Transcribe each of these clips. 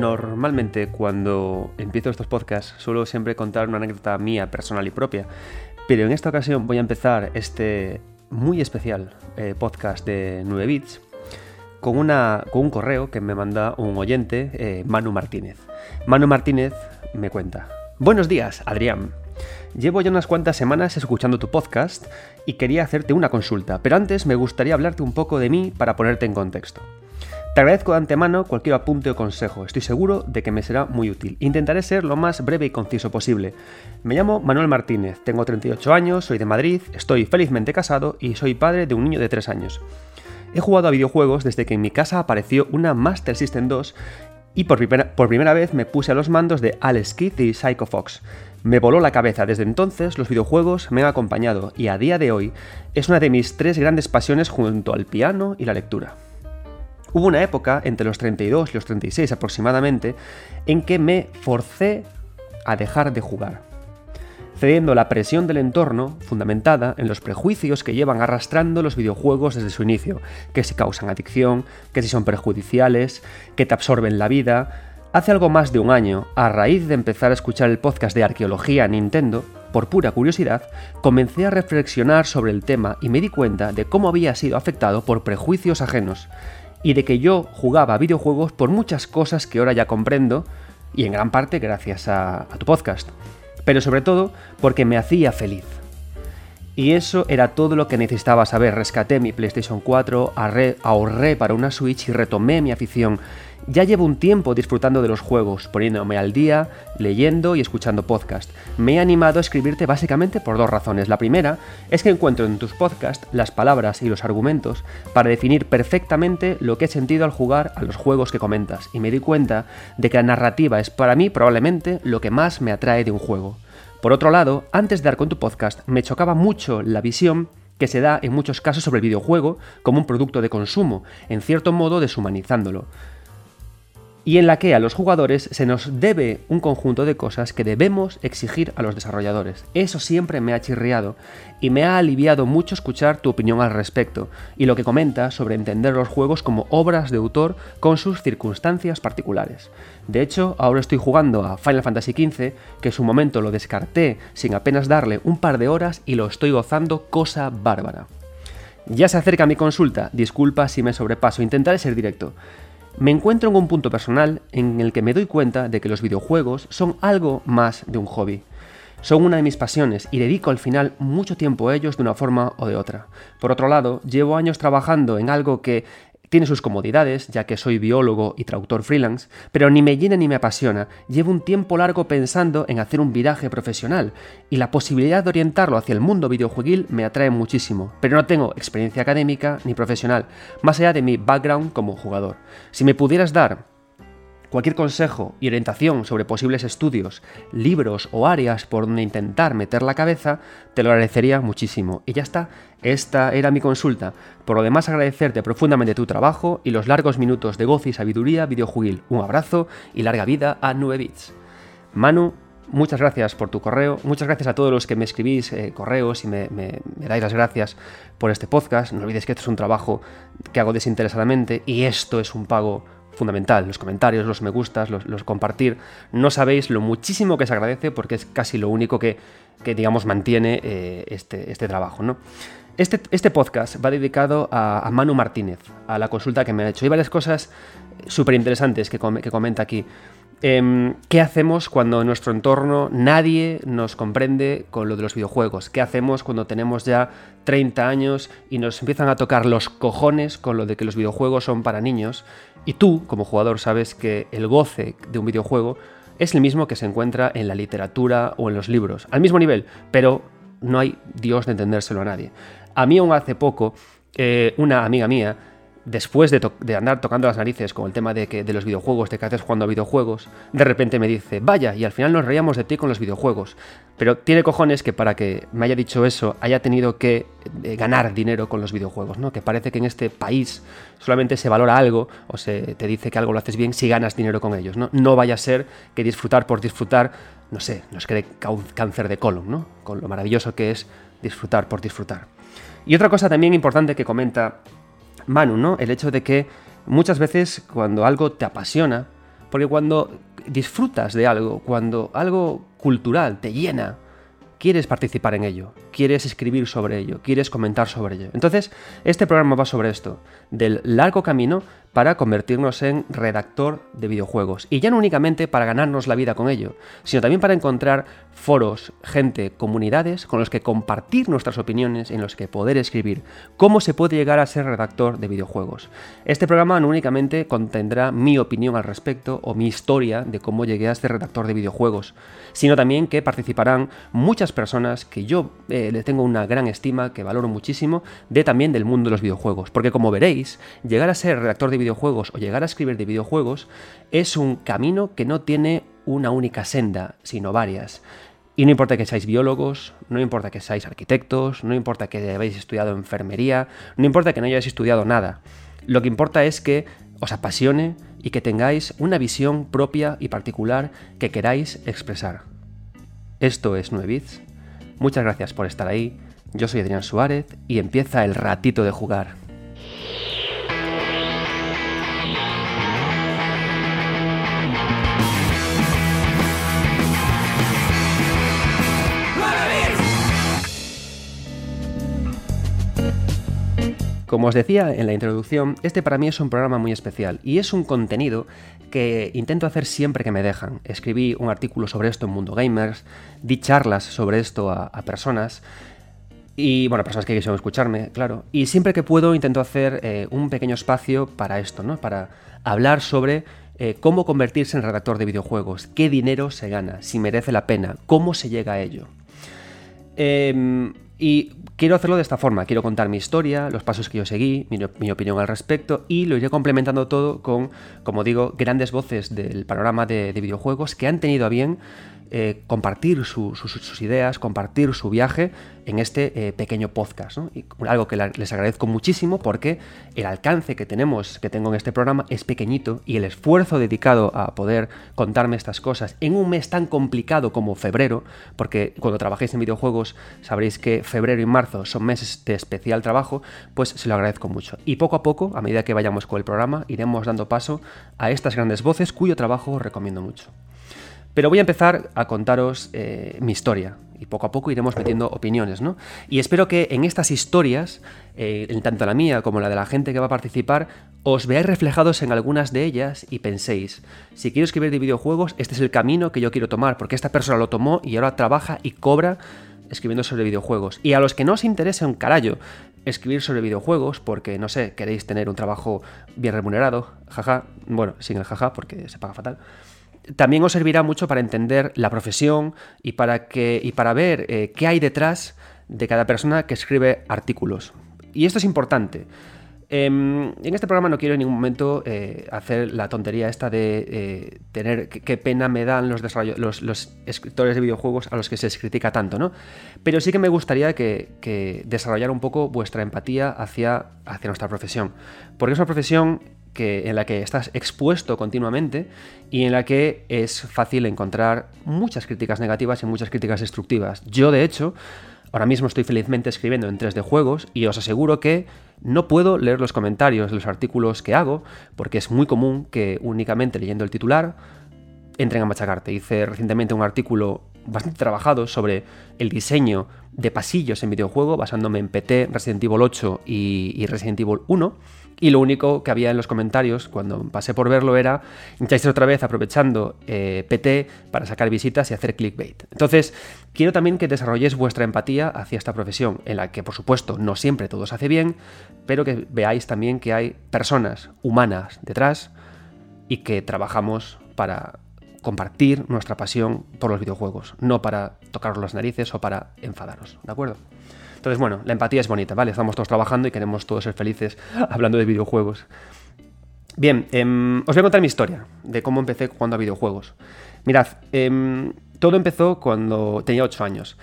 normalmente cuando empiezo estos podcasts suelo siempre contar una anécdota mía, personal y propia, pero en esta ocasión voy a empezar este muy especial eh, podcast de 9 bits con, un correo que me manda un oyente, eh, Manu Martínez. Manu Martínez me cuenta. Buenos días, Adrián. Llevo ya unas cuantas semanas escuchando tu podcast y quería hacerte una consulta, pero antes me gustaría hablarte un poco de mí para ponerte en contexto. Te agradezco de antemano cualquier apunte o consejo, estoy seguro de que me será muy útil. Intentaré ser lo más breve y conciso posible. Me llamo Manuel Martínez, tengo 38 años, soy de Madrid, estoy felizmente casado y soy padre de un niño de 3 años. He jugado a videojuegos desde que en mi casa apareció una Master System 2 y por primera, por primera vez me puse a los mandos de Alex Kidd y Psycho Fox. Me voló la cabeza, desde entonces los videojuegos me han acompañado y a día de hoy es una de mis tres grandes pasiones junto al piano y la lectura. Hubo una época, entre los 32 y los 36 aproximadamente, en que me forcé a dejar de jugar, cediendo la presión del entorno fundamentada en los prejuicios que llevan arrastrando los videojuegos desde su inicio, que si causan adicción, que si son perjudiciales, que te absorben la vida. Hace algo más de un año, a raíz de empezar a escuchar el podcast de arqueología Nintendo, por pura curiosidad, comencé a reflexionar sobre el tema y me di cuenta de cómo había sido afectado por prejuicios ajenos, y de que yo jugaba videojuegos por muchas cosas que ahora ya comprendo, y en gran parte gracias a, tu podcast, pero sobre todo porque me hacía feliz. Y eso era todo lo que necesitaba saber. Rescaté mi PlayStation 4, ahorré para una Switch y retomé mi afición. Ya llevo un tiempo disfrutando de los juegos, poniéndome al día, leyendo y escuchando podcast. Me he animado a escribirte básicamente por dos razones. La primera es que encuentro en tus podcasts las palabras y los argumentos para definir perfectamente lo que he sentido al jugar a los juegos que comentas, y me di cuenta de que la narrativa es para mí probablemente lo que más me atrae de un juego. Por otro lado, antes de dar con tu podcast, me chocaba mucho la visión que se da en muchos casos sobre el videojuego como un producto de consumo, en cierto modo deshumanizándolo y en la que a los jugadores se nos debe un conjunto de cosas que debemos exigir a los desarrolladores. Eso siempre me ha chirriado y me ha aliviado mucho escuchar tu opinión al respecto y lo que comentas sobre entender los juegos como obras de autor con sus circunstancias particulares. De hecho, ahora estoy jugando a Final Fantasy XV, que en su momento lo descarté sin apenas darle un par de horas y lo estoy gozando cosa bárbara. Ya se acerca mi consulta, disculpa si me sobrepaso, intentaré ser directo. Me encuentro en un punto personal en el que me doy cuenta de que los videojuegos son algo más de un hobby. Son una de mis pasiones y dedico al final mucho tiempo a ellos de una forma o de otra. Por otro lado, llevo años trabajando en algo que tiene sus comodidades, ya que soy biólogo y traductor freelance, pero ni me llena ni me apasiona. Llevo un tiempo largo pensando en hacer un viraje profesional, y la posibilidad de orientarlo hacia el mundo videojueguil me atrae muchísimo, pero no tengo experiencia académica ni profesional, más allá de mi background como jugador. Si me pudieras dar Cualquier consejo y orientación sobre posibles estudios, libros o áreas por donde intentar meter la cabeza, te lo agradecería muchísimo. Y ya está, esta era mi consulta. Por lo demás, agradecerte profundamente tu trabajo y los largos minutos de gozo y sabiduría videojuguil. Un abrazo y larga vida a 9 bits. Manu, muchas gracias por tu correo, muchas gracias a todos los que me escribís eh, correos y me, me, dais las gracias por este podcast. No olvides que esto es un trabajo que hago desinteresadamente y esto es un pago fundamental, los comentarios, los me gustas, los, compartir. No sabéis lo muchísimo que se agradece porque es casi lo único que, digamos, mantiene eh, este, este, trabajo. ¿no? Este, este, podcast va dedicado a, Manu Martínez, a la consulta que me ha hecho. Hay varias cosas súper interesantes que, que comenta aquí. Em, ¿Qué hacemos cuando en nuestro entorno nadie nos comprende con lo de los videojuegos? ¿Qué hacemos cuando tenemos ya 30 años y nos empiezan a tocar los cojones con lo de que los videojuegos son para niños? Y tú, como jugador, sabes que el goce de un videojuego es el mismo que se encuentra en la literatura o en los libros, al mismo nivel, pero no hay Dios de entendérselo a nadie. A mí aún hace poco, eh, una amiga mía después de, andar tocando las narices con el tema de, que, de los videojuegos, de que haces jugando a videojuegos, de repente me dice, vaya, y al final nos reíamos de ti con los videojuegos. Pero tiene cojones que para que me haya dicho eso haya tenido que eh, ganar dinero con los videojuegos, ¿no? Que parece que en este país solamente se valora algo o se te dice que algo lo haces bien si ganas dinero con ellos, ¿no? No vaya a ser que disfrutar por disfrutar, no sé, nos quede cáncer de colon, ¿no? Con lo maravilloso que es disfrutar por disfrutar. Y otra cosa también importante que comenta Manu, ¿no? El hecho de que muchas veces cuando algo te apasiona, Porque cuando disfrutas de algo, cuando algo cultural te llena, quieres participar en ello, quieres escribir sobre ello, quieres comentar sobre ello. Entonces, este programa va sobre esto, del largo camino para convertirnos en redactor de videojuegos. Y ya no únicamente para ganarnos la vida con ello, sino también para encontrar foros, gente, comunidades con los que compartir nuestras opiniones, en los que poder escribir cómo se puede llegar a ser redactor de videojuegos. Este programa no únicamente contendrá mi opinión al respecto o mi historia de cómo llegué a ser redactor de videojuegos, sino también que participarán muchas personas que yo eh, le tengo una gran estima, que valoro muchísimo, de también del mundo de los videojuegos. Porque como veréis, llegar a ser redactor de videojuegos o llegar a escribir de videojuegos es un camino que no tiene una única senda, sino varias. Y no importa que seáis biólogos, no importa que seáis arquitectos, no importa que hayáis estudiado enfermería, no importa que no hayáis estudiado nada. Lo que importa es que os apasione y que tengáis una visión propia y particular que queráis expresar. Esto es 9 Bits. Muchas gracias por estar ahí. Yo soy Adrián Suárez y empieza el ratito de jugar. Como os decía en la introducción, este para mí es un programa muy especial y es un contenido que intento hacer siempre que me dejan. Escribí un artículo sobre esto en Mundo Gamers, di charlas sobre esto a, personas y, bueno, personas que quisieron escucharme, claro. Y siempre que puedo intento hacer eh, un pequeño espacio para esto, ¿no? Para hablar sobre eh, cómo convertirse en redactor de videojuegos, qué dinero se gana, si merece la pena, cómo se llega a ello. Em, y quiero hacerlo de esta forma, quiero contar mi historia, los pasos que yo seguí, mi, opinión al respecto y lo iré complementando todo con, como digo, grandes voces del panorama de, de videojuegos que han tenido a bien eh, compartir sus ideas, compartir su viaje en este eh, pequeño podcast. Algo que les agradezco muchísimo porque el alcance que tenemos, que tengo en este programa, es pequeñito y el esfuerzo dedicado a poder contarme estas cosas en un mes tan complicado como febrero, porque cuando trabajéis en videojuegos sabréis que febrero y marzo son meses de especial trabajo, pues se lo agradezco mucho. Y poco a poco, a medida que vayamos con el programa, iremos dando paso a estas grandes voces cuyo trabajo os recomiendo mucho. Pero voy a empezar a contaros eh, mi historia y poco a poco iremos metiendo opiniones, ¿no? Y espero que en estas historias, eh, tanto la mía como la de la gente que va a participar, os veáis reflejados en algunas de ellas y penséis, si quiero escribir de videojuegos, este es el camino que yo quiero tomar, porque esta persona lo tomó y ahora trabaja y cobra escribiendo sobre videojuegos. Y a los que no os interese un carallo escribir sobre videojuegos, porque no sé, queréis tener un trabajo bien remunerado, jaja, bueno, sin el jaja porque se paga fatal también os servirá mucho para entender la profesión y para, que, y para ver eh, qué hay detrás de cada persona que escribe artículos. Y esto es importante. Em, en este programa no quiero en ningún momento eh, hacer la tontería esta de eh, tener qué pena me dan los, los, escritores de videojuegos a los que se les critica tanto, ¿no? Pero sí que me gustaría que, que desarrollara un poco vuestra empatía hacia, hacia nuestra profesión. Porque es una profesión que, en la que estás expuesto continuamente y en la que es fácil encontrar muchas críticas negativas y muchas críticas destructivas. Yo, de hecho, ahora mismo estoy felizmente escribiendo en 3D Juegos y os aseguro que no puedo leer los comentarios de los artículos que hago porque es muy común que únicamente leyendo el titular entren a machacarte. Hice recientemente un artículo bastante trabajado sobre el diseño de pasillos en videojuego basándome en PT, Resident Evil 8 y, y Resident Evil 1 y lo único que había en los comentarios cuando pasé por verlo era hincháis otra vez aprovechando eh, PT para sacar visitas y hacer clickbait. Entonces, quiero también que desarrolléis vuestra empatía hacia esta profesión, en la que por supuesto no siempre todo se hace bien, pero que veáis también que hay personas humanas detrás y que trabajamos para compartir nuestra pasión por los videojuegos, no para tocaros las narices o para enfadaros, ¿de acuerdo? Entonces, bueno, la empatía es bonita, ¿vale? Estamos todos trabajando y queremos todos ser felices hablando de videojuegos. Bien, em, os voy a contar mi historia de cómo empecé jugando a videojuegos. Mirad, em, todo empezó cuando tenía 8 años.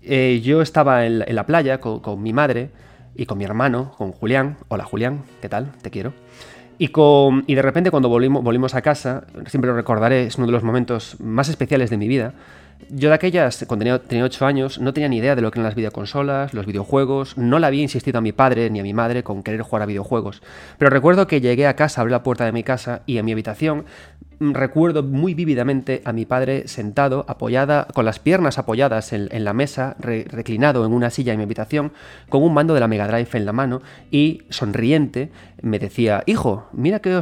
Eh, yo estaba en la, playa con, mi madre y con mi hermano, con Julián. Hola Julián, ¿qué tal? Te quiero. Y, con, y de repente cuando volvimos, volvimos a casa, siempre lo recordaré, es uno de los momentos más especiales de mi vida, Yo de aquellas, cuando tenía, 8 años, no tenía ni idea de lo que eran las videoconsolas, los videojuegos, no le había insistido a mi padre ni a mi madre con querer jugar a videojuegos. Pero recuerdo que llegué a casa, abrí la puerta de mi casa y en mi habitación mm, recuerdo muy vívidamente a mi padre sentado, apoyada, con las piernas apoyadas en, la mesa, reclinado en una silla en mi habitación, con un mando de la Mega Drive en la mano y sonriente me decía, hijo, mira qué,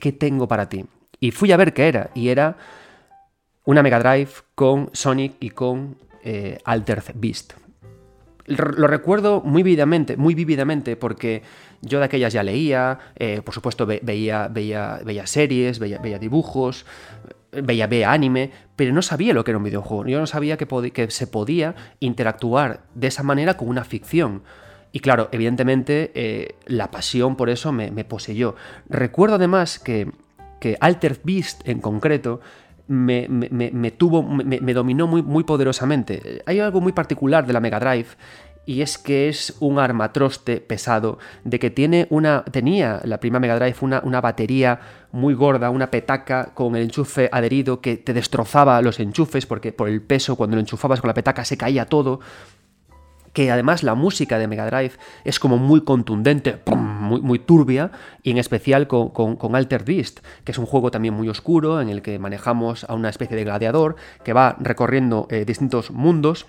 qué tengo para ti. Y fui a ver qué era, y era una Mega Drive con Sonic y con eh, Altered Beast. Lo recuerdo muy vívidamente, muy vívidamente, porque yo de aquellas ya leía, eh, por supuesto veía, veía, veía series, veía, veía dibujos, veía, veía anime, pero no sabía lo que era un videojuego. Yo no sabía que, que se podía interactuar de esa manera con una ficción. Y claro, evidentemente eh, la pasión por eso me, poseyó. Recuerdo además que, que Altered Beast en concreto me, tuvo, me, dominó muy, muy poderosamente. Hay algo muy particular de la Mega Drive y es que es un armatroste pesado, de que tiene una, tenía la primera Mega Drive una, una, batería muy gorda, una petaca con el enchufe adherido que te destrozaba los enchufes porque por el peso cuando lo enchufabas con la petaca se caía todo que además la música de Mega Drive es como muy contundente, muy, muy, turbia, y en especial con, con, Alter Beast, que es un juego también muy oscuro en el que manejamos a una especie de gladiador que va recorriendo eh, distintos mundos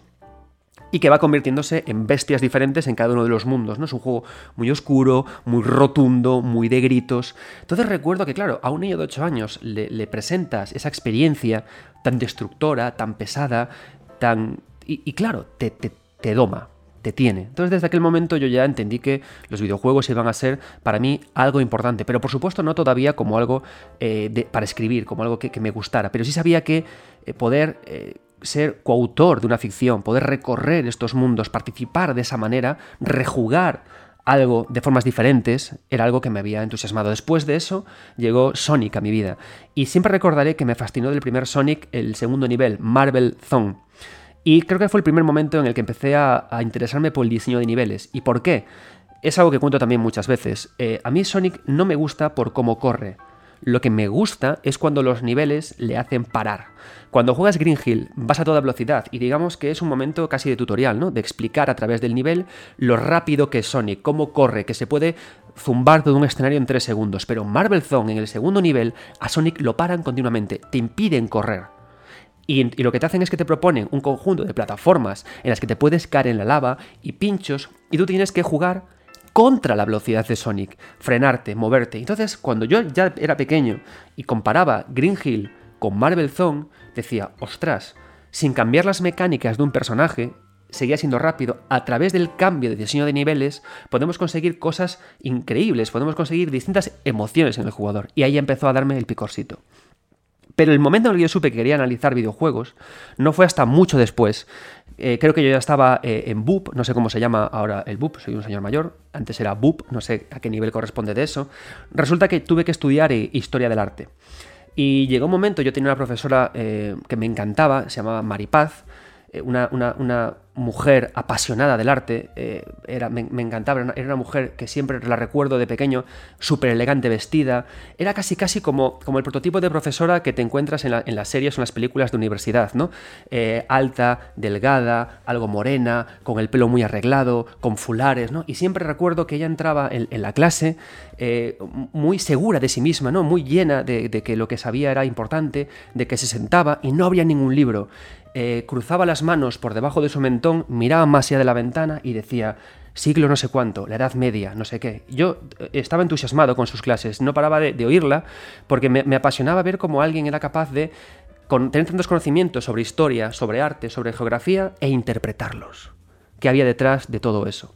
y que va convirtiéndose en bestias diferentes en cada uno de los mundos, ¿no? Es un juego muy oscuro, muy rotundo, muy de gritos. Entonces recuerdo que, claro, a un niño de 8 años le, presentas esa experiencia tan destructora, tan pesada, tan... Y, claro, te, te doma, te tiene. Entonces desde aquel momento yo ya entendí que los videojuegos iban a ser para mí algo importante, pero por supuesto no todavía como algo eh, para escribir, como algo que, me gustara, pero sí sabía que eh, poder eh, ser coautor de una ficción, poder recorrer estos mundos, participar de esa manera, rejugar algo de formas diferentes, era algo que me había entusiasmado. Después de eso llegó Sonic a mi vida, y siempre recordaré que me fascinó del primer Sonic el segundo nivel, Marvel Zone. Y creo que fue el primer momento en el que empecé a, interesarme por el diseño de niveles. ¿Y por qué? Es algo que cuento también muchas veces. Eh, a mí Sonic no me gusta por cómo corre. Lo que me gusta es cuando los niveles le hacen parar. Cuando juegas Green Hill vas a toda velocidad y digamos que es un momento casi de tutorial, ¿no? De explicar a través del nivel lo rápido que es Sonic, cómo corre, que se puede zumbar todo un escenario en 3 segundos. Pero Marvel Zone en el segundo nivel a Sonic lo paran continuamente, te impiden correr. Y, lo que te hacen es que te proponen un conjunto de plataformas en las que te puedes caer en la lava y pinchos y tú tienes que jugar contra la velocidad de Sonic, frenarte, moverte. Entonces, cuando yo ya era pequeño y comparaba Green Hill con Marvel Zone, decía, ostras, sin cambiar las mecánicas de un personaje, seguía siendo rápido, a través del cambio de diseño de niveles podemos conseguir cosas increíbles, podemos conseguir distintas emociones en el jugador. Y ahí empezó a darme el picorcito. Pero el momento en el que yo supe que quería analizar videojuegos no fue hasta mucho después. Eh, creo que yo ya estaba eh, en BUP, no sé cómo se llama ahora el BUP, soy un señor mayor, antes era BUP, no sé a qué nivel corresponde de eso. Resulta que tuve que estudiar eh, historia del arte. Y llegó un momento, yo tenía una profesora que me encantaba, se llamaba Maripaz, una, una mujer apasionada del arte, eh, era, me, encantaba, era una, mujer que siempre la recuerdo de pequeño, súper elegante vestida, era casi casi como, como el prototipo de profesora que te encuentras en, las series o en las películas de universidad, ¿no? Eh, alta, delgada, algo morena, con el pelo muy arreglado, con fulares, ¿no? Y siempre recuerdo que ella entraba en, la clase eh, muy segura de sí misma, ¿no? Muy llena de, que lo que sabía era importante, de que se sentaba y no habría ningún libro. Cruzaba las manos por debajo de su miraba más allá de la ventana y decía, siglo no sé cuánto, la Edad Media, no sé qué. Yo eh, estaba entusiasmado con sus clases, no paraba de, oírla porque me, apasionaba ver cómo alguien era capaz de tener tantos conocimientos sobre historia, sobre arte, sobre geografía e interpretarlos. ¿Qué había detrás de todo eso?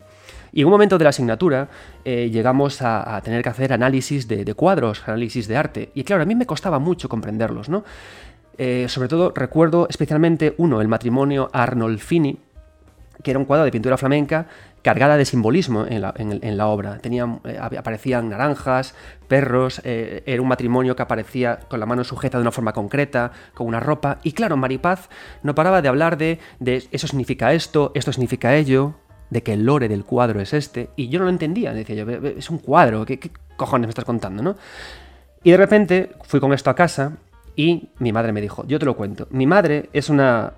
Y en un momento de la asignatura eh, llegamos a, tener que hacer análisis de, de, cuadros, análisis de arte. Y claro, a mí me costaba mucho comprenderlos, ¿no? Eh, sobre todo recuerdo especialmente uno, el matrimonio Arnolfini, que era un cuadro de pintura flamenca cargada de simbolismo en la, obra. Eh, aparecían naranjas, perros, eh, era un matrimonio que aparecía con la mano sujeta de una forma concreta, con una ropa. Y claro, Maripaz no paraba de hablar de, eso significa esto, esto significa ello, de que el lore del cuadro es este. Y yo no lo entendía, decía yo, es un cuadro, ¿qué, qué cojones me estás contando? ¿no? Y de repente fui con esto a casa Y mi madre me dijo, yo te lo cuento. Mi madre es una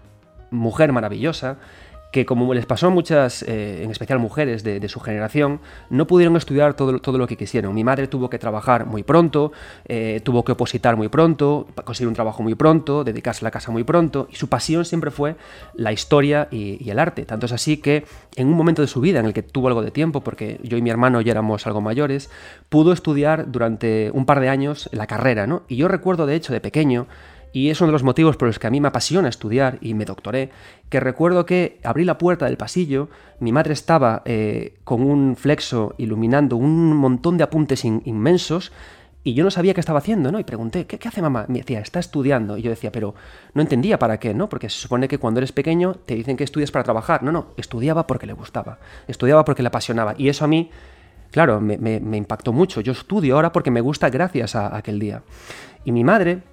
mujer maravillosa que como les pasó a muchas, eh, en especial mujeres de, su generación, no pudieron estudiar todo, todo, lo que quisieron. Mi madre tuvo que trabajar muy pronto, eh, tuvo que opositar muy pronto, conseguir un trabajo muy pronto, dedicarse a la casa muy pronto, y su pasión siempre fue la historia y, y, el arte. Tanto es así que en un momento de su vida en el que tuvo algo de tiempo, porque yo y mi hermano ya éramos algo mayores, pudo estudiar durante un par de años la carrera, ¿no? Y yo recuerdo, de hecho, de pequeño, y es uno de los motivos por los que a mí me apasiona estudiar y me doctoré, que recuerdo que abrí la puerta del pasillo, mi madre estaba eh, con un flexo iluminando un montón de apuntes inmensos, y yo no sabía qué estaba haciendo, ¿no? Y pregunté, ¿qué, ¿qué, hace mamá? Me decía, está estudiando. Y yo decía, pero no entendía para qué, ¿no? Porque se supone que cuando eres pequeño te dicen que estudias para trabajar. No, no, estudiaba porque le gustaba, estudiaba porque le apasionaba. Y eso a mí, claro, me, me, impactó mucho. Yo estudio ahora porque me gusta gracias a, a aquel día. Y mi madre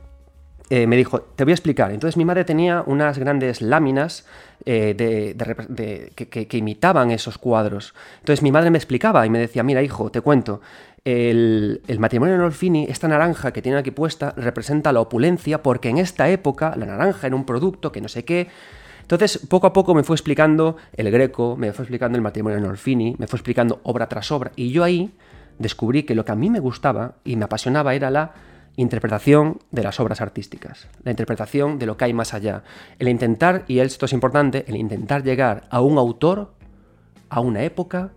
eh, me dijo, te voy a explicar. Entonces mi madre tenía unas grandes láminas eh, de, que, imitaban esos cuadros. Entonces mi madre me explicaba y me decía, mira hijo, te cuento, el, matrimonio de Orfini, esta naranja que tiene aquí puesta, representa la opulencia porque en esta época la naranja era un producto que no sé qué. Entonces, poco a poco me fue explicando el Greco, me fue explicando el matrimonio de Orfini, me fue explicando obra tras obra. Y yo ahí descubrí que lo que a mí me gustaba y me apasionaba era la interpretación de las obras artísticas, la interpretación de lo que hay más allá, el intentar, y esto es importante, el intentar llegar a un autor, a una época,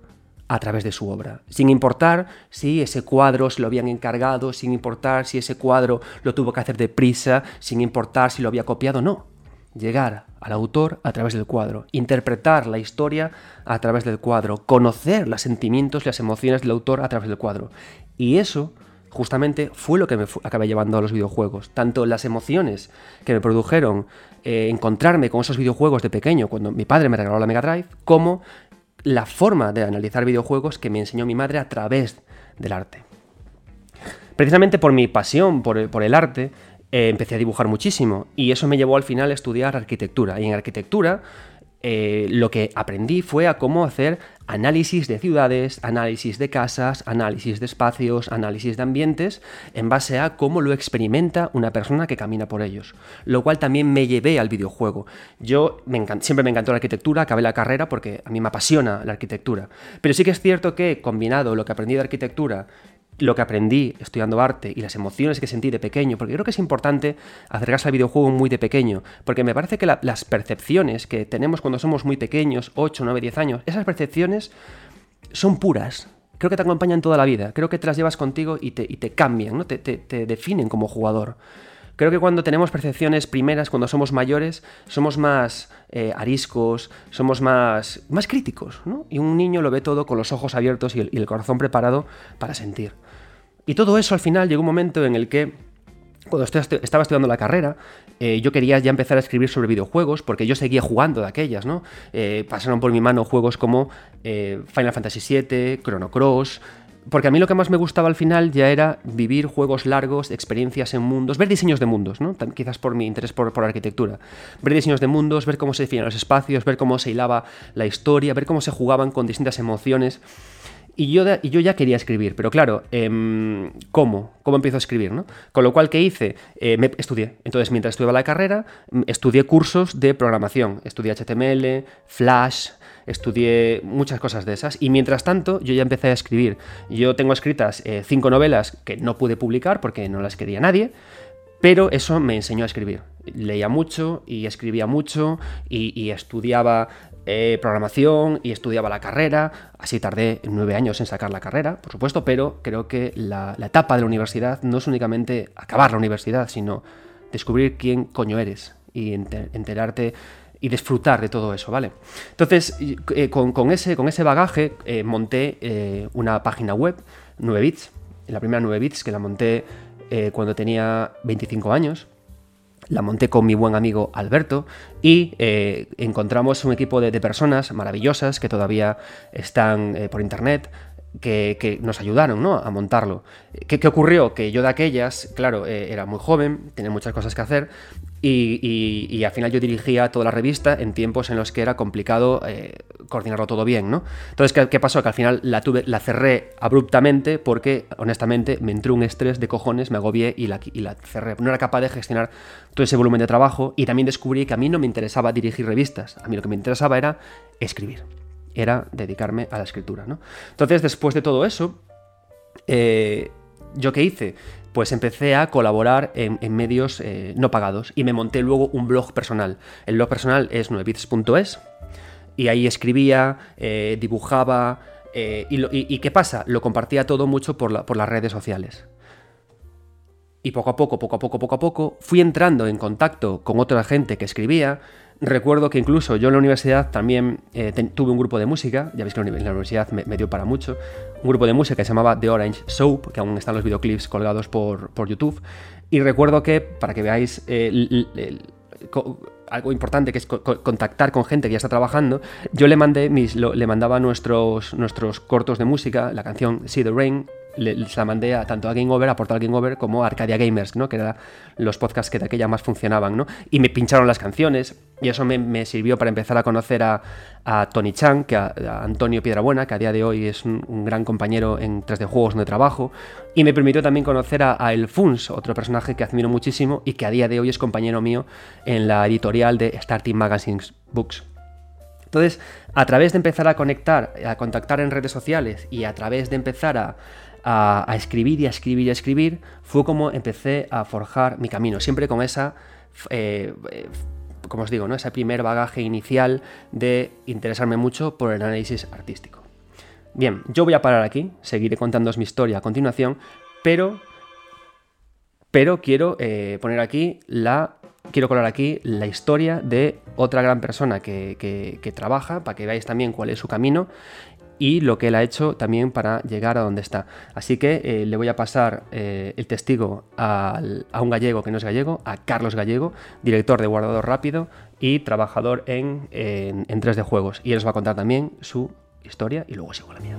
a través de su obra, sin importar si ese cuadro se lo habían encargado, sin importar si ese cuadro lo tuvo que hacer deprisa, sin importar si lo había copiado, no. Llegar al autor a través del cuadro, interpretar la historia a través del cuadro, conocer los sentimientos y las emociones del autor a través del cuadro. Y eso justamente fue lo que me acabé llevando a los videojuegos. Tanto las emociones que me produjeron eh, encontrarme con esos videojuegos de pequeño, cuando mi padre me regaló la Mega Drive, como la forma de analizar videojuegos que me enseñó mi madre a través del arte. Precisamente por mi pasión por el, arte, eh, empecé a dibujar muchísimo y eso me llevó al final a estudiar arquitectura. Y en arquitectura eh, lo que aprendí fue a cómo hacer análisis de ciudades, análisis de casas, análisis de espacios, análisis de ambientes, en base a cómo lo experimenta una persona que camina por ellos. Lo cual también me llevé al videojuego. Yo siempre me encantó la arquitectura, acabé la carrera porque a mí me apasiona la arquitectura. Pero sí que es cierto que combinado lo que aprendí de arquitectura lo que aprendí estudiando arte y las emociones que sentí de pequeño, porque creo que es importante acercarse al videojuego muy de pequeño, porque me parece que las percepciones que tenemos cuando somos muy pequeños, 8, 9, 10 años, esas percepciones son puras. Creo que te acompañan toda la vida, creo que te las llevas contigo y te, cambian, ¿no? te, te definen como jugador. Creo que cuando tenemos percepciones primeras, cuando somos mayores, somos más eh, ariscos, somos más, más críticos, ¿no? Y un niño lo ve todo con los ojos abiertos y el, corazón preparado para sentir. Y todo eso al final llegó un momento en el que cuando estaba estudiando la carrera, eh, yo quería ya empezar a escribir sobre videojuegos, porque yo seguía jugando de aquellas, ¿no? Eh, pasaron por mi mano juegos como Final Fantasy VII, Chrono Cross, porque a mí lo que más me gustaba al final ya era vivir juegos largos, experiencias en mundos, ver diseños de mundos, ¿no? Quizás por mi interés por, por arquitectura. Ver diseños de mundos, ver cómo se definen los espacios, ver cómo se hilaba la historia, ver cómo se jugaban con distintas emociones. Y yo, y yo ya quería escribir, pero claro, em, ¿cómo? ¿Cómo empiezo a escribir? ¿no? Con lo cual, ¿qué hice? Eh, me estudié. Entonces, mientras estudiaba la carrera, estudié cursos de programación. Estudié HTML, Flash, estudié muchas cosas de esas y mientras tanto yo ya empecé a escribir. Yo tengo escritas eh, cinco novelas que no pude publicar porque no las quería nadie, pero eso me enseñó a escribir. Leía mucho y escribía mucho y, estudiaba eh, programación y estudiaba la carrera. Así tardé nueve años en sacar la carrera, por supuesto, pero creo que la, la etapa de la universidad no es únicamente acabar la universidad, sino descubrir quién coño eres y enterarte y disfrutar de todo eso, ¿vale? Entonces, eh, con, ese, con ese bagaje eh, monté una página web, 9 bits, la primera 9 bits que la monté cuando tenía 25 años. La monté con mi buen amigo Alberto y encontramos un equipo de, personas maravillosas que todavía están por internet. Que, nos ayudaron ¿no? a montarlo. ¿Qué, ¿Qué, ocurrió? Que yo de aquellas, claro, eh, era muy joven, tenía muchas cosas que hacer y, al final yo dirigía toda la revista en tiempos en los que era complicado eh, coordinarlo todo bien, ¿no? Entonces, ¿qué, pasó? Que al final la, tuve, la cerré abruptamente porque, honestamente, me entró un estrés de cojones, me agobié y la, y la cerré. No era capaz de gestionar todo ese volumen de trabajo y también descubrí que a mí no me interesaba dirigir revistas, a mí lo que me interesaba era escribir era dedicarme a la escritura. ¿no? Entonces, después de todo eso, eh, ¿yo qué hice? Pues empecé a colaborar en, medios eh, no pagados y me monté luego un blog personal. El blog personal es 9bits.es y ahí escribía, eh, dibujaba. Y, qué pasa? Lo compartía todo mucho por, por las redes sociales. Y poco a poco, poco a poco, poco a poco, fui entrando en contacto con otra gente que escribía, Recuerdo que incluso yo en la universidad también eh, tuve un grupo de música, ya veis que la universidad me, dio para mucho, un grupo de música que se llamaba The Orange Soap, que aún están los videoclips colgados por, YouTube. Y recuerdo que, para que veáis algo importante que es contactar con gente que ya está trabajando, yo le mandé mis, le mandaba nuestros, nuestros cortos de música, la canción See the Rain, le, la mandé a, tanto a Game Over, a Portal Game Over, como a Arcadia Gamers, ¿no? que eran los podcasts que de aquella más funcionaban. ¿no? Y me pincharon las canciones, y eso me, sirvió para empezar a conocer a, Tony Chan, que a, Antonio Piedrabuena, que a día de hoy es un, gran compañero en 3D Juegos donde trabajo, y me permitió también conocer a, El Funs, otro personaje que admiro muchísimo y que a día de hoy es compañero mío en la editorial de Starting Magazines Books. Entonces, a través de empezar a conectar, a contactar en redes sociales y a través de empezar a, a, escribir y a escribir y a escribir, fue como empecé a forjar mi camino, siempre con esa, eh, eh, como os digo, ¿no? ese primer bagaje inicial de interesarme mucho por el análisis artístico. Bien, yo voy a parar aquí, seguiré contándoos mi historia a continuación, pero, pero quiero eh, poner aquí la quiero colar aquí la historia de otra gran persona que, que, trabaja, para que veáis también cuál es su camino y lo que él ha hecho también para llegar a donde está. Así que eh, le voy a pasar eh, el testigo a un gallego que no es gallego, a Carlos Gallego, director de Guardador Rápido y trabajador en, en, 3D Juegos. Y él os va a contar también su historia y luego sigo la mía.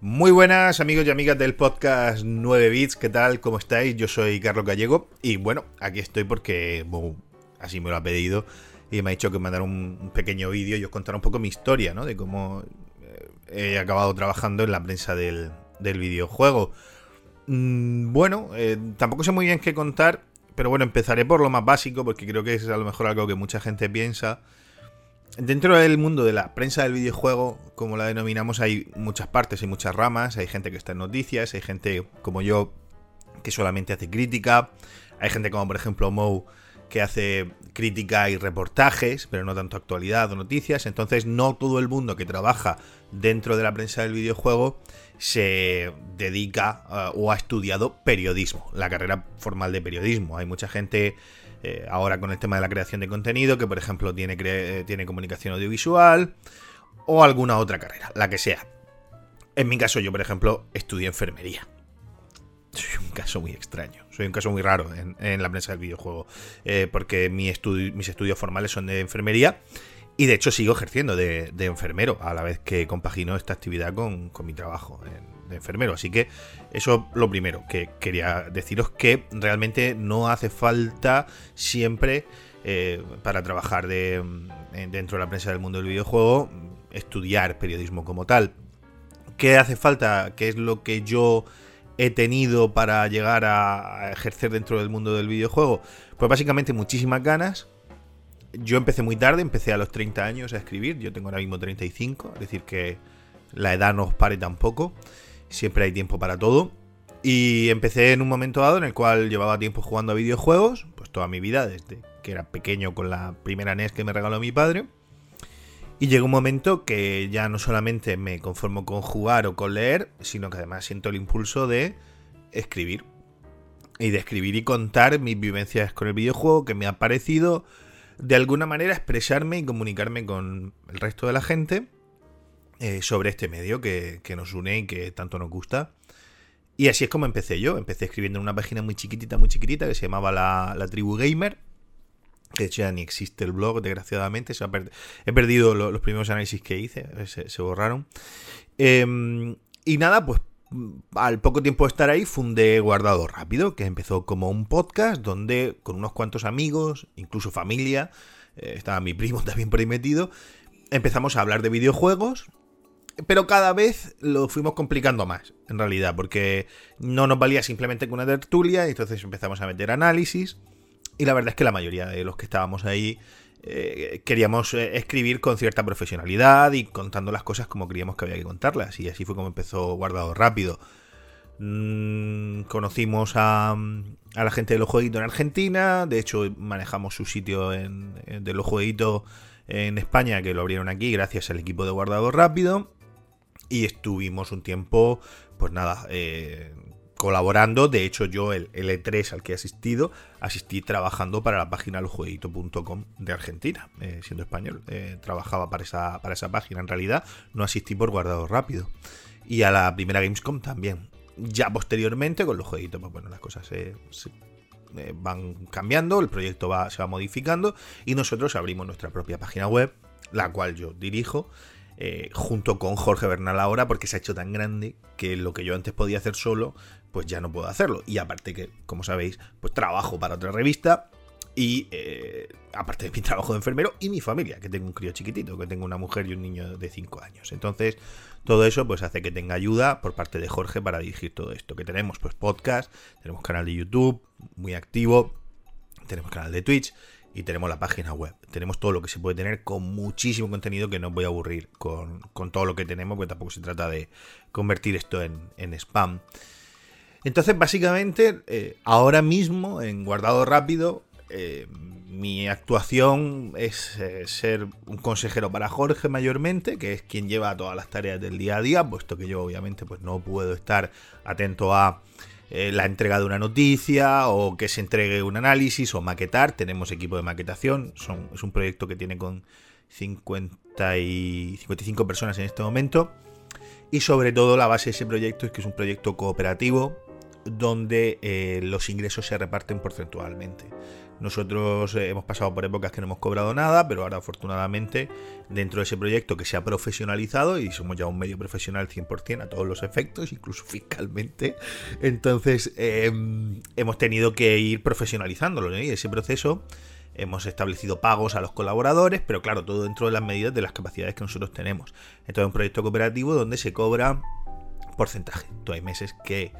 Muy buenas amigos y amigas del podcast 9 bits, ¿qué tal? ¿Cómo estáis? Yo soy Carlos Gallego y bueno, aquí estoy porque así me lo ha pedido y me ha dicho que me un, pequeño vídeo y os contará un poco mi historia, ¿no? De cómo eh, he acabado trabajando en la prensa del, videojuego. Mm, bueno, eh, tampoco sé muy bien qué contar, pero bueno, empezaré por lo más básico porque creo que es a lo mejor algo que mucha gente piensa. Dentro del mundo de la prensa del videojuego, como la denominamos, hay muchas partes, hay muchas ramas, hay gente que está en noticias, hay gente como yo que solamente hace crítica, hay gente como por ejemplo Moe que hace crítica y reportajes, pero no tanto actualidad o noticias. Entonces no todo el mundo que trabaja dentro de la prensa del videojuego se dedica eh, o ha estudiado periodismo, la carrera formal de periodismo. Hay mucha gente eh, ahora con el tema de la creación de contenido que por ejemplo tiene, eh, tiene comunicación audiovisual o alguna otra carrera, la que sea. En mi caso yo por ejemplo estudié enfermería soy un caso muy extraño, soy un caso muy raro en, la prensa del videojuego, eh, porque mis estudios formales son de enfermería y de hecho sigo ejerciendo de, enfermero a la vez que compagino esta actividad con, mi trabajo de enfermero. Así que eso lo primero que quería deciros que realmente no hace falta siempre eh, para trabajar dentro de la prensa del mundo del videojuego estudiar periodismo como tal. ¿Qué hace falta? ¿Qué es lo que yo he tenido para llegar a ejercer dentro del mundo del videojuego? Pues básicamente muchísimas ganas. Yo empecé muy tarde, empecé a los 30 años a escribir, yo tengo ahora mismo 35, es decir que la edad no os pare tampoco, siempre hay tiempo para todo. Y empecé en un momento dado en el cual llevaba tiempo jugando a videojuegos, pues toda mi vida, desde que era pequeño con la primera NES que me regaló mi padre. Y llega un momento que ya no solamente me conformo con jugar o con leer, sino que además siento el impulso de escribir. Y de escribir y contar mis vivencias con el videojuego, que me ha parecido de alguna manera expresarme y comunicarme con el resto de la gente eh, sobre este medio que, nos une y que tanto nos gusta. Y así es como empecé yo. Empecé escribiendo en una página muy chiquitita, muy chiquitita, que se llamaba La, la Tribu Gamer. Hecho, ya ni existe el blog, desgraciadamente. Se he perdido los primeros análisis que hice, se, borraron. Em, y nada, pues al poco tiempo de estar ahí fundé Guardado Rápido, que empezó como un podcast donde con unos cuantos amigos, incluso familia, eh, estaba mi primo también por ahí metido, empezamos a hablar de videojuegos, pero cada vez lo fuimos complicando más, en realidad, porque no nos valía simplemente con una tertulia, y entonces empezamos a meter análisis, y la verdad es que la mayoría de los que estábamos ahí eh, queríamos eh, escribir con cierta profesionalidad y contando las cosas como creíamos que había que contarlas. Y así fue como empezó Guardado Rápido. Mm, conocimos a, la gente de los jueguitos en Argentina. De hecho, manejamos su sitio en, de los jueguitos en España, que lo abrieron aquí gracias al equipo de Guardado Rápido. Y estuvimos un tiempo, pues nada, eh, colaborando. De hecho, yo el, E3 al que he asistido, asistí trabajando para la página losjueguito.com de Argentina, eh, siendo español. Eh, trabajaba para esa, para esa página. En realidad, no asistí por guardado rápido. Y a la primera Gamescom también. Ya posteriormente, con los jueguitos, pues bueno, las cosas se, eh, van cambiando, el proyecto va, se va modificando y nosotros abrimos nuestra propia página web, la cual yo dirijo junto con Jorge Bernal ahora, porque se ha hecho tan grande que lo que yo antes podía hacer solo, pues ya no puedo hacerlo. Y aparte que, como sabéis, pues trabajo para otra revista y eh, aparte de mi trabajo de enfermero y mi familia, que tengo un crío chiquitito, que tengo una mujer y un niño de 5 años. Entonces, todo eso pues hace que tenga ayuda por parte de Jorge para dirigir todo esto. Que tenemos pues podcast, tenemos canal de YouTube muy activo, tenemos canal de Twitch y tenemos la página web. Tenemos todo lo que se puede tener con muchísimo contenido que no os voy a aburrir con, todo lo que tenemos, porque tampoco se trata de convertir esto en, spam. Entonces, básicamente, eh, ahora mismo en Guardado Rápido, eh, mi actuación es eh, ser un consejero para Jorge mayormente, que es quien lleva todas las tareas del día a día, puesto que yo obviamente pues no puedo estar atento a la entrega de una noticia o que se entregue un análisis o maquetar. Tenemos equipo de maquetación, es un proyecto que tiene con 50 y 55 personas en este momento. Y sobre todo la base de ese proyecto es que es un proyecto cooperativo donde eh, los ingresos se reparten porcentualmente. Nosotros eh, hemos pasado por épocas que no hemos cobrado nada, pero ahora afortunadamente dentro de ese proyecto que se ha profesionalizado y somos ya un medio profesional 100% a todos los efectos, incluso fiscalmente, entonces em, hemos tenido que ir profesionalizándolo y ese proceso hemos establecido pagos a los colaboradores, pero claro, todo dentro de las medidas de las capacidades que nosotros tenemos. Entonces es un proyecto cooperativo donde se cobra porcentaje. Entonces hay meses que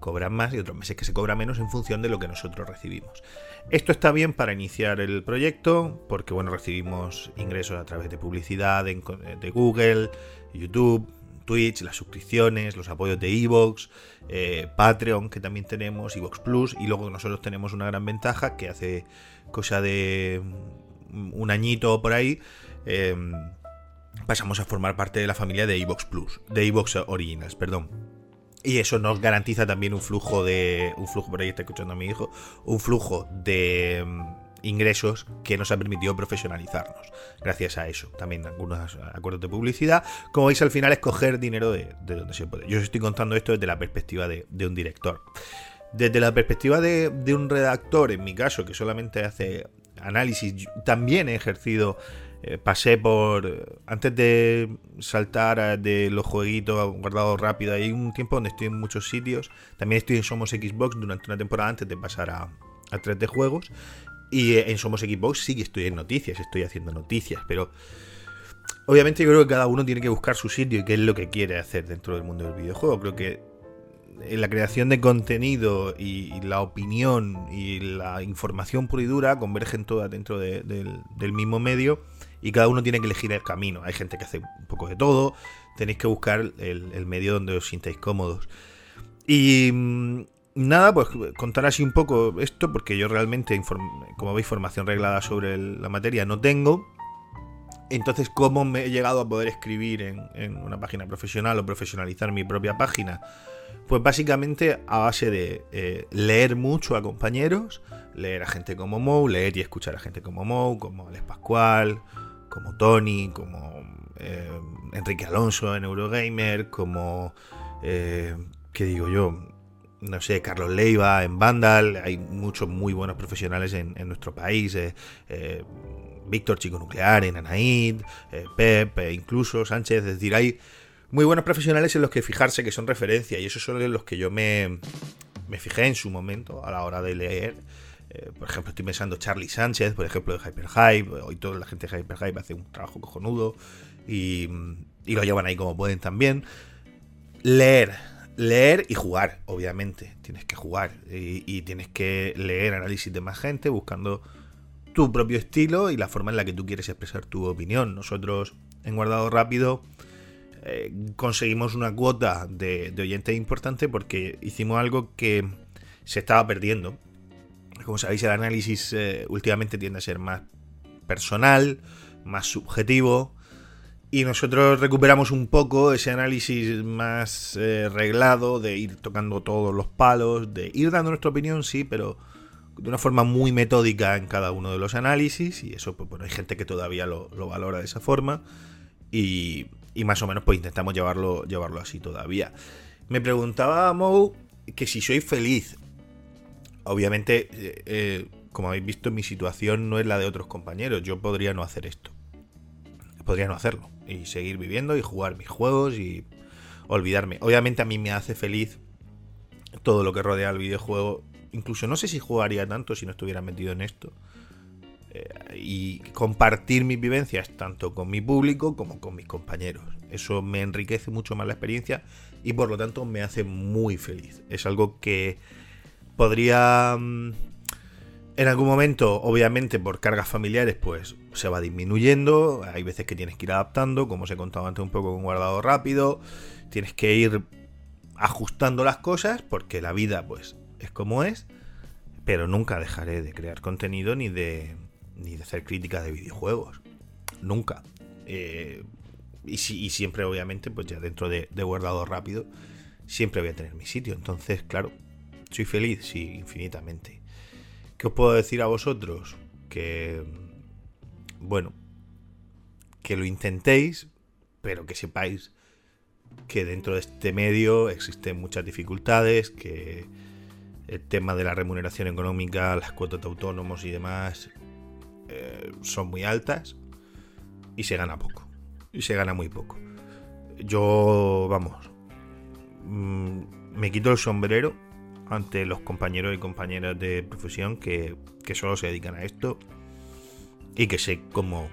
cobran más y otros meses que se cobra menos en función de lo que nosotros recibimos. Esto está bien para iniciar el proyecto porque bueno, recibimos ingresos a través de publicidad de Google, YouTube, Twitch, las suscripciones, los apoyos de Evox, eh, Patreon que también tenemos, Evox Plus y luego nosotros tenemos una gran ventaja que hace cosa de un añito por ahí. Em, pasamos a formar parte de la familia de Evox Plus, de Evox Originals, perdón. Y eso nos garantiza también un flujo de. Un flujo, por ahí está escuchando a mi hijo. Un flujo de mm, ingresos que nos ha permitido profesionalizarnos. Gracias a eso. También algunos acuerdos de publicidad. Como veis, al final es coger dinero de, donde se puede. Yo os estoy contando esto desde la perspectiva de, un director. Desde la perspectiva de, de, un redactor, en mi caso, que solamente hace análisis, también he ejercido eh, pasé por. Antes de saltar de los jueguitos guardados rápido, hay un tiempo donde estoy en muchos sitios. También estoy en Somos Xbox durante una temporada antes de pasar a, a 3D Juegos. Y eh, en Somos Xbox sí que estoy en noticias, estoy haciendo noticias, pero. Obviamente yo creo que cada uno tiene que buscar su sitio y qué es lo que quiere hacer dentro del mundo del videojuego. Creo que la creación de contenido y, la opinión y la información pura y dura convergen todas dentro del, mismo medio y cada uno tiene que elegir el camino. Hay gente que hace un poco de todo, tenéis que buscar el, medio donde os sintáis cómodos. Y mm, nada, pues contar así un poco esto, porque yo realmente, como veis, formación reglada sobre la materia no tengo. Entonces, ¿cómo me he llegado a poder escribir en una página profesional o profesionalizar mi propia página? Pues básicamente a base de eh, leer mucho a compañeros, leer a gente como Mou, leer y escuchar a gente como Mou, como Alex Pascual, como Tony, como eh, Enrique Alonso en Eurogamer, como, eh, ¿qué digo yo? no sé, Carlos Leiva en Vandal, hay muchos muy buenos profesionales en, nuestro país, eh, Víctor Chico Nuclear en Anaid, Pep, incluso Sánchez, es decir, hay muy buenos profesionales en los que fijarse que son referencia y esos son los que yo me, me fijé en su momento a la hora de leer. Por ejemplo, estoy pensando Charlie Sánchez, por ejemplo, de Hyperhype. Hoy toda la gente de Hyperhype hace un trabajo cojonudo y, y lo llevan ahí como pueden también. Leer, leer y jugar, obviamente. Tienes que jugar y, tienes que leer análisis de más gente buscando tu propio estilo y la forma en la que tú quieres expresar tu opinión. Nosotros en Guardado Rápido eh, conseguimos una cuota de oyentes importante porque hicimos algo que se estaba perdiendo. Como sabéis, el análisis eh, últimamente tiende a ser más personal, más subjetivo, y nosotros recuperamos un poco ese análisis más eh, reglado de ir tocando todos los palos, de ir dando nuestra opinión, sí, pero de una forma muy metódica en cada uno de los análisis. Y eso, pues bueno, hay gente que todavía lo, valora de esa forma. Y, más o menos pues intentamos llevarlo, llevarlo así todavía. Me preguntaba Mo que si soy feliz. Obviamente, eh, eh, como habéis visto, mi situación no es la de otros compañeros. Yo podría no hacer esto. Podría no hacerlo y seguir viviendo y jugar mis juegos y olvidarme. Obviamente a mí me hace feliz todo lo que rodea al videojuego. Incluso no sé si jugaría tanto si no estuviera metido en esto. Eh, y compartir mis vivencias tanto con mi público como con mis compañeros. Eso me enriquece mucho más la experiencia y por lo tanto me hace muy feliz. Es algo que podría mm, en algún momento, obviamente, por cargas familiares, pues se va disminuyendo. Hay veces que tienes que ir adaptando, como os he contado antes un poco con guardado rápido. Tienes que ir ajustando las cosas, porque la vida, pues, es como es. Pero nunca dejaré de crear contenido ni de, ni de hacer críticas de videojuegos. Nunca. Eh, y, siempre, obviamente, pues ya dentro de, de guardado rápido, siempre voy a tener mi sitio. Entonces, claro, soy feliz, sí, infinitamente. ¿Qué os puedo decir a vosotros? Que, bueno, que lo intentéis, pero que sepáis que dentro de este medio existen muchas dificultades, que el tema de la remuneración económica, las cuotas de autónomos y demás eh, son muy altas y se gana poco. Y se gana muy poco. Yo, vamos, mm, me quito el sombrero ante los compañeros y compañeras de profesión que, solo se dedican a esto y que sé cómo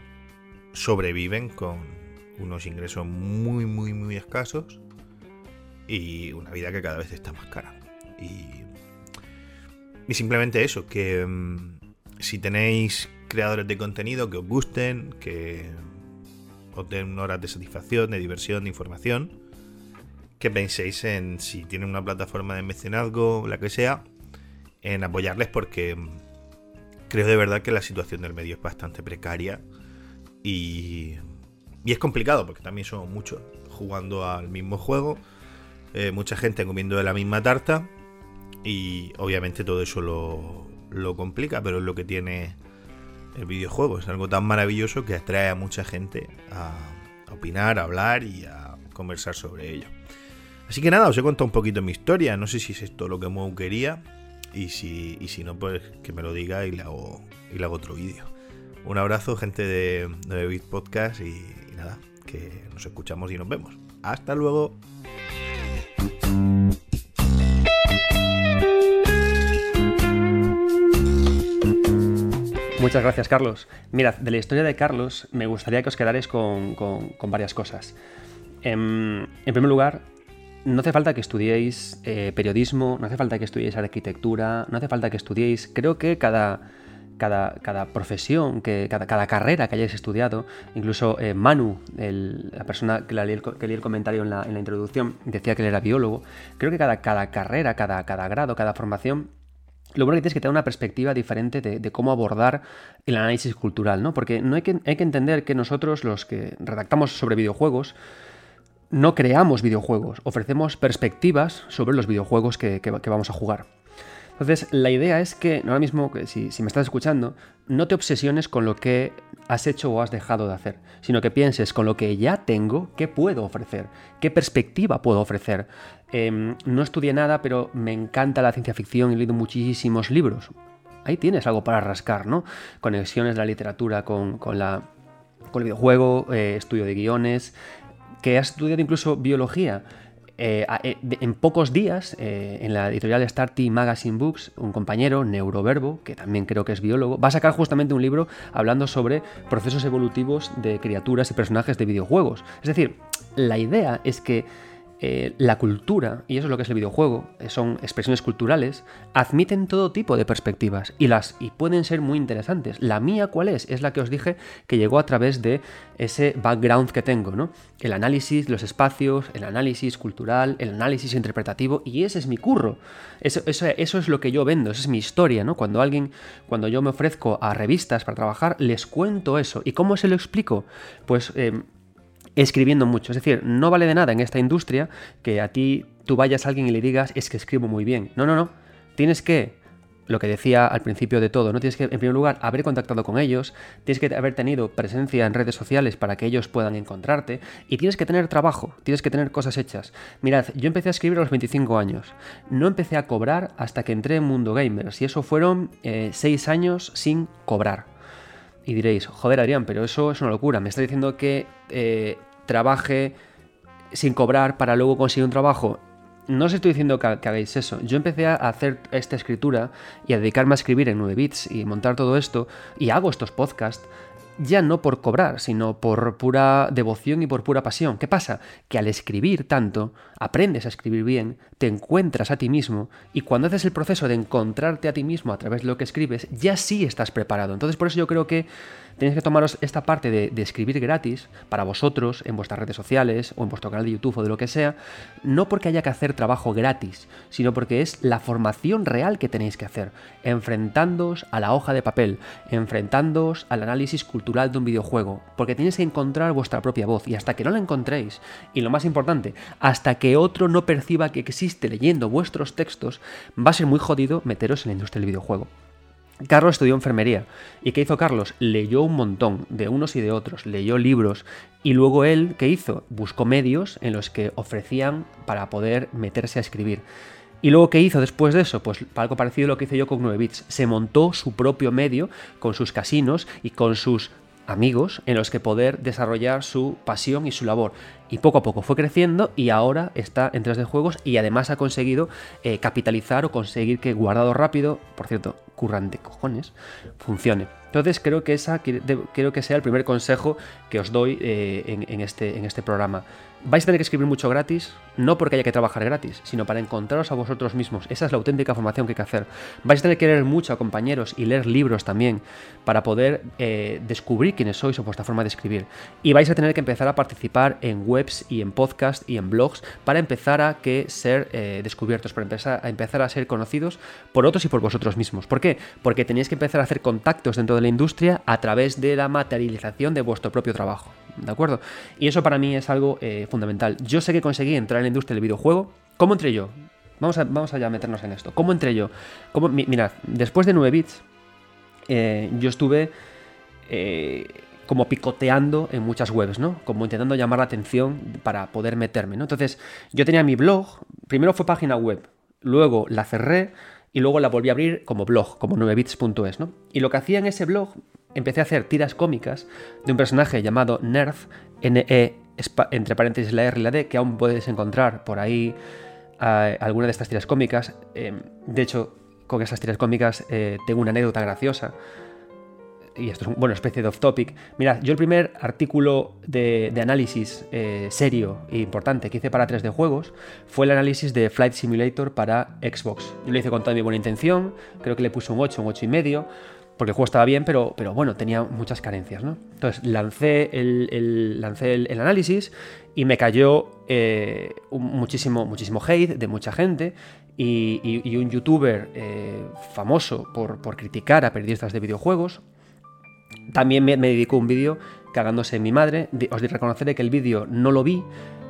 sobreviven con unos ingresos muy, muy, muy escasos y una vida que cada vez está más cara. Y, y simplemente eso, que mm, si tenéis creadores de contenido que os gusten, que os den horas de satisfacción, de diversión, de información, que penséis en si tienen una plataforma de mecenazgo, la que sea, en apoyarles porque creo de verdad que la situación del medio es bastante precaria y, es complicado porque también somos muchos jugando al mismo juego, eh, mucha gente comiendo de la misma tarta y obviamente todo eso lo, complica, pero es lo que tiene el videojuego, es algo tan maravilloso que atrae a mucha gente a opinar, a hablar y a conversar sobre ello. Así que nada, os he contado un poquito mi historia. No sé si es esto lo que Mo quería. Y si, si no, pues que me lo diga y le hago, y hago otro vídeo. Un abrazo, gente de, de Beat Podcast. Y, y nada, que nos escuchamos y nos vemos. Hasta luego. Muchas gracias, Carlos. Mirad, de la historia de Carlos me gustaría que os quedarais con, varias cosas. En, en, primer lugar, no hace falta que estudiéis eh, periodismo, no hace falta que estudiéis arquitectura, no hace falta que estudiéis. Creo que cada, cada, cada profesión, que cada, cada, carrera que hayáis estudiado, incluso eh, Manu, la persona que, leí el, el comentario en la, introducción, decía que él era biólogo. Creo que cada, cada carrera, cada, cada grado, cada formación lo bueno que tienes es que tener una perspectiva diferente de, de, cómo abordar el análisis cultural, ¿no? Porque no hay que, hay que entender que nosotros, los que redactamos sobre videojuegos, no creamos videojuegos, ofrecemos perspectivas sobre los videojuegos que, vamos a jugar. Entonces, la idea es que ahora mismo, si, si me estás escuchando, no te obsesiones con lo que has hecho o has dejado de hacer, sino que pienses con lo que ya tengo, qué puedo ofrecer, qué perspectiva puedo ofrecer. Em, no estudié nada, pero me encanta la ciencia ficción y he leído muchísimos libros. Ahí tienes algo para rascar, ¿no? Conexiones de la literatura con, el videojuego, eh, estudio de guiones, que has estudiado incluso biología. Eh, eh, en pocos días, en la editorial Starty Magazine Books, un compañero, Neuroverbo, que también creo que es biólogo, va a sacar justamente un libro hablando sobre procesos evolutivos de criaturas y personajes de videojuegos. Es decir, la idea es que eh, la cultura, y eso es lo que es el videojuego, eh, son expresiones culturales, admiten todo tipo de perspectivas y, las, y pueden ser muy interesantes. La mía, ¿cuál es? Es la que os dije que llegó a través de ese background que tengo, ¿no? El análisis los espacios, el análisis cultural, el análisis interpretativo, y ese es mi curro. Eso, eso, eso es lo que yo vendo, esa es mi historia, ¿no? Cuando alguien, cuando yo me ofrezco a revistas para trabajar, les cuento eso. ¿Y cómo se lo explico? Pues eh, escribiendo mucho. Es decir, no vale de nada en esta industria que a ti tú vayas a alguien y le digas es que escribo muy bien. No, no, no. Tienes que, lo que decía al principio de todo, ¿no? Tienes que, en primer lugar, haber contactado con ellos, tienes que haber tenido presencia en redes sociales para que ellos puedan encontrarte, y tienes que tener trabajo, tienes que tener cosas hechas. Mirad, yo empecé a escribir a los 25 años. No empecé a cobrar hasta que entré en Mundo Gamers, y eso fueron 6 eh, años sin cobrar. Y diréis, joder Adrián, pero eso es una locura. Me está diciendo que eh, trabaje sin cobrar para luego conseguir un trabajo. No os estoy diciendo que, hagáis eso. Yo empecé a hacer esta escritura y a dedicarme a escribir en 9 bits y montar todo esto y hago estos podcasts ya no por cobrar, sino por pura devoción y por pura pasión. ¿Qué pasa? Que al escribir tanto, aprendes a escribir bien, te encuentras a ti mismo y cuando haces el proceso de encontrarte a ti mismo a través de lo que escribes, ya sí estás preparado. Entonces por eso yo creo que tenéis que tomaros esta parte de, escribir gratis para vosotros en vuestras redes sociales o en vuestro canal de YouTube o de lo que sea, no porque haya que hacer trabajo gratis, sino porque es la formación real que tenéis que hacer, enfrentándoos a la hoja de papel, enfrentándoos al análisis cultural de un videojuego, porque tenéis que encontrar vuestra propia voz y hasta que no la encontréis, y lo más importante, hasta que otro no perciba que existe leyendo vuestros textos, va a ser muy jodido meteros en la industria del videojuego. Carlos estudió enfermería. ¿Y qué hizo Carlos? Leyó un montón, de unos y de otros, leyó libros. Y luego él, ¿qué hizo? Buscó medios en los que ofrecían para poder meterse a escribir. ¿Y luego qué hizo después de eso? Pues algo parecido a lo que hice yo con 9 bits. Se montó su propio medio con sus casinos y con sus amigos en los que poder desarrollar su pasión y su labor. Y poco a poco fue creciendo y ahora está en 3D Juegos y además ha conseguido eh, capitalizar o conseguir que guardado rápido, por cierto, currante cojones, funcione. Entonces creo que, esa, creo que sea el primer consejo que os doy eh, en, este, en este programa. Vais a tener que escribir mucho gratis, no porque haya que trabajar gratis, sino para encontraros a vosotros mismos. Esa es la auténtica formación que hay que hacer. Vais a tener que leer mucho a compañeros y leer libros también para poder eh, descubrir quiénes sois o vuestra forma de escribir. Y vais a tener que empezar a participar en webs y en podcasts y en blogs para empezar a que ser eh, descubiertos, para empezar a, empezar a ser conocidos por otros y por vosotros mismos. ¿Por qué? Porque tenéis que empezar a hacer contactos dentro de la industria a través de la materialización de vuestro propio trabajo. ¿De acuerdo? Y eso para mí es algo eh, fundamental. Yo sé que conseguí entrar en la industria del videojuego. ¿Cómo entré yo? Vamos a, vamos a ya meternos en esto. ¿Cómo entré yo? ¿Cómo, mirad, después de 9 bits, eh, yo estuve eh, como picoteando en muchas webs, ¿no? Como intentando llamar la atención para poder meterme, ¿no? Entonces, yo tenía mi blog, primero fue página web, luego la cerré y luego la volví a abrir como blog, como 9bits.es, ¿no? Y lo que hacía en ese blog, empecé a hacer tiras cómicas de un personaje llamado Nerf, N-E, entre paréntesis la R y la D, que aún puedes encontrar por ahí eh, alguna de estas tiras cómicas. Em, de hecho, con esas tiras cómicas eh, tengo una anécdota graciosa y esto es una especie de off topic. Mirad, yo el primer artículo de, análisis eh, serio e importante que hice para 3D Juegos fue el análisis de Flight Simulator para Xbox. Yo lo hice con toda mi buena intención, creo que le puse un 8, un 8 y medio, porque el juego estaba bien, pero, pero bueno, tenía muchas carencias, ¿no? Entonces lancé el, lancé el, análisis y me cayó eh, muchísimo, muchísimo hate de mucha gente y, un youtuber eh, famoso por, por criticar a periodistas de videojuegos, también me, dedicó un vídeo cagándose en mi madre. Os reconoceré que el vídeo no lo vi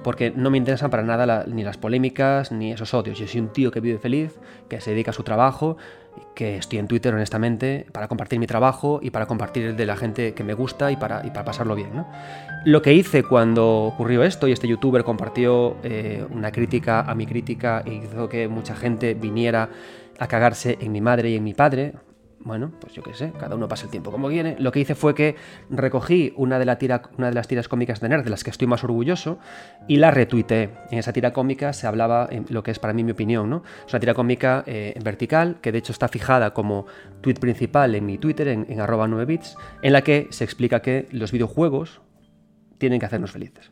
porque no me interesan para nada ni las polémicas ni esos odios. Yo soy un tío que vive feliz, que se dedica a su trabajo, que estoy en Twitter honestamente para compartir mi trabajo y para compartir el de la gente que me gusta y para, para pasarlo bien. Lo que hice cuando ocurrió esto y este youtuber compartió eh, una crítica a mi crítica e hizo que mucha gente viniera a cagarse en mi madre y en mi padre, bueno, pues yo qué sé, cada uno pasa el tiempo como viene. Lo que hice fue que recogí una de, las tiras cómicas de Nerd, de las que estoy más orgulloso, y la retuiteé. En esa tira cómica se hablaba, en lo que es para mí mi opinión, ¿no? Es una tira cómica eh, vertical, que de hecho está fijada como tweet principal en mi Twitter, en, en arroba 9 bits, en la que se explica que los videojuegos tienen que hacernos felices.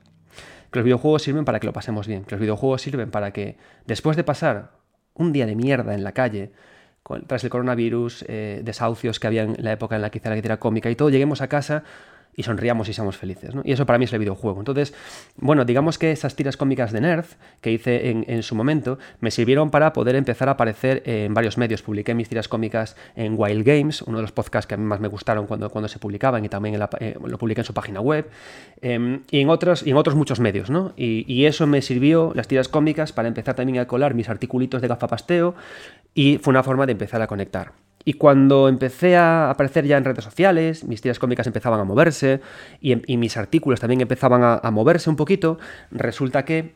Que los videojuegos sirven para que lo pasemos bien, que los videojuegos sirven para que después de pasar un día de mierda en la calle, tras el coronavirus, eh, desahucios que había en la época en la que hice la guitarra cómica y todo, lleguemos a casa y sonriamos y seamos felices. ¿no? Y eso para mí es el videojuego. Entonces, bueno, digamos que esas tiras cómicas de Nerd que hice en, su momento me sirvieron para poder empezar a aparecer en varios medios. Publiqué mis tiras cómicas en Wild Games, uno de los podcasts que a mí más me gustaron cuando, cuando se publicaban y también eh, lo publiqué en su página web, em, y, en otros, y en otros muchos medios. Y, y, eso me sirvió, las tiras cómicas, para empezar también a colar mis articulitos de gafapasteo y fue una forma de empezar a conectar. Y cuando empecé a aparecer ya en redes sociales, mis tiras cómicas empezaban a moverse y, mis artículos también empezaban a, moverse un poquito, resulta que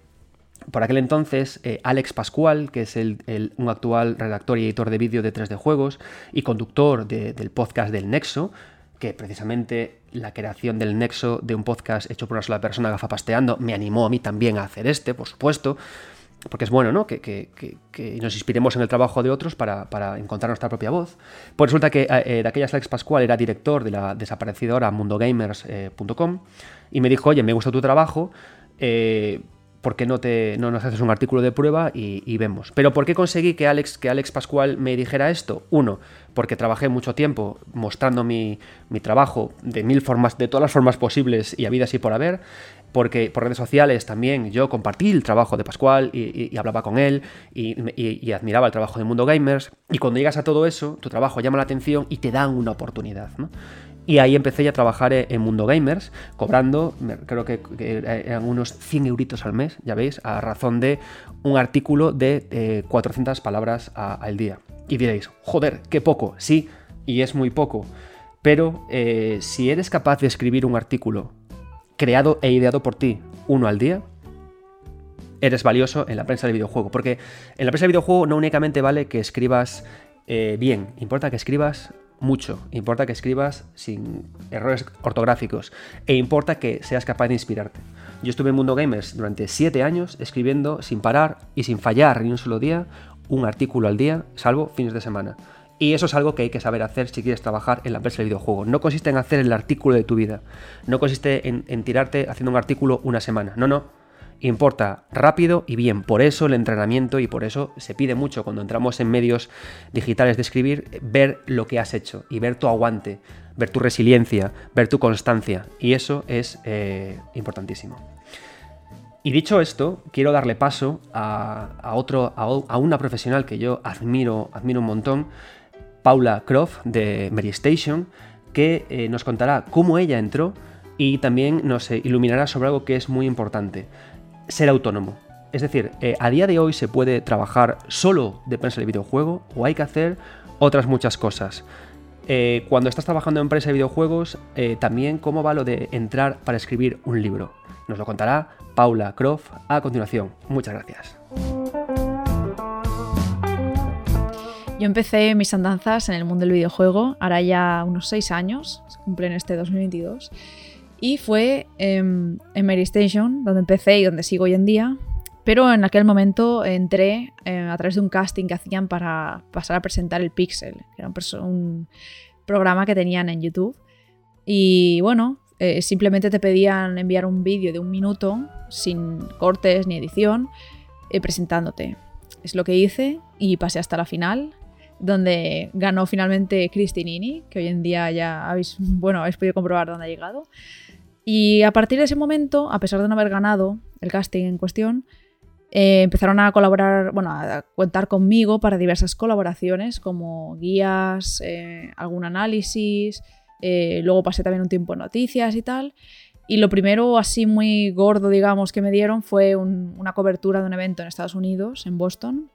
por aquel entonces eh, Alex Pascual, que es un actual redactor y editor de vídeo de 3D Juegos y conductor del podcast del Nexo, que precisamente la creación del Nexo de un podcast hecho por una sola persona gafapasteando me animó a mí también a hacer este, por supuesto porque es bueno, ¿no? Que, nos inspiremos en el trabajo de otros para, encontrar nuestra propia voz. Pues resulta que eh, de aquellas Alex Pascual era director de la desaparecidora mundogamers.com y me dijo, oye, me gusta tu trabajo, eh, ¿por qué no, te, no nos haces un artículo de prueba y, vemos? Pero ¿por qué conseguí que Alex, que Alex Pascual me dijera esto? Uno, porque trabajé mucho tiempo mostrando mi, mi trabajo de mil formas, de todas las formas posibles y habidas y por haber porque por redes sociales también yo compartí el trabajo de Pascual y, hablaba con él y, admiraba el trabajo de Mundo Gamers. Y cuando llegas a todo eso, tu trabajo llama la atención y te dan una oportunidad. Y ahí empecé a trabajar en Mundo Gamers, cobrando, creo que, eran unos 100 euritos al mes, ya veis, a razón de un artículo de 400 palabras al día. Y diréis, joder, qué poco, sí, y es muy poco. Pero eh, si eres capaz de escribir un artículo creado e ideado por ti uno al día, eres valioso en la prensa del videojuego. Porque en la prensa del videojuego no únicamente vale que escribas eh, bien, importa que escribas mucho, importa que escribas sin errores ortográficos e importa que seas capaz de inspirarte. Yo estuve en Mundo Gamers durante 7 años escribiendo sin parar y sin fallar ni un solo día un artículo al día, salvo fines de semana. Y eso es algo que hay que saber hacer si quieres trabajar en la empresa del videojuego. No consiste en hacer el artículo de tu vida. No consiste en, tirarte haciendo un artículo una semana. No, no. Importa rápido y bien. Por eso el entrenamiento y por eso se pide mucho cuando entramos en medios digitales de escribir, ver lo que has hecho y ver tu aguante, ver tu resiliencia, ver tu constancia. Y eso es eh, importantísimo. Y dicho esto, quiero darle paso a, otro, a, una profesional que yo admiro, admiro un montón, Paula Croft de Mary Station, que eh, nos contará cómo ella entró y también nos iluminará sobre algo que es muy importante, ser autónomo. Es decir, eh, a día de hoy se puede trabajar solo de prensa de videojuego o hay que hacer otras muchas cosas. Eh, cuando estás trabajando en empresa de videojuegos, también cómo va lo de entrar para escribir un libro. Nos lo contará Paula Croft a continuación. Muchas gracias. Yo empecé mis andanzas en el mundo del videojuego, ahora ya unos seis años, se cumplen este 2022, y fue en Mary Station, donde empecé y donde sigo hoy en día, pero en aquel momento entré eh, a través de un casting que hacían para pasar a presentar el Pixel, que era un, programa que tenían en YouTube. Y bueno, eh, simplemente te pedían enviar un vídeo de un minuto, sin cortes ni edición, eh, presentándote. Es lo que hice y pasé hasta la final donde ganó finalmente Cristinini, que hoy en día ya habéis, bueno, habéis podido comprobar dónde ha llegado. Y a partir de ese momento, a pesar de no haber ganado el casting en cuestión, eh, empezaron a colaborar, bueno, a contar conmigo para diversas colaboraciones como guías, eh, algún análisis, Eh, luego pasé también un tiempo en noticias y tal. Y lo primero así muy gordo, digamos, que me dieron fue una cobertura de un evento en Estados Unidos, en Boston,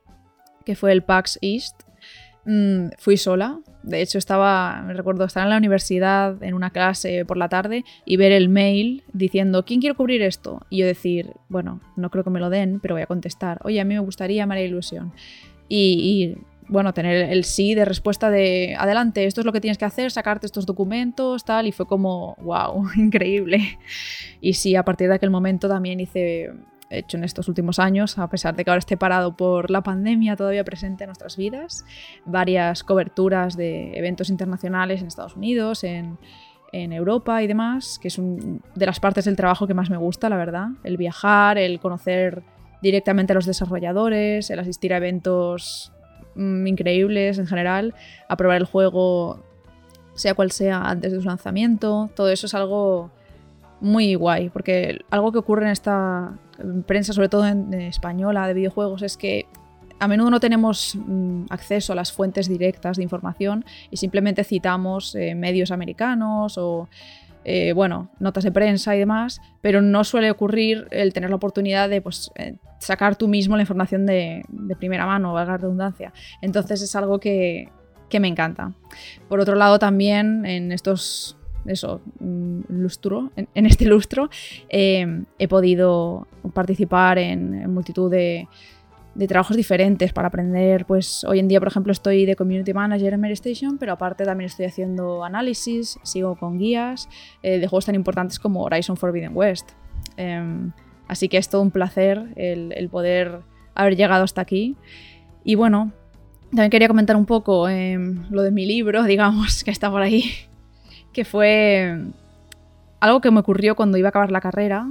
que fue el PAX East. Mm, fui sola. De hecho, estaba, me recuerdo, estar en la universidad en una clase por la tarde y ver el mail diciendo, ¿quién quiere cubrir esto? Y yo decir, bueno, no creo que me lo den, pero voy a contestar, oye, a mí me gustaría, María Ilusión. y bueno, tener el sí de respuesta de adelante, esto es lo que tienes que hacer, sacarte estos documentos, tal, y fue como, wow, increíble. Y sí, a partir de aquel momento también hice, hecho en estos últimos años, a pesar de que ahora esté parado por la pandemia todavía presente en nuestras vidas, varias coberturas de eventos internacionales en Estados Unidos, en, Europa y demás, que es de las partes del trabajo que más me gusta, la verdad, el viajar, el conocer directamente a los desarrolladores, el asistir a eventos Mm, increíbles en general, a probar el juego, sea cual sea, antes de su lanzamiento. Todo eso es algo muy guay, porque algo que ocurre en esta prensa, sobre todo en, española de videojuegos, es que a menudo no tenemos mm, acceso a las fuentes directas de información y simplemente citamos eh, medios americanos o eh, bueno, notas de prensa y demás, pero no suele ocurrir el tener la oportunidad de pues, eh, sacar tú mismo la información de, primera mano, valga la redundancia. Entonces es algo que, me encanta. Por otro lado, también en estos eso, mm, lustro, en, este lustro, eh, he podido participar en multitud de, trabajos diferentes para aprender. Pues hoy en día, por ejemplo, estoy de Community Manager en Station, pero aparte también estoy haciendo análisis, sigo con guías eh, de juegos tan importantes como Horizon Forbidden West. Em, así que es todo un placer el, poder haber llegado hasta aquí. Y bueno, también quería comentar un poco em, lo de mi libro, digamos, que está por ahí, que fue algo que me ocurrió cuando iba a acabar la carrera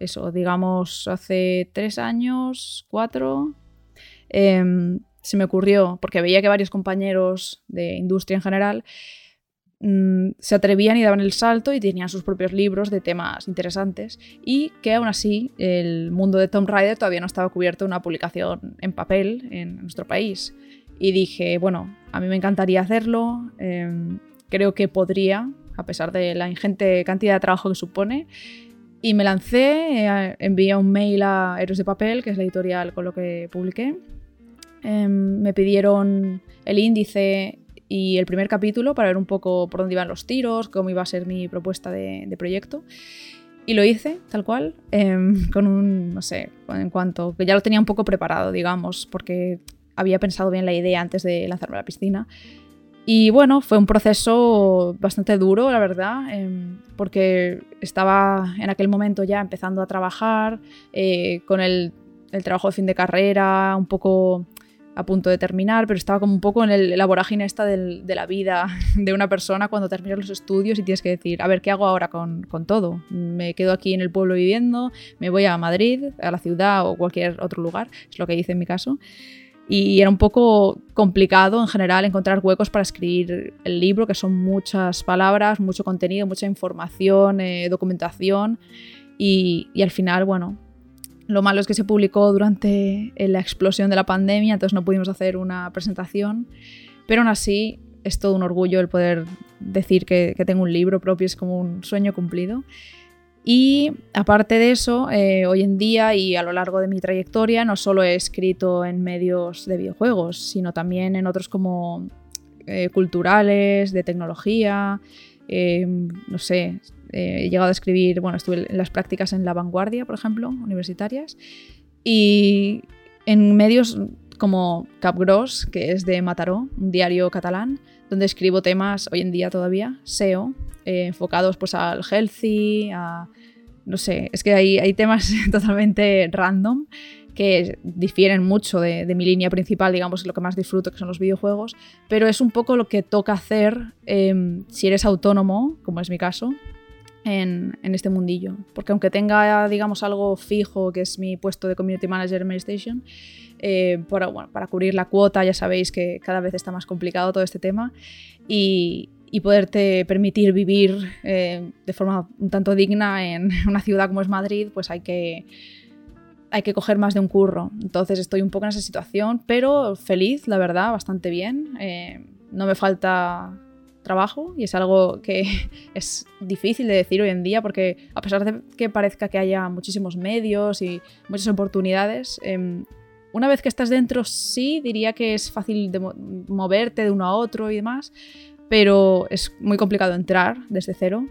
eso, digamos, hace tres años, cuatro, em, se me ocurrió, porque veía que varios compañeros de industria en general mm, se atrevían y daban el salto y tenían sus propios libros de temas interesantes y que aún así el mundo de Tomb Raider todavía no estaba cubierto una publicación en papel en nuestro país. Y dije, bueno, a mí me encantaría hacerlo, em, creo que podría, a pesar de la ingente cantidad de trabajo que supone, y me lancé, eh, envié un mail a Héroes de Papel, que es la editorial con lo que publiqué. Em, me pidieron el índice y el primer capítulo para ver un poco por dónde iban los tiros, cómo iba a ser mi propuesta de, proyecto. Y lo hice, tal cual, em, con un, no sé, en cuanto, que ya lo tenía un poco preparado, digamos, porque había pensado bien la idea antes de lanzarme a la piscina. Y bueno, fue un proceso bastante duro, la verdad, em, porque estaba en aquel momento ya empezando a trabajar, eh, con el, trabajo de fin de carrera, un poco a punto de terminar, pero estaba como un poco en el, la vorágine de la vida de una persona cuando terminas los estudios y tienes que decir, a ver, ¿qué hago ahora con, todo? ¿Me quedo aquí en el pueblo viviendo? ¿Me voy a Madrid, a la ciudad o cualquier otro lugar? Es lo que hice en mi caso y era un poco complicado en general encontrar huecos para escribir el libro, que son muchas palabras, mucho contenido, mucha información, eh, documentación y, al final, bueno, lo malo es que se publicó durante la explosión de la pandemia, entonces no pudimos hacer una presentación, pero aún así es todo un orgullo el poder decir que tengo un libro propio, es como un sueño cumplido. Y aparte de eso, eh, hoy en día y a lo largo de mi trayectoria, no solo he escrito en medios de videojuegos, sino también en otros como eh, culturales, de tecnología, eh, no sé, he llegado a escribir, bueno, estuve en las prácticas en La Vanguardia, por ejemplo, universitarias, y en medios como Capgros, que es de Mataró, un diario catalán, donde escribo temas hoy en día todavía, SEO, eh, enfocados pues al healthy, a... No sé, es que hay, hay temas totalmente random que difieren mucho de, mi línea principal, digamos, lo que más disfruto, que son los videojuegos, pero es un poco lo que toca hacer em, si eres autónomo, como es mi caso, en, este mundillo. Porque aunque tenga, digamos, algo fijo, que es mi puesto de Community Manager en Mailstation, eh, para, bueno, para cubrir la cuota ya sabéis que cada vez está más complicado todo este tema y, y poderte permitir vivir eh, de forma un tanto digna en una ciudad como es Madrid, pues hay que, hay que coger más de un curro. Entonces estoy un poco en esa situación, pero feliz, la verdad, bastante bien. Eh, no me falta trabajo y es algo que es difícil de decir hoy en día porque a pesar de que parezca que haya muchísimos medios y muchas oportunidades, em, una vez que estás dentro sí diría que es fácil de moverte de uno a otro y demás, pero es muy complicado entrar desde cero.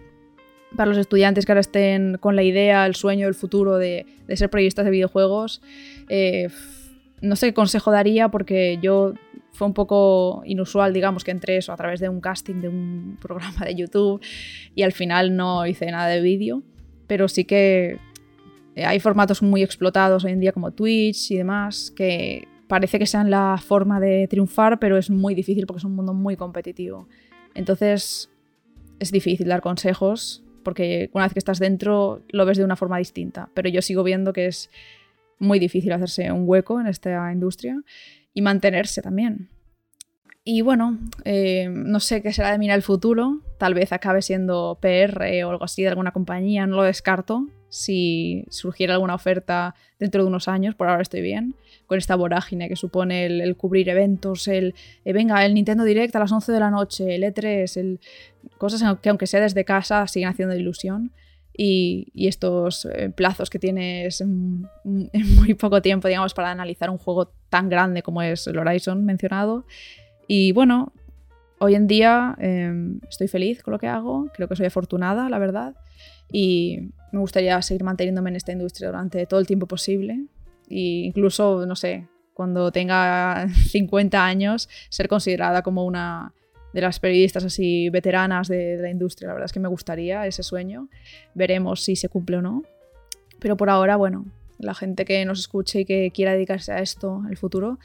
Para los estudiantes que ahora estén con la idea, el sueño, el futuro de, ser periodistas de videojuegos, eh, no sé qué consejo daría porque yo fue un poco inusual, digamos, que entré eso a través de un casting de un programa de YouTube y al final no hice nada de vídeo, pero sí que eh, hay formatos muy explotados hoy en día como Twitch y demás que parece que sean la forma de triunfar, pero es muy difícil porque es un mundo muy competitivo. Entonces es difícil dar consejos porque una vez que estás dentro lo ves de una forma distinta, pero yo sigo viendo que es muy difícil hacerse un hueco en esta industria y mantenerse también. Y bueno, eh, no sé qué será de mí en el futuro. Tal vez acabe siendo PR o algo así de alguna compañía, no lo descarto. Si surgiera alguna oferta dentro de unos años, por ahora estoy bien, con esta vorágine que supone el, cubrir eventos, el eh, venga, el Nintendo Direct a las 11 de la noche, el E3, el, cosas que aunque sea desde casa siguen haciendo ilusión y, estos eh, plazos que tienes en, muy poco tiempo, digamos, para analizar un juego tan grande como es el Horizon mencionado. Y bueno, hoy en día em, estoy feliz con lo que hago, creo que soy afortunada, la verdad, y me gustaría seguir manteniéndome en esta industria durante todo el tiempo posible. E incluso, no sé, cuando tenga 50 años, ser considerada como una de las periodistas así veteranas de, la industria. La verdad es que me gustaría ese sueño. Veremos si se cumple o no. Pero por ahora, bueno, la gente que nos escuche y que quiera dedicarse a esto en el futuro,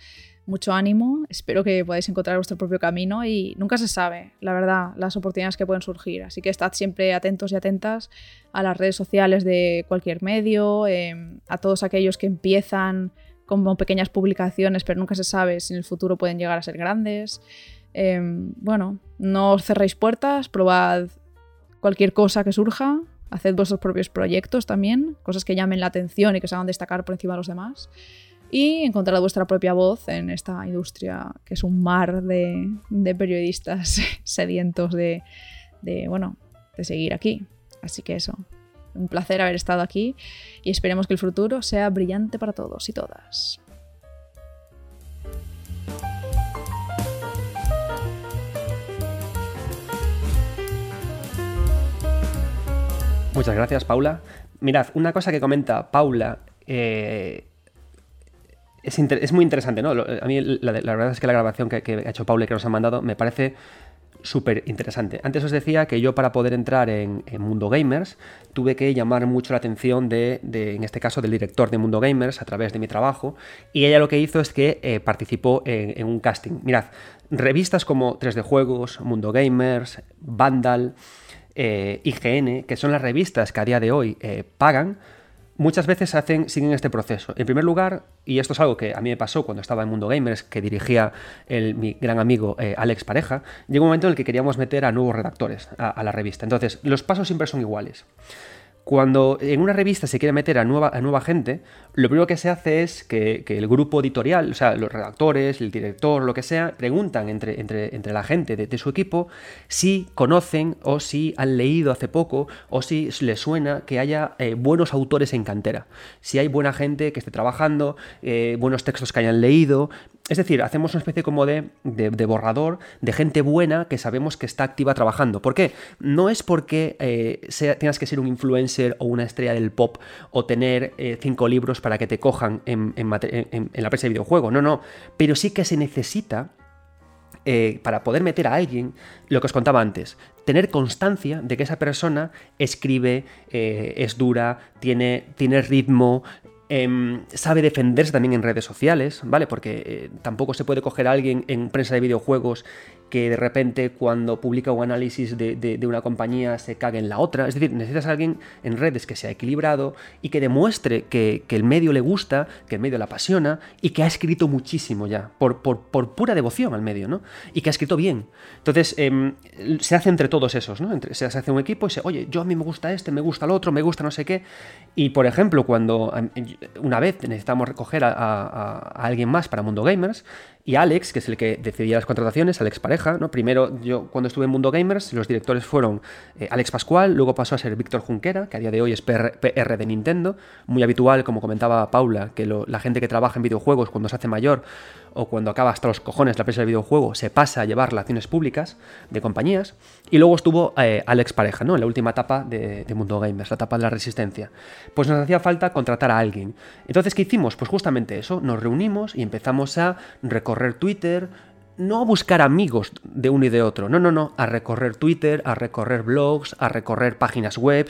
mucho ánimo. Espero que podáis encontrar vuestro propio camino y nunca se sabe, la verdad, las oportunidades que pueden surgir. Así que estad siempre atentos y atentas a las redes sociales de cualquier medio, em, a todos aquellos que empiezan como pequeñas publicaciones, pero nunca se sabe si en el futuro pueden llegar a ser grandes. Em, bueno, no os cerréis puertas, probad cualquier cosa que surja, haced vuestros propios proyectos también, cosas que llamen la atención y que se hagan destacar por encima de los demás. Y encontrad vuestra propia voz en esta industria que es un mar de, periodistas sedientos de, bueno, de seguir aquí. Así que eso, un placer haber estado aquí y esperemos que el futuro sea brillante para todos y todas. Muchas gracias, Paula. Mirad, una cosa que comenta Paula eh, es, muy interesante, ¿no? A mí la, verdad es que la grabación que, ha hecho Paula y que nos ha mandado me parece súper interesante. Antes os decía que yo para poder entrar en, Mundo Gamers tuve que llamar mucho la atención de, en este caso, del director de Mundo Gamers a través de mi trabajo y ella lo que hizo es que eh, participó en, un casting. Mirad, revistas como 3D Juegos, Mundo Gamers, Vandal, eh, IGN, que son las revistas que a día de hoy eh, pagan, muchas veces siguen este proceso. En primer lugar, y esto es algo que a mí me pasó cuando estaba en Mundo Gamers, que dirigía mi gran amigo eh, Alex Pareja, llegó un momento en el que queríamos meter a nuevos redactores a la revista. Entonces, los pasos siempre son iguales. Cuando en una revista se quiere meter a nueva, gente, lo primero que se hace es que, el grupo editorial, o sea, los redactores, el director, lo que sea, preguntan entre, entre, entre la gente de, su equipo si conocen o si han leído hace poco o si les suena que haya eh, buenos autores en cantera. Si hay buena gente que esté trabajando, eh, buenos textos que hayan leído, es decir, hacemos una especie como de, borrador de gente buena que sabemos que está activa trabajando. ¿Por qué? No es porque eh, tengas que ser un influencer o una estrella del pop o tener eh, cinco libros para que te cojan en, la prensa de videojuego. No, no. Pero sí que se necesita eh, para poder meter a alguien, lo que os contaba antes, tener constancia de que esa persona escribe, es dura, tiene, tiene ritmo, Em, sabe defenderse también en redes sociales, ¿vale? Porque eh, tampoco se puede coger a alguien en prensa de videojuegos que de repente cuando publica un análisis de, una compañía se cague en la otra. Es decir, necesitas a alguien en redes que sea equilibrado y que demuestre que, el medio le gusta, que el medio le apasiona y que ha escrito muchísimo ya, por, pura devoción al medio, ¿no? Y que ha escrito bien. Entonces, em, se hace entre todos esos, ¿no? Se hace un equipo y se, oye, yo a mí me gusta este, me gusta el otro, me gusta no sé qué. Y por ejemplo, cuando em, una vez necesitamos recoger a, a alguien más para Mundo Gamers, y Alex, que es el que decidía las contrataciones, Alex Pareja, ¿no? Primero, yo cuando estuve en Mundo Gamers, los directores fueron eh, Alex Pascual, luego pasó a ser Víctor Junquera, que a día de hoy es PR, de Nintendo, muy habitual, como comentaba Paula, que la gente que trabaja en videojuegos cuando se hace mayor o cuando acaba hasta los cojones la empresa de videojuego, se pasa a llevar relaciones públicas de compañías. Y luego estuvo eh, Alex Pareja, ¿no? En la última etapa de, de, Mundo Gamers, la etapa de la resistencia. Pues nos hacía falta contratar a alguien. Entonces, ¿qué hicimos? Pues justamente eso, nos reunimos y empezamos a recorrer Twitter, no a buscar amigos de uno y de otro, no, no, no, a recorrer Twitter, a recorrer blogs, a recorrer páginas web,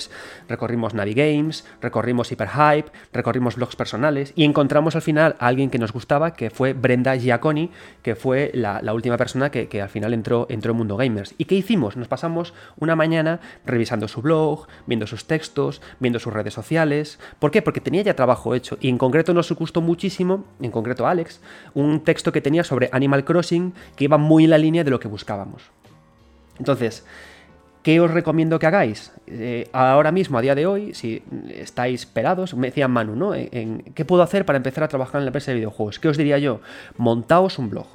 recorrimos Navigames, recorrimos Hyperhype, recorrimos blogs personales y encontramos al final a alguien que nos gustaba, que fue Brenda Giaconi, que fue la, última persona que, al final entró, entró en Mundo Gamers. ¿Y qué hicimos? Nos pasamos una mañana revisando su blog, viendo sus textos, viendo sus redes sociales. ¿Por qué? Porque tenía ya trabajo hecho y en concreto nos gustó muchísimo, en concreto Alex, un texto que tenía sobre Animal Crossing que iba muy en la línea de lo que buscábamos. Entonces, ¿qué os recomiendo que hagáis? Eh, ahora mismo, a día de hoy, si estáis pelados, me decía Manu, ¿no? En, ¿Qué puedo hacer para empezar a trabajar en la empresa de videojuegos? ¿Qué os diría yo? Montaos un blog,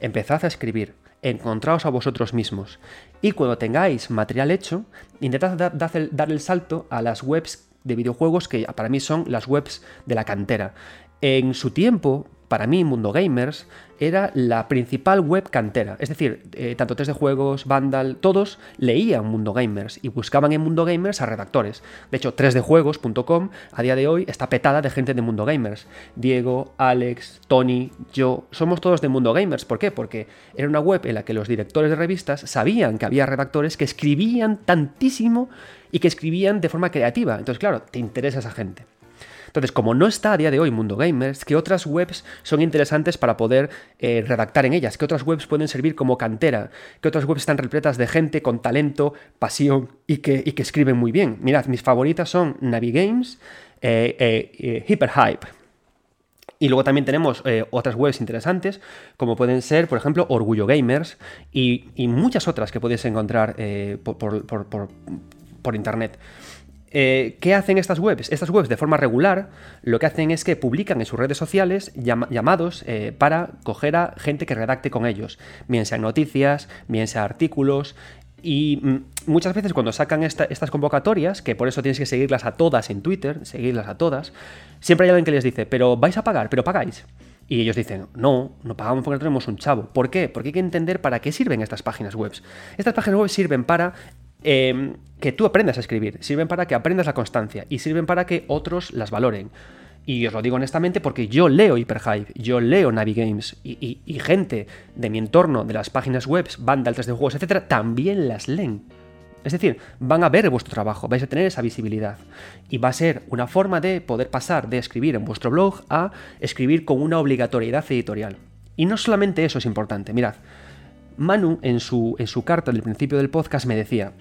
empezad a escribir, encontraos a vosotros mismos y cuando tengáis material hecho, intentad dar el salto a las webs de videojuegos que para mí son las webs de la cantera. En su tiempo, para mí, Mundo Gamers era la principal web cantera. Es decir, eh, tanto test de juegos, Vandal, todos leían Mundo Gamers y buscaban en Mundo Gamers a redactores. De hecho, 3dejuegos.com a día de hoy está petada de gente de Mundo Gamers. Diego, Alex, Tony, yo, somos todos de Mundo Gamers. ¿Por qué? Porque era una web en la que los directores de revistas sabían que había redactores que escribían tantísimo y que escribían de forma creativa. Entonces, claro, te interesa esa gente. Entonces, como no está a día de hoy Mundo Gamers, ¿qué otras webs son interesantes para poder eh, redactar en ellas? ¿Qué otras webs pueden servir como cantera? ¿Qué otras webs están repletas de gente con talento, pasión y que, escriben muy bien? Mirad, mis favoritas son Navigames, eh, eh, Hyperhype. Y luego también tenemos otras webs interesantes, como pueden ser, por ejemplo, Orgullo Gamers y, muchas otras que podéis encontrar por internet. Eh, ¿Qué hacen estas webs? Estas webs de forma regular lo que hacen es que publican en sus redes sociales llamados eh, para coger a gente que redacte con ellos, bien sean noticias, bien sean artículos. Y mm, muchas veces cuando sacan estas convocatorias, que por eso tienes que seguirlas a todas en Twitter, seguirlas a todas, siempre hay alguien que les dice, pero vais a pagar, pero pagáis. Y ellos dicen, no, no pagamos porque no tenemos un chavo. ¿Por qué? Porque hay que entender para qué sirven estas páginas web. Estas páginas web sirven para Em, que tú aprendas a escribir, sirven para que aprendas la constancia y sirven para que otros las valoren. Y os lo digo honestamente porque yo leo Hyperhype, yo leo Navigames y, y, gente de mi entorno, de las páginas web, Vandal, 3 de juegos, etcétera, también las leen. Es decir, van a ver vuestro trabajo, vais a tener esa visibilidad. Y va a ser una forma de poder pasar de escribir en vuestro blog a escribir con una obligatoriedad editorial. Y no solamente eso es importante, mirad. Manu en su, en su carta del principio del podcast me decía,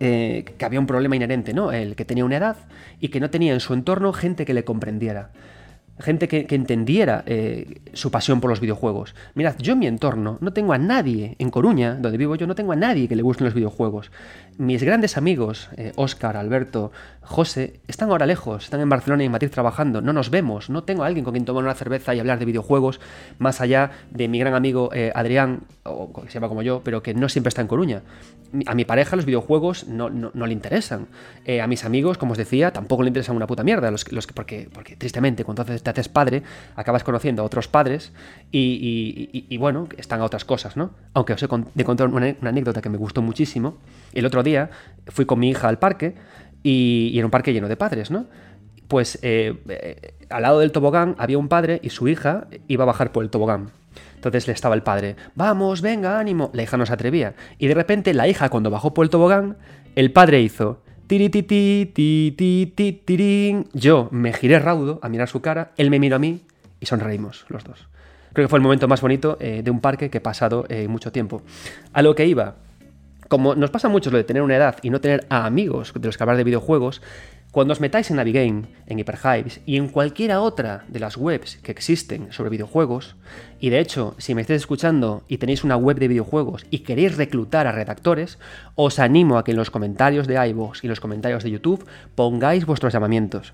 eh, que había un problema inherente, ¿no? El que tenía una edad y que no tenía en su entorno gente que le comprendiera gente que, entendiera eh, su pasión por los videojuegos. Mirad, yo en mi entorno no tengo a nadie, en Coruña, donde vivo yo, no tengo a nadie que le gusten los videojuegos. Mis grandes amigos, Oscar, eh, Alberto, José, están ahora lejos, están en Barcelona y en Madrid trabajando, no nos vemos, no tengo a alguien con quien tomar una cerveza y hablar de videojuegos, más allá de mi gran amigo eh, Adrián, o que se llama como yo, pero que no siempre está en Coruña. A mi pareja los videojuegos no, le interesan. a mis amigos, como os decía, tampoco le interesan una puta mierda, los, los porque, porque tristemente, cuando te haces padre, acabas conociendo a otros padres y, bueno, están a otras cosas, ¿no? Aunque os he de contar una, anécdota que me gustó muchísimo. El otro día fui con mi hija al parque y, era un parque lleno de padres, ¿no? Pues eh, eh, al lado del tobogán había un padre y su hija iba a bajar por el tobogán. Entonces le estaba el padre, vamos, venga, ánimo. La hija no se atrevía. Y de repente la hija cuando bajó por el tobogán, el padre hizo, yo me giré raudo a mirar su cara, él me miró a mí y sonreímos los dos. Creo que fue el momento más bonito eh, de un parque que he pasado eh, mucho tiempo. A lo que iba, como nos pasa mucho lo de tener una edad y no tener a amigos de los que hablar de videojuegos, cuando os metáis en Navigame, en Hyperhypes y en cualquiera otra de las webs que existen sobre videojuegos, y de hecho, si me estáis escuchando y tenéis una web de videojuegos y queréis reclutar a redactores, os animo a que en los comentarios de iVoox y los comentarios de YouTube pongáis vuestros llamamientos.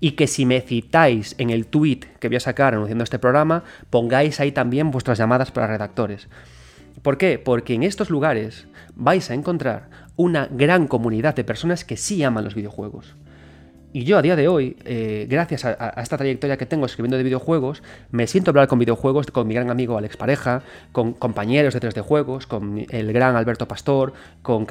Y que si me citáis en el tweet que voy a sacar anunciando este programa, pongáis ahí también vuestras llamadas para redactores. ¿Por qué? Porque en estos lugares vais a encontrar una gran comunidad de personas que sí aman los videojuegos. Y yo a día de hoy, eh, gracias a, esta trayectoria que tengo escribiendo de videojuegos, me siento a hablar con videojuegos con mi gran amigo Alex Pareja, con compañeros de 3D Juegos, con el gran Alberto Pastor, con,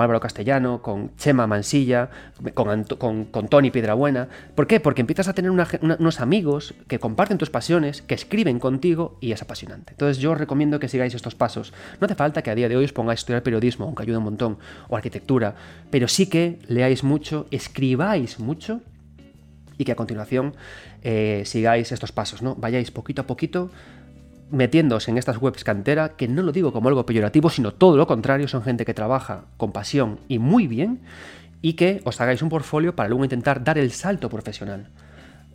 Álvaro Castellano, con Chema Mansilla, con, con, Tony Piedrabuena. ¿Por qué? Porque empiezas a tener unos amigos que comparten tus pasiones, que escriben contigo y es apasionante. Entonces yo os recomiendo que sigáis estos pasos. No hace falta que a día de hoy os pongáis a estudiar periodismo, aunque ayuda un montón, o arquitectura, pero sí que leáis mucho, escribáis mucho y que a continuación eh, sigáis estos pasos, ¿no? Vayáis poquito a poquito metiéndose en estas webs cantera, que no lo digo como algo peyorativo, sino todo lo contrario, son gente que trabaja con pasión y muy bien, y que os hagáis un portfolio para luego intentar dar el salto profesional,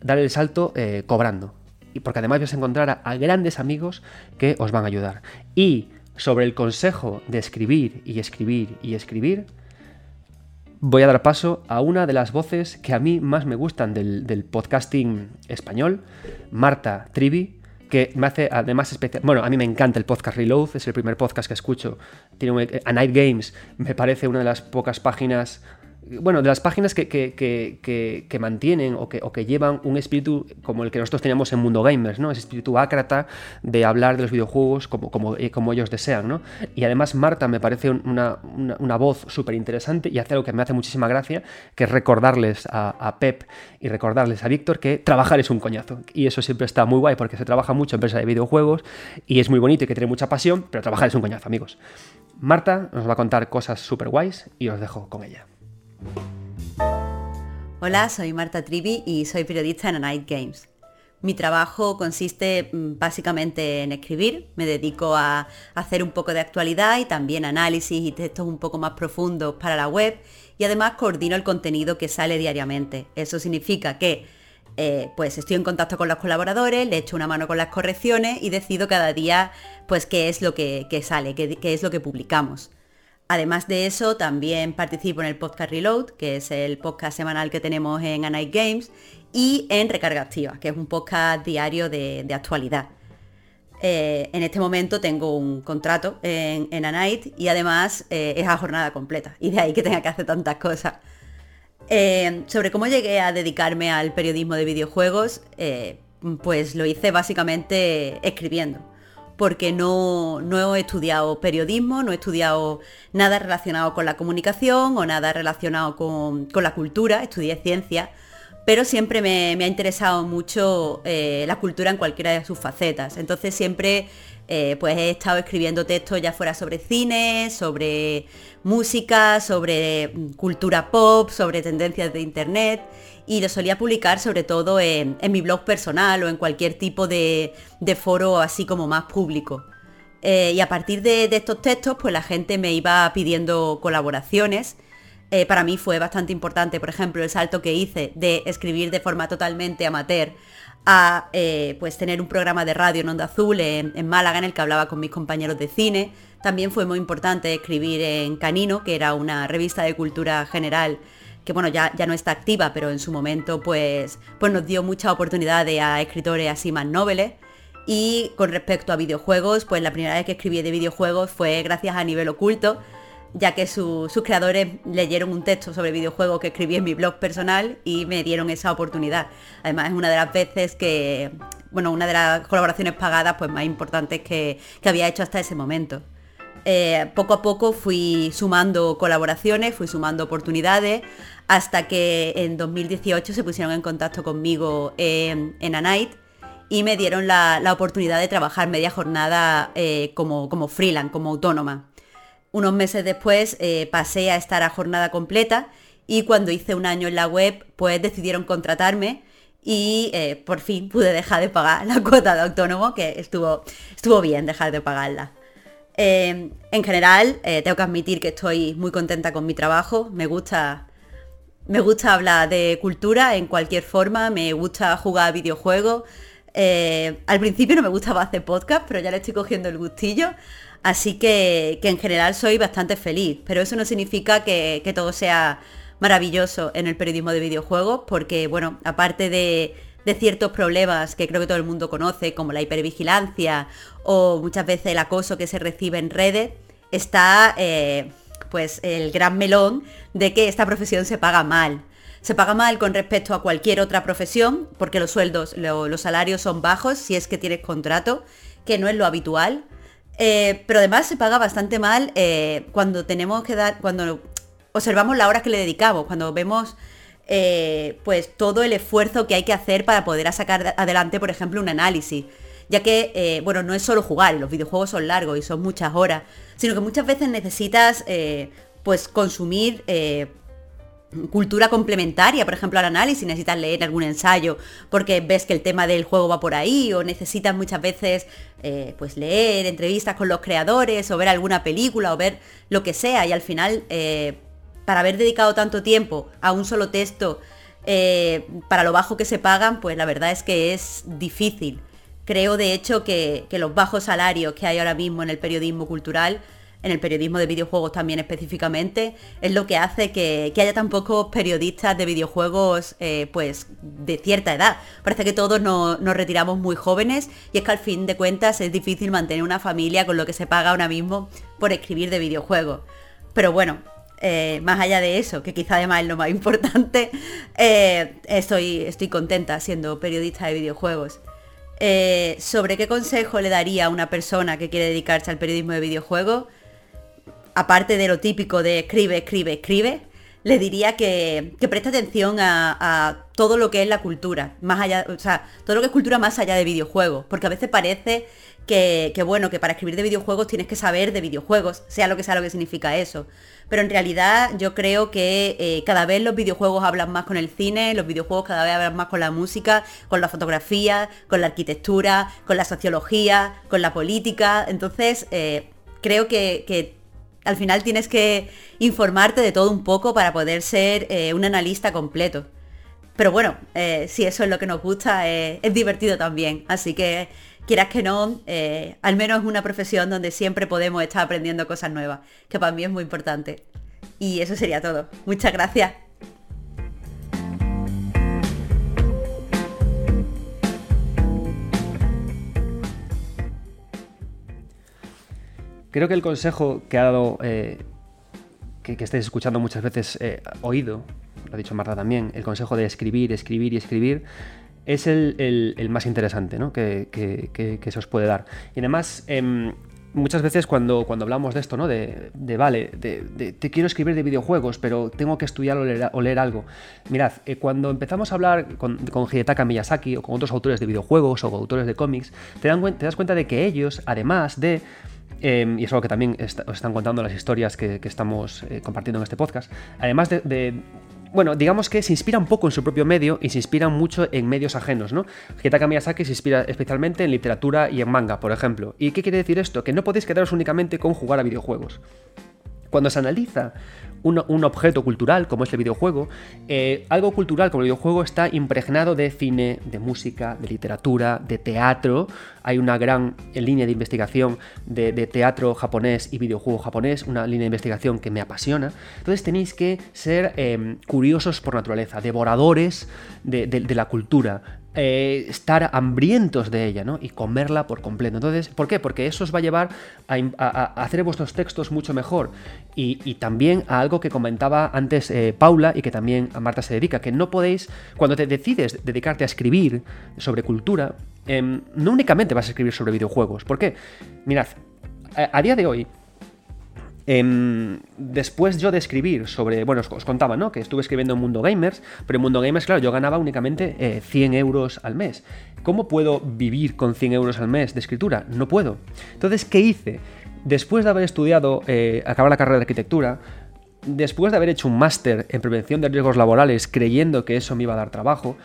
dar el salto eh, cobrando, y porque además vais a encontrar a grandes amigos que os van a ayudar. Y sobre el consejo de escribir y escribir y escribir, voy a dar paso a una de las voces que a mí más me gustan del, podcasting español, Marta Trivi, que me hace además especial. Bueno, a mí me encanta el podcast Reload, es el primer podcast que escucho. Tiene a Night Games, me parece una de las pocas páginas bueno, de las páginas que, mantienen o, que, llevan un espíritu como el que nosotros teníamos en Mundo Gamers, ¿no? Ese espíritu ácrata de hablar de los videojuegos como, eh, ellos desean, ¿no? Y además Marta me parece una, voz súper interesante y hace algo que me hace muchísima gracia, que es recordarles a, Pep y recordarles a Víctor que trabajar es un coñazo. Y eso siempre está muy guay porque se trabaja mucho en empresa de videojuegos y es muy bonito y que tiene mucha pasión, pero trabajar es un coñazo, amigos. Marta nos va a contar cosas súper guays y os dejo con ella. Hola, soy Marta Trivi y soy periodista en Night Games. Mi trabajo consiste mm, básicamente en escribir, me dedico a hacer un poco de actualidad y también análisis y textos un poco más profundos para la web y además coordino el contenido que sale diariamente. Eso significa que eh, pues estoy en contacto con los colaboradores, le echo una mano con las correcciones y decido cada día pues qué es lo que, sale, qué es lo que publicamos. Además de eso, también participo en el podcast Reload, que es el podcast semanal que tenemos en A Night Games, y en Recarga Activa, que es un podcast diario de, actualidad. Eh, en este momento tengo un contrato en, en A Night y además eh, es a jornada completa, y de ahí que tenga que hacer tantas cosas. Eh, sobre cómo llegué a dedicarme al periodismo de videojuegos, pues lo hice básicamente escribiendo porque no, he estudiado periodismo, no he estudiado nada relacionado con la comunicación o nada relacionado con, la cultura, estudié ciencia, pero siempre me, ha interesado mucho eh, la cultura en cualquiera de sus facetas. Entonces siempre eh, pues he estado escribiendo textos ya fuera sobre cine, sobre música, sobre mm, cultura pop, sobre tendencias de internet y lo solía publicar sobre todo en, mi blog personal o en cualquier tipo de, foro así como más público. Eh, y a partir de, estos textos, pues la gente me iba pidiendo colaboraciones. Eh, para mí fue bastante importante, por ejemplo, el salto que hice de escribir de forma totalmente amateur a eh, pues tener un programa de radio en Onda Azul en, en, Málaga en el que hablaba con mis compañeros de cine. También fue muy importante escribir en Canino, que era una revista de cultura general que bueno, ya, ya no está activa, pero en su momento pues, pues nos dio muchas oportunidades a escritores así más nobles. Y con respecto a videojuegos, pues la primera vez que escribí de videojuegos fue gracias a Nivel Oculto, ya que sus creadores leyeron un texto sobre videojuegos que escribí en mi blog personal y me dieron esa oportunidad. Además es una de las veces que, bueno, una de las colaboraciones pagadas pues más importantes que, que había hecho hasta ese momento. Eh, poco a poco fui sumando colaboraciones, fui sumando oportunidades, hasta que en 2018 se pusieron en contacto conmigo en, en A y me dieron la, oportunidad de trabajar media jornada eh, como, como freelance, como autónoma. Unos meses después eh, pasé a estar a jornada completa y cuando hice un año en la web, pues decidieron contratarme y por fin pude dejar de pagar la cuota de autónomo, que estuvo, estuvo bien dejar de pagarla. Em, en general, eh, tengo que admitir que estoy muy contenta con mi trabajo. Me gusta, me gusta hablar de cultura en cualquier forma, me gusta jugar videojuegos. Eh, al principio no me gustaba hacer podcast, pero ya le estoy cogiendo el gustillo. Así que, en general soy bastante feliz. Pero eso no significa que, que todo sea maravilloso en el periodismo de videojuegos, porque bueno, aparte de, de ciertos problemas que creo que todo el mundo conoce, como la hipervigilancia o muchas veces el acoso que se recibe en redes, está eh, pues el gran melón de que esta profesión se paga mal. Se paga mal con respecto a cualquier otra profesión, porque los sueldos, los salarios son bajos si es que tienes contrato, que no es lo habitual. Eh, pero además se paga bastante mal eh, cuando tenemos que dar, cuando observamos las horas que le dedicamos, cuando vemos eh, pues todo el esfuerzo que hay que hacer para poder sacar adelante, por ejemplo, un análisis. Ya que, bueno, no es solo jugar, los videojuegos son largos y son muchas horas, sino que muchas veces necesitas pues consumir cultura complementaria, por ejemplo, al análisis, necesitas leer algún ensayo porque ves que el tema del juego va por ahí, o necesitas muchas veces eh, pues leer entrevistas con los creadores, o ver alguna película, o ver lo que sea, y al final, eh, para haber dedicado tanto tiempo a un solo texto, eh, para lo bajo que se pagan, pues la verdad es que es difícil. Creo de hecho que los bajos salarios que hay ahora mismo en el periodismo cultural en el periodismo de videojuegos también específicamente, es lo que hace que, haya tan pocos periodistas de videojuegos eh, pues de cierta edad. Parece que todos nos, retiramos muy jóvenes y es que al fin de cuentas es difícil mantener una familia con lo que se paga ahora mismo por escribir de videojuegos. Pero bueno, eh, más allá de eso, que quizá además es lo más importante, eh, estoy, estoy contenta siendo periodista de videojuegos. sobre qué consejo le daría a una persona que quiere dedicarse al periodismo de videojuegos, aparte de lo típico de escribe, escribe, escribe, le diría que, preste atención a, todo lo que es la cultura, más allá, o sea, todo lo que es cultura más allá de videojuegos, porque a veces parece que, bueno, que para escribir de videojuegos tienes que saber de videojuegos, sea lo que sea lo que significa eso. Pero en realidad yo creo que eh, cada vez los videojuegos hablan más con el cine, los videojuegos cada vez hablan más con la música, con la fotografía, con la arquitectura, con la sociología, con la política. Entonces, eh, creo que, al final tienes que informarte de todo un poco para poder ser eh, un analista completo. Pero bueno, si eso es lo que nos gusta, es divertido también. Así que, quieras que no, al menos es una profesión donde siempre podemos estar aprendiendo cosas nuevas, que para mí es muy importante. Y eso sería todo. Muchas gracias. Creo que el consejo que ha dado, eh, que, estáis escuchando muchas veces eh, oído, lo ha dicho Marta también, el consejo de escribir, escribir y escribir, es el, más interesante ¿no? que, se os puede dar. Y además, em, muchas veces cuando, cuando hablamos de esto, ¿no? De, vale, de, te quiero escribir de videojuegos, pero tengo que estudiar o leer, algo. Mirad, eh, cuando empezamos a hablar con, con, Hidetaka Miyazaki o con otros autores de videojuegos o autores de cómics, te, te das cuenta de que ellos, además de Em, y es algo que también os están contando las historias que, estamos eh, compartiendo en este podcast. Además de, bueno, digamos que se inspira un poco en su propio medio y se inspira mucho en medios ajenos, ¿no? Hitaka Miyazaki se inspira especialmente en literatura y en manga, por ejemplo. ¿Y qué quiere decir esto? Que no podéis quedaros únicamente con jugar a videojuegos. Cuando se analiza un, objeto cultural como es el videojuego, eh, algo cultural como el videojuego está impregnado de cine, de música, de literatura, de teatro. Hay una gran línea de investigación de, teatro japonés y videojuego japonés, una línea de investigación que me apasiona. Entonces tenéis que ser em, curiosos por naturaleza, devoradores de la cultura, eh, estar hambrientos de ella, ¿no? Y comerla por completo. Entonces, ¿por qué? Porque eso os va a llevar a, hacer vuestros textos mucho mejor. Y, también a algo que comentaba antes eh, Paula y que también a Marta se dedica, que no podéis, cuando te decides dedicarte a escribir sobre cultura, em, no únicamente vas a escribir sobre videojuegos. ¿Por qué? Mirad, a día de hoy, Em, después yo de escribir sobre, bueno, os, contaba, ¿no? Que estuve escribiendo en Mundo Gamers, pero en Mundo Gamers, claro, yo ganaba únicamente 100 eh, euros al mes. ¿Cómo puedo vivir con 100 euros al mes de escritura? No puedo. Entonces, ¿qué hice? Después de haber estudiado, eh, acabar la carrera de arquitectura, después de haber hecho un máster en prevención de riesgos laborales creyendo que eso me iba a dar trabajo,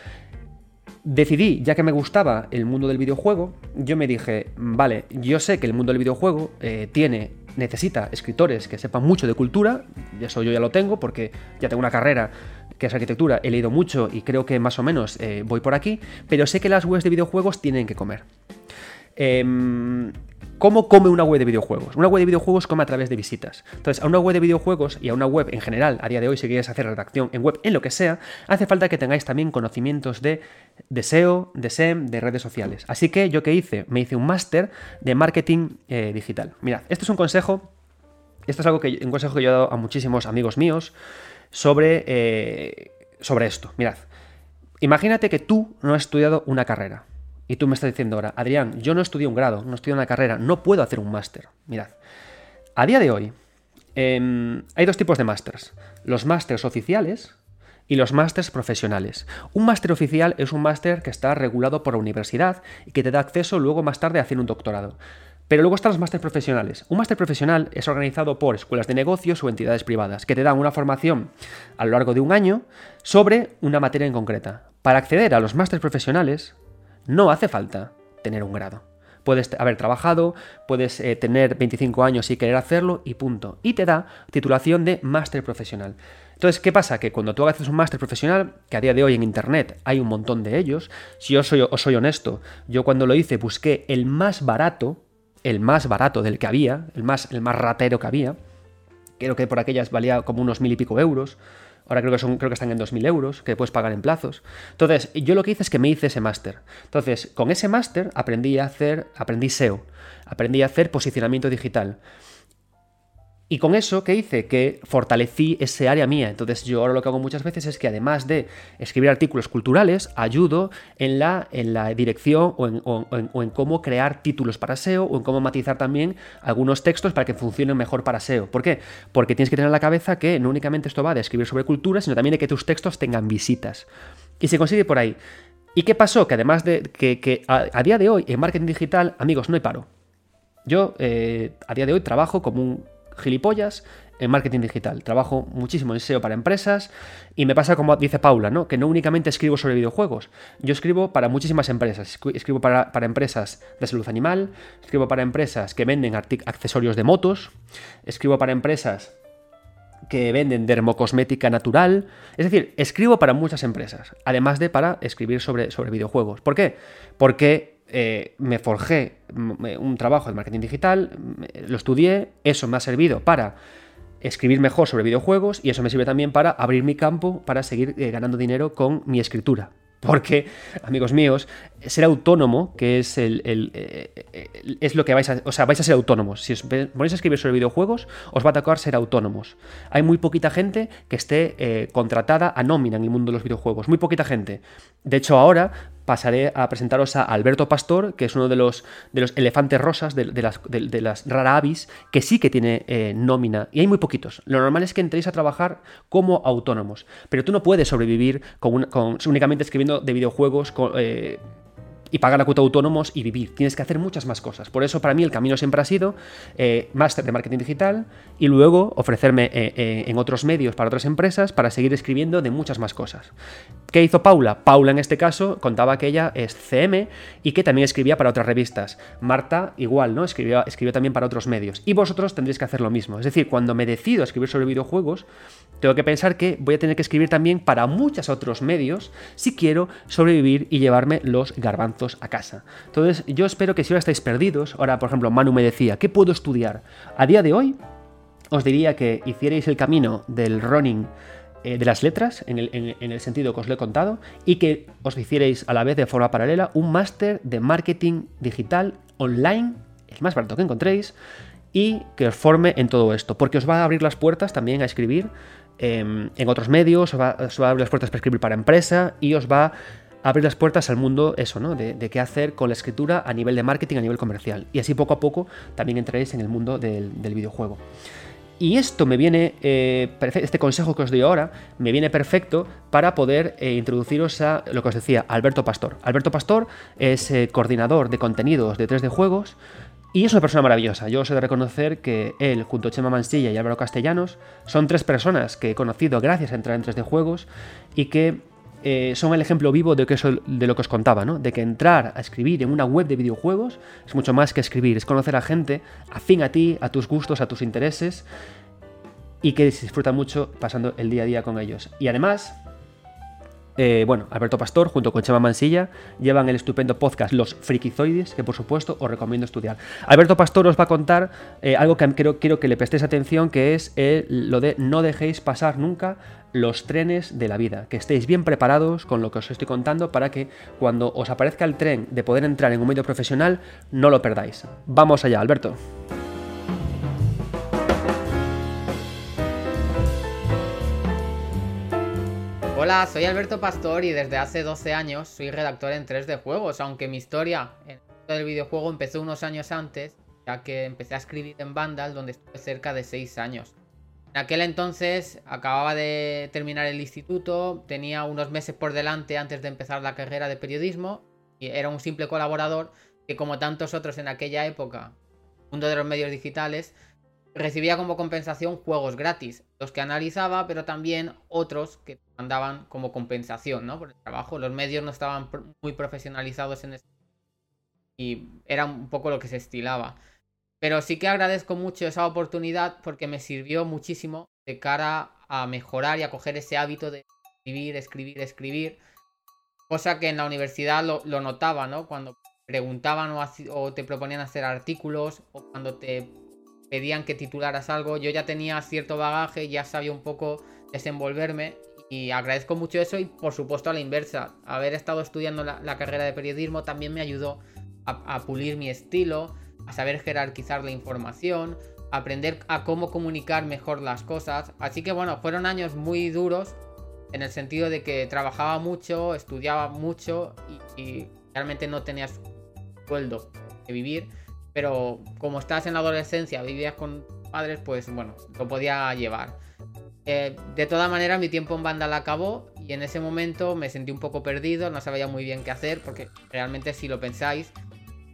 decidí, ya que me gustaba el mundo del videojuego, yo me dije, vale, yo sé que el mundo del videojuego eh, tiene necesita escritores que sepan mucho de cultura, y eso yo ya lo tengo porque ya tengo una carrera que es arquitectura, he leído mucho y creo que más o menos eh, voy por aquí, pero sé que las webs de videojuegos tienen que comer. Em, ¿Cómo come una web de videojuegos? Una web de videojuegos come a través de visitas. Entonces, a una web de videojuegos y a una web en general, a día de hoy, si quieres hacer redacción en web, en lo que sea, hace falta que tengáis también conocimientos de, SEO, de SEM, de redes sociales. Así que yo que hice, me hice un máster de marketing eh, digital. Mirad, este es un consejo, esto es algo que un consejo que yo he dado a muchísimos amigos míos sobre, eh, sobre esto. Mirad, imagínate que tú no has estudiado una carrera. Y tú me estás diciendo ahora, Adrián, yo no estudié un grado, no estudié una carrera, no puedo hacer un máster. Mirad, a día de hoy em, hay dos tipos de másters. Los másters oficiales y los másters profesionales. Un máster oficial es un máster que está regulado por la universidad y que te da acceso luego más tarde a hacer un doctorado. Pero luego están los másteres profesionales. Un máster profesional es organizado por escuelas de negocios o entidades privadas que te dan una formación a lo largo de un año sobre una materia en concreta. Para acceder a los másteres profesionales no hace falta tener un grado. Puedes haber trabajado, puedes eh, tener 25 años y querer hacerlo y punto. Y te da titulación de máster profesional. Entonces, ¿qué pasa? Que cuando tú haces un máster profesional, que a día de hoy en Internet hay un montón de ellos, si yo soy, os soy honesto, yo cuando lo hice busqué el más barato, el más barato del que había, el más, el más ratero que había, creo que por aquellas valía como unos mil y pico euros, Ahora creo que, son, creo que están en 2.000 euros, que puedes pagar en plazos. Entonces, yo lo que hice es que me hice ese máster. Entonces, con ese máster aprendí a hacer, aprendí SEO, aprendí a hacer posicionamiento digital. Y con eso, ¿qué hice? Que fortalecí ese área mía. Entonces yo ahora lo que hago muchas veces es que además de escribir artículos culturales, ayudo en la, en la dirección o en, cómo crear títulos para SEO o en cómo matizar también algunos textos para que funcionen mejor para SEO. ¿Por qué? Porque tienes que tener en la cabeza que no únicamente esto va de escribir sobre cultura, sino también de que tus textos tengan visitas. Y se consigue por ahí. ¿Y qué pasó? Que además de que, a, día de hoy en marketing digital, amigos, no hay paro. Yo eh, a día de hoy trabajo como un gilipollas en marketing digital. Trabajo muchísimo en SEO para empresas y me pasa como dice Paula, ¿no? que no únicamente escribo sobre videojuegos, yo escribo para muchísimas empresas. Escribo para, empresas de salud animal, escribo para empresas que venden accesorios de motos, escribo para empresas que venden dermocosmética natural. Es decir, escribo para muchas empresas, además de para escribir sobre, sobre videojuegos. ¿Por qué? Porque eh, me forjé un trabajo de marketing digital, lo estudié, eso me ha servido para escribir mejor sobre videojuegos y eso me sirve también para abrir mi campo para seguir eh, ganando dinero con mi escritura. Porque, amigos míos, ser autónomo, que es el, eh, es lo que vais a. O sea, vais a ser autónomos. Si os ponéis a escribir sobre videojuegos, os va a tocar ser autónomos. Hay muy poquita gente que esté contratada a nómina en el mundo de los videojuegos. Muy poquita gente. De hecho, ahora pasaré a presentaros a Alberto Pastor, que es uno de los, de los elefantes rosas, de, las, de, las rara avis, que sí que tiene eh, nómina, y hay muy poquitos. Lo normal es que entréis a trabajar como autónomos, pero tú no puedes sobrevivir con, únicamente escribiendo de videojuegos eh, y pagar la cuota de autónomos y vivir. Tienes que hacer muchas más cosas. Por eso para mí el camino siempre ha sido eh, máster de marketing digital y luego ofrecerme eh, eh, en otros medios para otras empresas para seguir escribiendo de muchas más cosas. ¿Qué hizo Paula? Paula en este caso contaba que ella es CM y que también escribía para otras revistas. Marta igual, ¿no? Escribió, escribió también para otros medios. Y vosotros tendréis que hacer lo mismo. Es decir, cuando me decido a escribir sobre videojuegos, tengo que pensar que voy a tener que escribir también para muchos otros medios si quiero sobrevivir y llevarme los garbanzos a casa. Entonces, yo espero que si ahora estáis perdidos, ahora por ejemplo Manu me decía, ¿qué puedo estudiar? A día de hoy, os diría que hicierais el camino del running eh, de las letras, en el, sentido que os lo he contado, y que os hicierais a la vez de forma paralela un máster de marketing digital online, el más barato que encontréis, y que os forme en todo esto, porque os va a abrir las puertas también a escribir em, en otros medios, os va, os va, a abrir las puertas para escribir para empresa y os va abrir las puertas al mundo, eso, ¿no? De, qué hacer con la escritura a nivel de marketing, a nivel comercial. Y así poco a poco también entraréis en el mundo del, videojuego. Y esto me viene, eh, este consejo que os doy ahora, me viene perfecto para poder eh, introduciros a lo que os decía, Alberto Pastor. Alberto Pastor es eh, coordinador de contenidos de 3D Juegos y es una persona maravillosa. Yo os he de reconocer que él, junto a Chema Mansilla y Álvaro Castellanos, son tres personas que he conocido gracias a entrar en 3D Juegos y que eh, son el ejemplo vivo de, que de lo que os contaba, ¿no? De que entrar a escribir en una web de videojuegos es mucho más que escribir, es conocer a gente afín a ti, a tus gustos, a tus intereses y que se disfruta mucho pasando el día a día con ellos. Y además, eh, bueno, Alberto Pastor junto con Chema Mansilla llevan el estupendo podcast Los Frikizoides, que por supuesto os recomiendo estudiar. Alberto Pastor os va a contar eh, algo que quiero, quiero que le prestéis atención, que es lo de no dejéis pasar nunca los trenes de la vida, que estéis bien preparados con lo que os estoy contando para que cuando os aparezca el tren de poder entrar en un medio profesional, no lo perdáis. Vamos allá, Alberto. Hola, soy Alberto Pastor y desde hace 12 años soy redactor en 3D Juegos, aunque mi historia el del videojuego empezó unos años antes, ya que empecé a escribir en Vandal, donde estuve cerca de 6 años. En aquel entonces acababa de terminar el instituto, tenía unos meses por delante antes de empezar la carrera de periodismo y era un simple colaborador que como tantos otros en aquella época, mundo de los medios digitales, recibía como compensación juegos gratis, los que analizaba, pero también otros que mandaban como compensación, ¿no? Por el trabajo. Los medios no estaban muy profesionalizados en esto. Y era un poco lo que se estilaba. Pero sí que agradezco mucho esa oportunidad porque me sirvió muchísimo de cara a mejorar y a coger ese hábito de escribir, escribir, escribir. Cosa que en la universidad lo, notaba, ¿no? Cuando preguntaban o, o te proponían hacer artículos o cuando te pedían que titularas algo, yo ya tenía cierto bagaje, ya sabía un poco desenvolverme y agradezco mucho eso y por supuesto a la inversa, haber estado estudiando la, carrera de periodismo también me ayudó a, pulir mi estilo, a saber jerarquizar la información, a aprender a cómo comunicar mejor las cosas. Así que bueno, fueron años muy duros en el sentido de que trabajaba mucho, estudiaba mucho y, realmente no tenías sueldo de vivir pero como estás en la adolescencia, vivías con padres, pues bueno, lo podía llevar. Eh, de todas maneras, mi tiempo en banda la acabó y en ese momento me sentí un poco perdido, no sabía muy bien qué hacer, porque realmente si lo pensáis,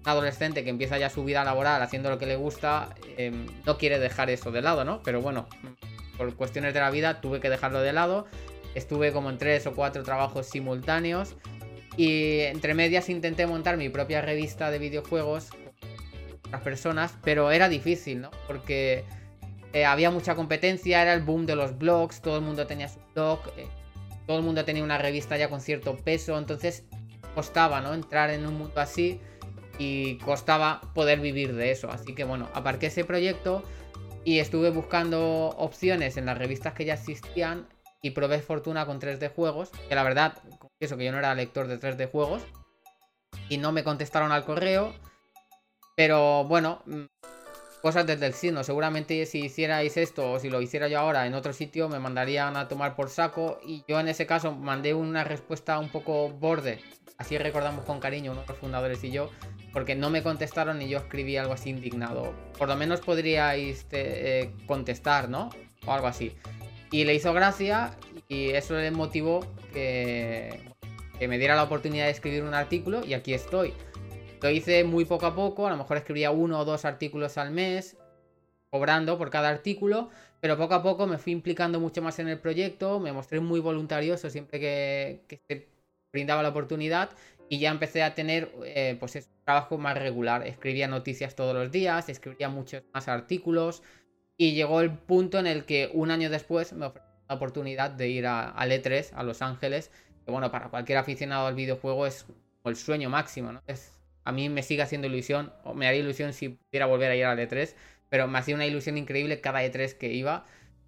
un adolescente que empieza ya su vida laboral haciendo lo que le gusta, em, no quiere dejar eso de lado, ¿no? Pero bueno, por cuestiones de la vida tuve que dejarlo de lado. Estuve como en tres o cuatro trabajos simultáneos y entre medias intenté montar mi propia revista de videojuegos las personas, pero era difícil, ¿no? Porque eh, había mucha competencia, era el boom de los blogs, todo el mundo tenía su blog, eh, todo el mundo tenía una revista ya con cierto peso, entonces costaba, ¿no? Entrar en un mundo así y costaba poder vivir de eso. Así que bueno, aparqué ese proyecto y estuve buscando opciones en las revistas que ya existían y probé fortuna con 3D juegos, que la verdad, eso que yo no era lector de 3D juegos y no me contestaron al correo pero bueno, mm, cosas desde el signo. Seguramente si hicierais esto o si lo hiciera yo ahora en otro sitio me mandarían a tomar por saco. Y yo en ese caso mandé una respuesta un poco borde. Así recordamos con cariño unos fundadores y yo. Porque no me contestaron y yo escribí algo así indignado. Por lo menos podríais eh, contestar, ¿no? O algo así. Y le hizo gracia y eso le motivó que, que me diera la oportunidad de escribir un artículo y aquí estoy. Lo hice muy poco a poco, a lo mejor escribía uno o dos artículos al mes, cobrando por cada artículo, pero poco a poco me fui implicando mucho más en el proyecto, me mostré muy voluntarioso siempre que, se brindaba la oportunidad y ya empecé a tener eh, pues un trabajo más regular. Escribía noticias todos los días, escribía muchos más artículos y llegó el punto en el que un año después me ofreció la oportunidad de ir a, a E3, a Los Ángeles, que bueno, para cualquier aficionado al videojuego es el sueño máximo, ¿no? Es a mí me sigue haciendo ilusión, o me haría ilusión si pudiera volver a ir al E3, pero me hacía una ilusión increíble cada E3 que iba.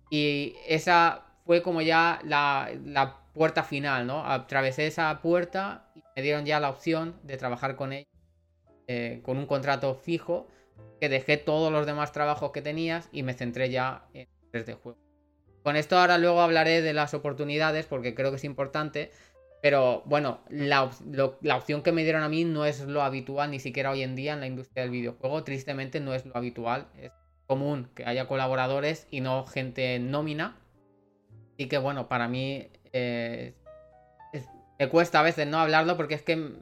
Y esa fue como ya la, puerta final, ¿no? Atravesé esa puerta y me dieron ya la opción de trabajar con ellos eh, con un contrato fijo, que dejé todos los demás trabajos que tenías y me centré ya en 3D juego. Con esto ahora luego hablaré de las oportunidades porque creo que es importante, pero bueno, la, opción que me dieron a mí no es lo habitual, ni siquiera hoy en día en la industria del videojuego. Tristemente no es lo habitual. Es común que haya colaboradores y no gente nómina. Y que bueno, para mí eh, me cuesta a veces no hablarlo porque es que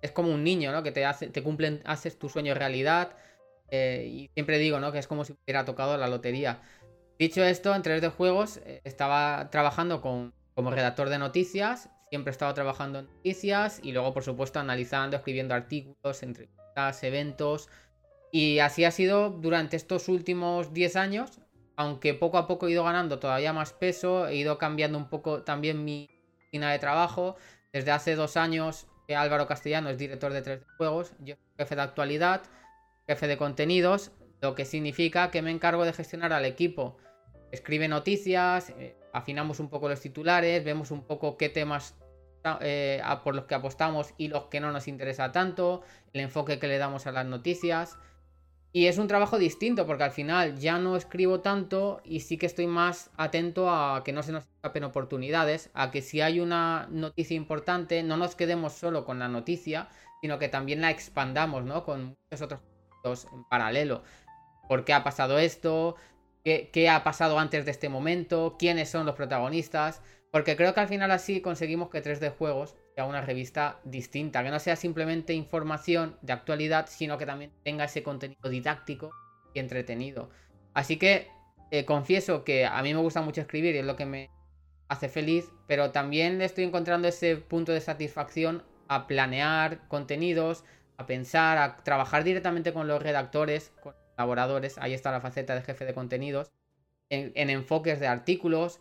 es como un niño, ¿no? Que te, hace, te cumplen, haces tu sueño realidad. Eh, y siempre digo, ¿no? Que es como si hubiera tocado la lotería. Dicho esto, en 3D Juegos eh, estaba trabajando con, como redactor de noticias Siempre he estado trabajando en noticias y luego, por supuesto, analizando, escribiendo artículos, entrevistas, eventos. Y así ha sido durante estos últimos 10 años, aunque poco a poco he ido ganando todavía más peso, he ido cambiando un poco también mi, rutina de trabajo. Desde hace dos años Álvaro Castellano es director de 3D Juegos, yo soy jefe de actualidad, jefe de contenidos, lo que significa que me encargo de gestionar al equipo. Escribe noticias, eh, afinamos un poco los titulares, vemos un poco qué temas eh, por los que apostamos y los que no nos interesa tanto, el enfoque que le damos a las noticias. Y es un trabajo distinto porque al final ya no escribo tanto y sí que estoy más atento a que no se nos escapen oportunidades, a que si hay una noticia importante no nos quedemos solo con la noticia, sino que también la expandamos, ¿no? Con muchos otros en paralelo. ¿Por qué ha pasado esto? ¿Qué, ¿Qué ha pasado antes de este momento? ¿Quiénes son los protagonistas? Porque creo que al final así conseguimos que 3D Juegos sea una revista distinta, que no sea simplemente información de actualidad, sino que también tenga ese contenido didáctico y entretenido. Así que eh, confieso que a mí me gusta mucho escribir y es lo que me hace feliz, pero también estoy encontrando ese punto de satisfacción a planear contenidos, a pensar, a trabajar directamente con los redactores, ahí está la faceta de jefe de contenidos, en enfoques de artículos,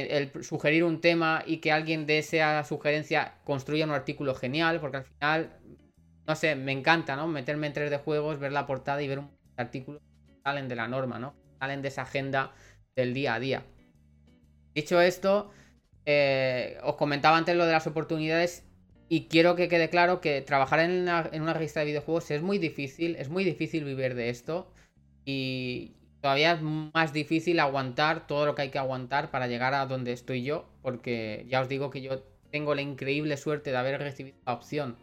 el sugerir un tema y que alguien de esa sugerencia construya un artículo genial, porque al final, no sé, me encanta, ¿no? Meterme en 3D juegos, ver la portada y ver un artículo que salen de la norma, ¿no? Salen de esa agenda del día a día. Dicho esto, eh, os comentaba antes lo de las oportunidades y quiero que quede claro que trabajar en una, en revista de videojuegos es muy difícil, es muy difícil vivir de esto y, todavía es más difícil aguantar todo lo que hay que aguantar para llegar a donde estoy yo, porque ya os digo que yo tengo la increíble suerte de haber recibido la opción,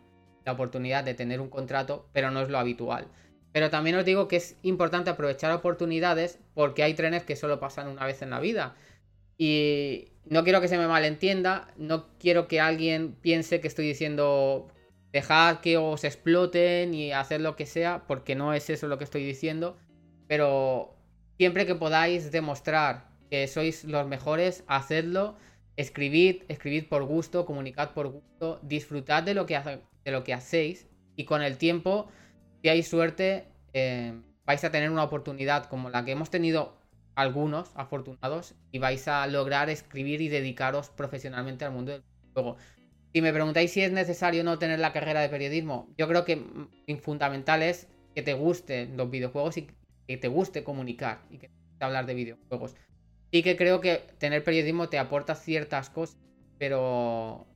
la oportunidad de tener un contrato, pero no es lo habitual. Pero también os digo que es importante aprovechar oportunidades porque hay trenes que solo pasan una vez en la vida. Y no quiero que se me malentienda, no quiero que alguien piense que estoy diciendo dejad que os exploten y hacer lo que sea, porque no es eso lo que estoy diciendo. Pero Siempre que podáis demostrar que sois los mejores, hacedlo. Escribid, escribid por gusto, comunicad por gusto, disfrutad de lo que, hacéis y con el tiempo, si hay suerte, eh, vais a tener una oportunidad como la que hemos tenido algunos afortunados y vais a lograr escribir y dedicaros profesionalmente al mundo del juego. Si me preguntáis si es necesario no tener la carrera de periodismo, yo creo que mm, fundamental es que te gusten los videojuegos y que te guste comunicar y que te guste hablar de videojuegos. Sí que creo que tener periodismo te aporta ciertas cosas, pero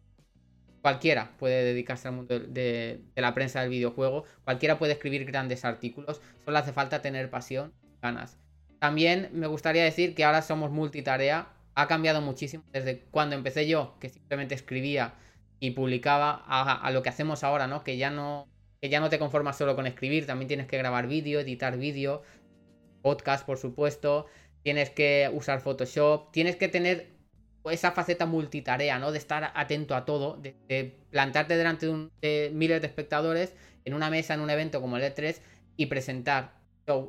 cualquiera puede dedicarse al mundo de, la prensa del videojuego, cualquiera puede escribir grandes artículos, solo hace falta tener pasión, ganas. También me gustaría decir que ahora somos multitarea, ha cambiado muchísimo desde cuando empecé yo, que simplemente escribía y publicaba, a, lo que hacemos ahora, ¿no? Que ya no, que ya no te conformas solo con escribir, también tienes que grabar vídeo, editar vídeo, podcast, por supuesto, tienes que usar Photoshop, tienes que tener esa faceta multitarea, ¿no? De estar atento a todo, de, plantarte delante de, miles de espectadores en una mesa, en un evento como el E3 y presentar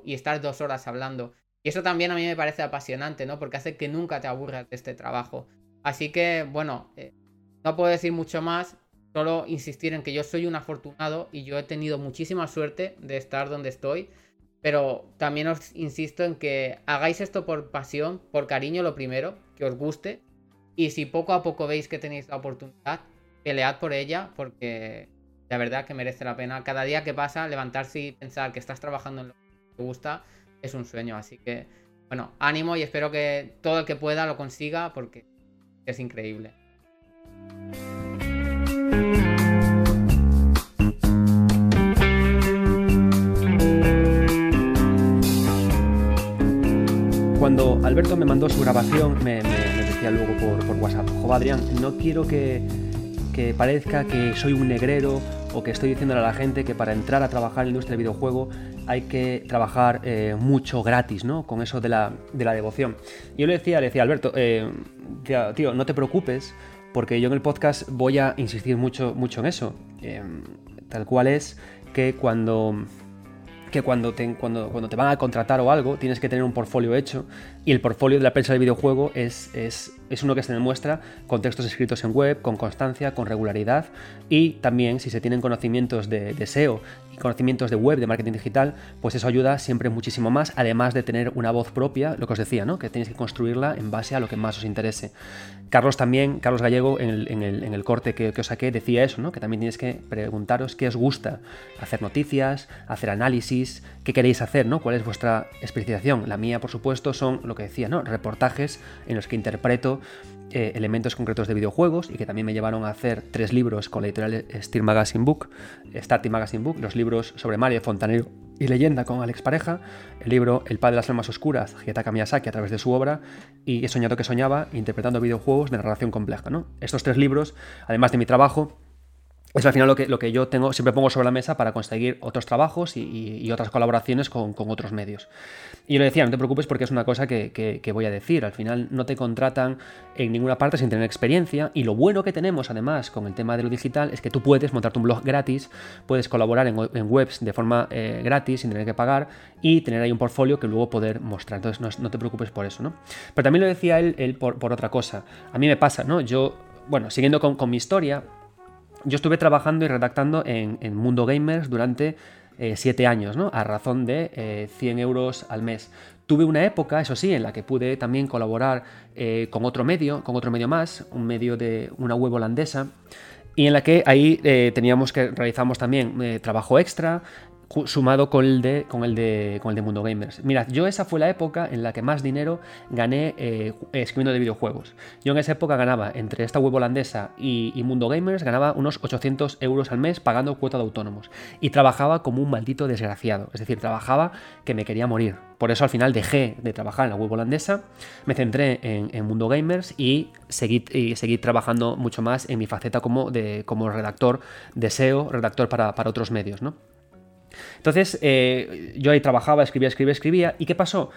y estar dos horas hablando. Y eso también a mí me parece apasionante, ¿no? Porque hace que nunca te aburras de este trabajo. Así que, bueno, eh, no puedo decir mucho más, solo insistir en que yo soy un afortunado y yo he tenido muchísima suerte de estar donde estoy. Pero también os insisto en que hagáis esto por pasión, por cariño lo primero, que os guste. Y si poco a poco veis que tenéis la oportunidad, pelead por ella porque la verdad que merece la pena. Cada día que pasa, levantarse y pensar que estás trabajando en lo que te gusta es un sueño. Así que, bueno, ánimo y espero que todo el que pueda lo consiga porque es increíble. cuando Alberto me mandó su grabación, me, decía luego por, WhatsApp, jo Adrián, no quiero que, parezca que soy un negrero o que estoy diciéndole a la gente que para entrar a trabajar en la industria del videojuego hay que trabajar eh, mucho gratis, ¿no? Con eso de la, devoción. yo le decía, le decía, Alberto, eh, tío, no te preocupes, porque yo en el podcast voy a insistir mucho, mucho en eso. Eh, tal cual es que cuando que cuando te, cuando, te van a contratar o algo, tienes que tener un portfolio hecho. Y el portfolio de la prensa del videojuego es, es es uno que se demuestra con textos escritos en web, con constancia, con regularidad y también si se tienen conocimientos de, de SEO y conocimientos de web, de marketing digital, pues eso ayuda siempre muchísimo más, además de tener una voz propia, lo que os decía, ¿no? que tenéis que construirla en base a lo que más os interese. Carlos también, Carlos Gallego, en el, corte que, os saqué, decía eso, ¿no? que también tenéis que preguntaros qué os gusta, hacer noticias, hacer análisis, qué queréis hacer, ¿no? cuál es vuestra especialización. La mía, por supuesto, son lo que decía, ¿no? reportajes en los que interpreto eh, elementos concretos de videojuegos y que también me llevaron a hacer tres libros con la editorial Steel Magazine Book, Starting Magazine Book, los libros sobre Mario Fontanero y Leyenda con Alex Pareja, el libro El padre de las almas oscuras, Hidetaka Miyazaki a través de su obra, y He soñado que soñaba, interpretando videojuegos de narración compleja. ¿no? Estos tres libros, además de mi trabajo, es al final lo que, lo que yo tengo, siempre pongo sobre la mesa para conseguir otros trabajos y, otras colaboraciones con, otros medios. Y le decía, no te preocupes porque es una cosa que, voy a decir. Al final no te contratan en ninguna parte sin tener experiencia. Y lo bueno que tenemos además con el tema de lo digital es que tú puedes montarte un blog gratis, puedes colaborar en, webs de forma eh, gratis sin tener que pagar y tener ahí un portfolio que luego poder mostrar. Entonces no, te preocupes por eso, ¿no? Pero también lo decía él, por, otra cosa. A mí me pasa, ¿no? Yo, bueno, siguiendo con, con mi historia, yo estuve trabajando y redactando en, Mundo Gamers durante 7 eh, años, ¿no? A razón de 100 eh, euros al mes. Tuve una época, eso sí, en la que pude también colaborar eh, con otro medio, con otro medio más, un medio de una web holandesa, y en la que ahí teníamos que realizamos también trabajo extra, sumado con el, de, con, el de, con el de Mundo Gamers. Mirad, yo esa fue la época en la que más dinero gané eh, escribiendo de videojuegos. Yo en esa época ganaba, entre esta web holandesa y, Mundo Gamers, ganaba unos 800 euros al mes pagando cuota de autónomos. Y trabajaba como un maldito desgraciado. Es decir, trabajaba que me quería morir. Por eso al final dejé de trabajar en la web holandesa, me centré en, Mundo Gamers y seguí, y trabajando mucho más en mi faceta como, de, como redactor de SEO, redactor para, para otros medios, ¿no? Entonces, eh, yo ahí trabajaba, escribía, escribía, escribía. ¿Y qué pasó?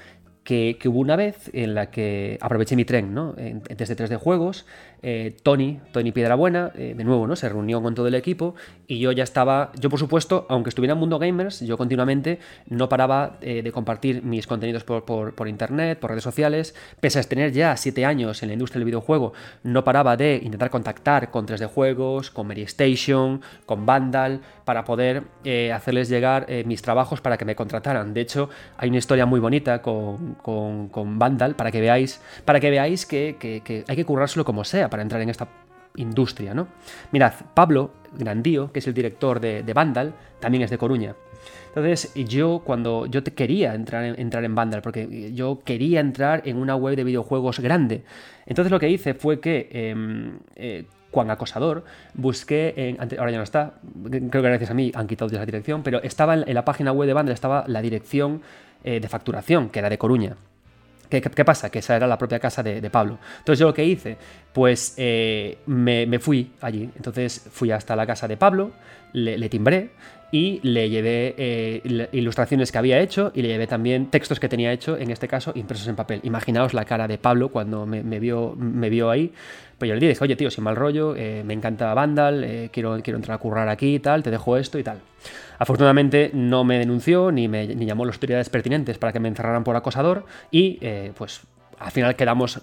Que, hubo una vez en la que aproveché mi tren, ¿no? desde 3D Juegos, eh, Tony, Tony Piedrabuena, eh, de nuevo, ¿no? Se reunió con todo el equipo y yo ya estaba, yo por supuesto, aunque estuviera en Mundo Gamers, yo continuamente no paraba de compartir mis contenidos por, internet, por redes sociales, pese a tener ya 7 años en la industria del videojuego, no paraba de intentar contactar con 3D Juegos, con Mary Station, con Vandal, para poder hacerles llegar mis trabajos para que me contrataran. De hecho, hay una historia muy bonita con, con, Vandal para que veáis, para que, veáis que, hay que currárselo como sea para entrar en esta industria, ¿no? Mirad, Pablo Grandío, que es el director de, Vandal, también es de Coruña. Entonces, yo cuando yo te quería entrar en, entrar en Vandal, porque yo quería entrar en una web de videojuegos grande. Entonces lo que hice fue que em, eh, Juan Acosador, busqué en, ahora ya no está, creo que gracias a mí han quitado ya la dirección, pero estaba en, la página web de Vandal, estaba la dirección eh, de facturación, que era de Coruña. ¿Qué, pasa? Que esa era la propia casa de, Pablo. Entonces yo lo que hice, pues eh, me, fui allí. Entonces fui hasta la casa de Pablo, le timbré, y le llevé eh, ilustraciones que había hecho y le llevé también textos que tenía hecho, en este caso impresos en papel. Imaginaos la cara de Pablo cuando me, vio, me vio ahí. Pues yo le dije, oye tío, sin mal rollo, eh, me encanta Vandal, eh, quiero, quiero entrar a currar aquí y tal, te dejo esto y tal. Afortunadamente no me denunció ni me llamó las autoridades pertinentes para que me encerraran por acosador y pues al final quedamos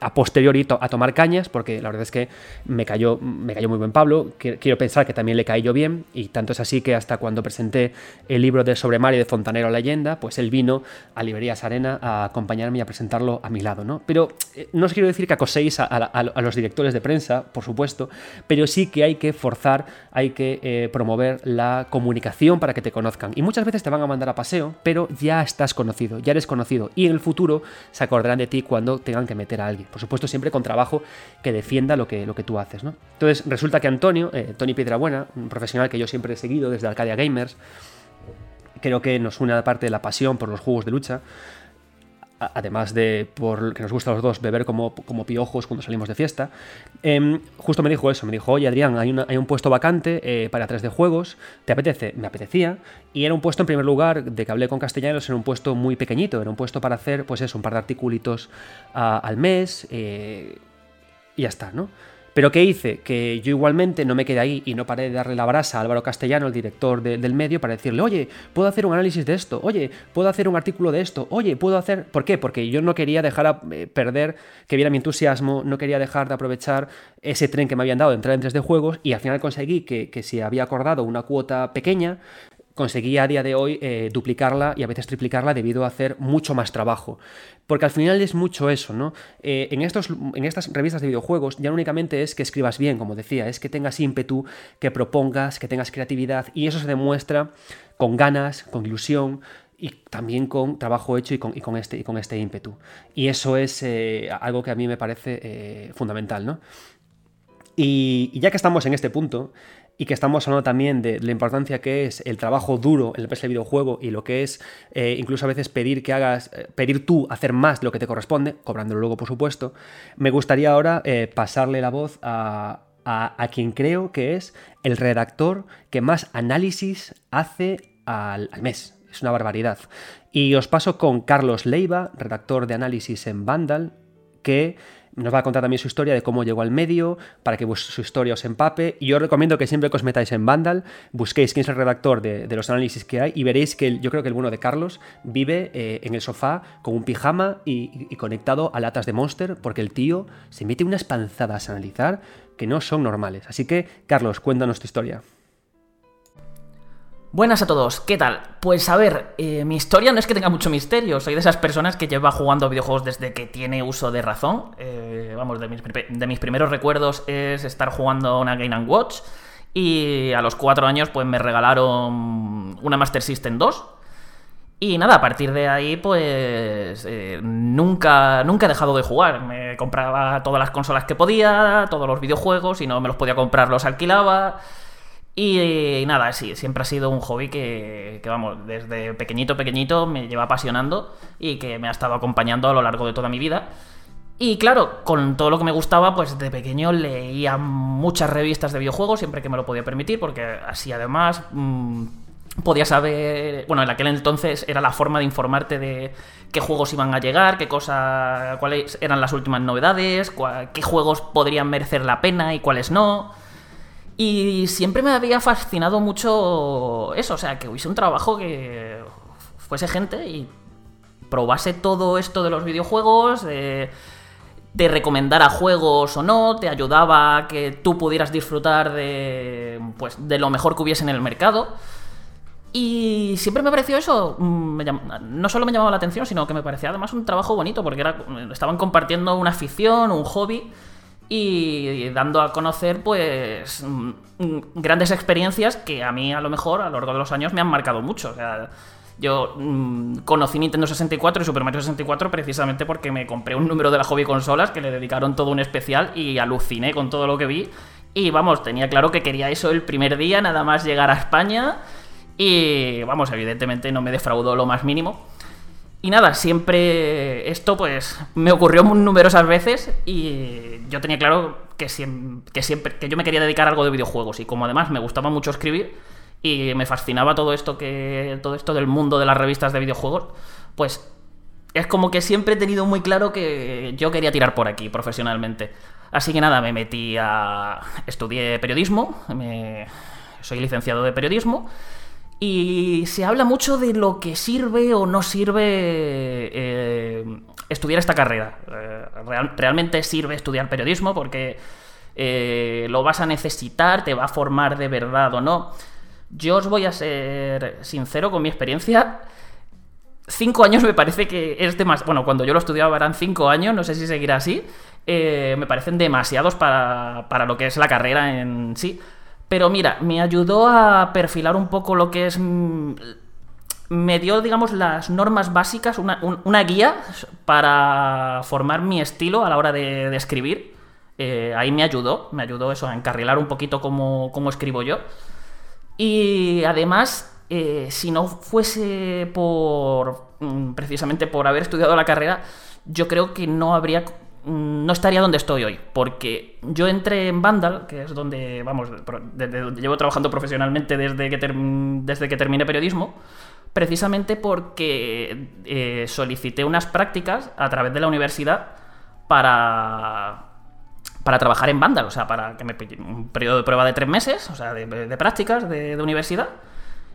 a posteriori a tomar cañas, porque la verdad es que me cayó, me cayó muy buen Pablo, quiero pensar que también le caí yo bien, y tanto es así que hasta cuando presenté el libro de Sobre Mario de Fontanero Leyenda, pues él vino a Librerías Arena a acompañarme y a presentarlo a mi lado, ¿no? Pero eh, no os quiero decir que acoséis a, los directores de prensa, por supuesto, pero sí que hay que forzar, hay que eh, promover la comunicación para que te conozcan. Y muchas veces te van a mandar a paseo, pero ya estás conocido, ya eres conocido, y en el futuro se acordarán de ti cuando tengan que meter a alguien. Por supuesto, siempre con trabajo que defienda lo que, lo que tú haces. ¿no? Entonces, resulta que Antonio, eh, Tony Piedrabuena, un profesional que yo siempre he seguido desde Arcadia Gamers, creo que nos une aparte de la pasión por los juegos de lucha, además de por que nos gusta a los dos beber como, como piojos cuando salimos de fiesta, em, justo me dijo eso, me dijo, oye Adrián, hay, hay un puesto vacante eh, para 3D juegos, ¿te apetece? Me apetecía, y era un puesto en primer lugar, de que hablé con castellanos, era un puesto muy pequeñito, era un puesto para hacer, pues eso, un par de articulitos al mes, eh, y ya está, ¿no? Pero ¿qué hice? Que yo igualmente no me quedé ahí y no paré de darle la brasa a Álvaro Castellano, el director del medio, para decirle, oye, puedo hacer un análisis de esto, oye, puedo hacer un artículo de esto, oye, puedo hacer... ¿Por qué? Porque yo no quería dejar a, eh, perder que viera mi entusiasmo, no quería dejar de aprovechar ese tren que me habían dado de entrar en 3D juegos y al final conseguí que, que si había acordado una cuota pequeña, conseguí a día de hoy eh, duplicarla y a veces triplicarla debido a hacer mucho más trabajo. Porque al final es mucho eso, ¿no? Eh, en, estos, en estas revistas de videojuegos ya no únicamente es que escribas bien, como decía, es que tengas ímpetu, que propongas, que tengas creatividad y eso se demuestra con ganas, con ilusión, y también con trabajo hecho y con, este, y con este ímpetu. Y eso es eh, algo que a mí me parece fundamental, ¿no? Y, ya que estamos en este punto, y que estamos hablando también de la importancia que es el trabajo duro en el de videojuego y lo que es eh, incluso a veces pedir que hagas, eh, pedir tú hacer más de lo que te corresponde, cobrándolo luego por supuesto, me gustaría ahora eh, pasarle la voz a, a, quien creo que es el redactor que más análisis hace al, al mes. Es una barbaridad. Y os paso con Carlos Leiva, redactor de análisis en Vandal, que nos va a contar también su historia de cómo llegó al medio, para que su historia os empape. Y yo os recomiendo que siempre que os metáis en Vandal, busquéis quién es el redactor de, los análisis que hay y veréis que yo creo que el bueno de Carlos vive eh, en el sofá con un pijama y, conectado a latas de Monster, porque el tío se mete unas panzadas a analizar que no son normales. Así que, Carlos, cuéntanos tu historia. Buenas a todos, ¿qué tal? Pues a ver, eh, mi historia no es que tenga mucho misterio, soy de esas personas que lleva jugando videojuegos desde que tiene uso de razón. Eh, vamos, de mis, primeros recuerdos es estar jugando una Game Watch y a los cuatro años pues me regalaron una Master System 2. Y nada, a partir de ahí pues eh, nunca, nunca he dejado de jugar. Me compraba todas las consolas que podía, todos los videojuegos, y no me los podía comprar los alquilaba. Y, nada, sí, siempre ha sido un hobby que, vamos, desde pequeñito, pequeñito me lleva apasionando y que me ha estado acompañando a lo largo de toda mi vida. Y claro, con todo lo que me gustaba, pues de pequeño leía muchas revistas de videojuegos, siempre que me lo podía permitir, porque así además mmm, podía saber, bueno, en aquel entonces era la forma de informarte de qué juegos iban a llegar, qué cosa, cuáles eran las últimas novedades, qué juegos podrían merecer la pena y cuáles no. Y siempre me había fascinado mucho eso, o sea, que hubiese un trabajo que fuese gente y probase todo esto de los videojuegos, de, te recomendara juegos o no, te ayudaba a que tú pudieras disfrutar de, pues, de lo mejor que hubiese en el mercado. Y siempre me pareció eso, mm, no solo me llamaba la atención, sino que me parecía además un trabajo bonito, porque era, estaban compartiendo una afición, un hobby y dando a conocer pues mm, mm, grandes experiencias que a mí a lo mejor a lo largo de los años me han marcado mucho. O sea, yo mm, conocí Nintendo 64 y Super Mario 64 precisamente porque me compré un número de la hobby consolas que le dedicaron todo un especial y aluciné con todo lo que vi. Y vamos, tenía claro que quería eso el primer día, nada más llegar a España. Y vamos, evidentemente no me defraudó lo más mínimo. Y nada, siempre esto pues me ocurrió numerosas veces y yo tenía claro que siempre, que yo me quería dedicar a algo de videojuegos y como además me gustaba mucho escribir y me fascinaba todo esto que todo esto del mundo de las revistas de videojuegos, pues es como que siempre he tenido muy claro que yo quería tirar por aquí profesionalmente. Así que nada, me metí a estudié periodismo, soy licenciado de periodismo y se habla mucho de lo que sirve o no sirve eh, estudiar esta carrera. Eh, realmente sirve estudiar periodismo porque eh, lo vas a necesitar, te va a formar de verdad o no. Yo os voy a ser sincero con mi experiencia. Cinco años me parece que es demasiado. Bueno, cuando yo lo estudiaba eran cinco años, no sé si seguirá así. me parecen demasiados para, para lo que es la carrera en sí. Pero mira, me ayudó a perfilar un poco lo que es... Mm, me dio, digamos, las normas básicas, una, guía para formar mi estilo a la hora de, escribir. Eh, ahí me ayudó, me ayudó eso, a encarrilar un poquito cómo, escribo yo. Y además, eh, si no fuese por mm, precisamente por haber estudiado la carrera, yo creo que no habría no estaría donde estoy hoy, porque yo entré en Vandal, que es donde, vamos, llevo trabajando profesionalmente desde que, desde que terminé periodismo, precisamente porque eh, solicité unas prácticas a través de la universidad para, para trabajar en Vandal, o sea, para que me un periodo de prueba de tres meses, o sea, de, prácticas de, universidad.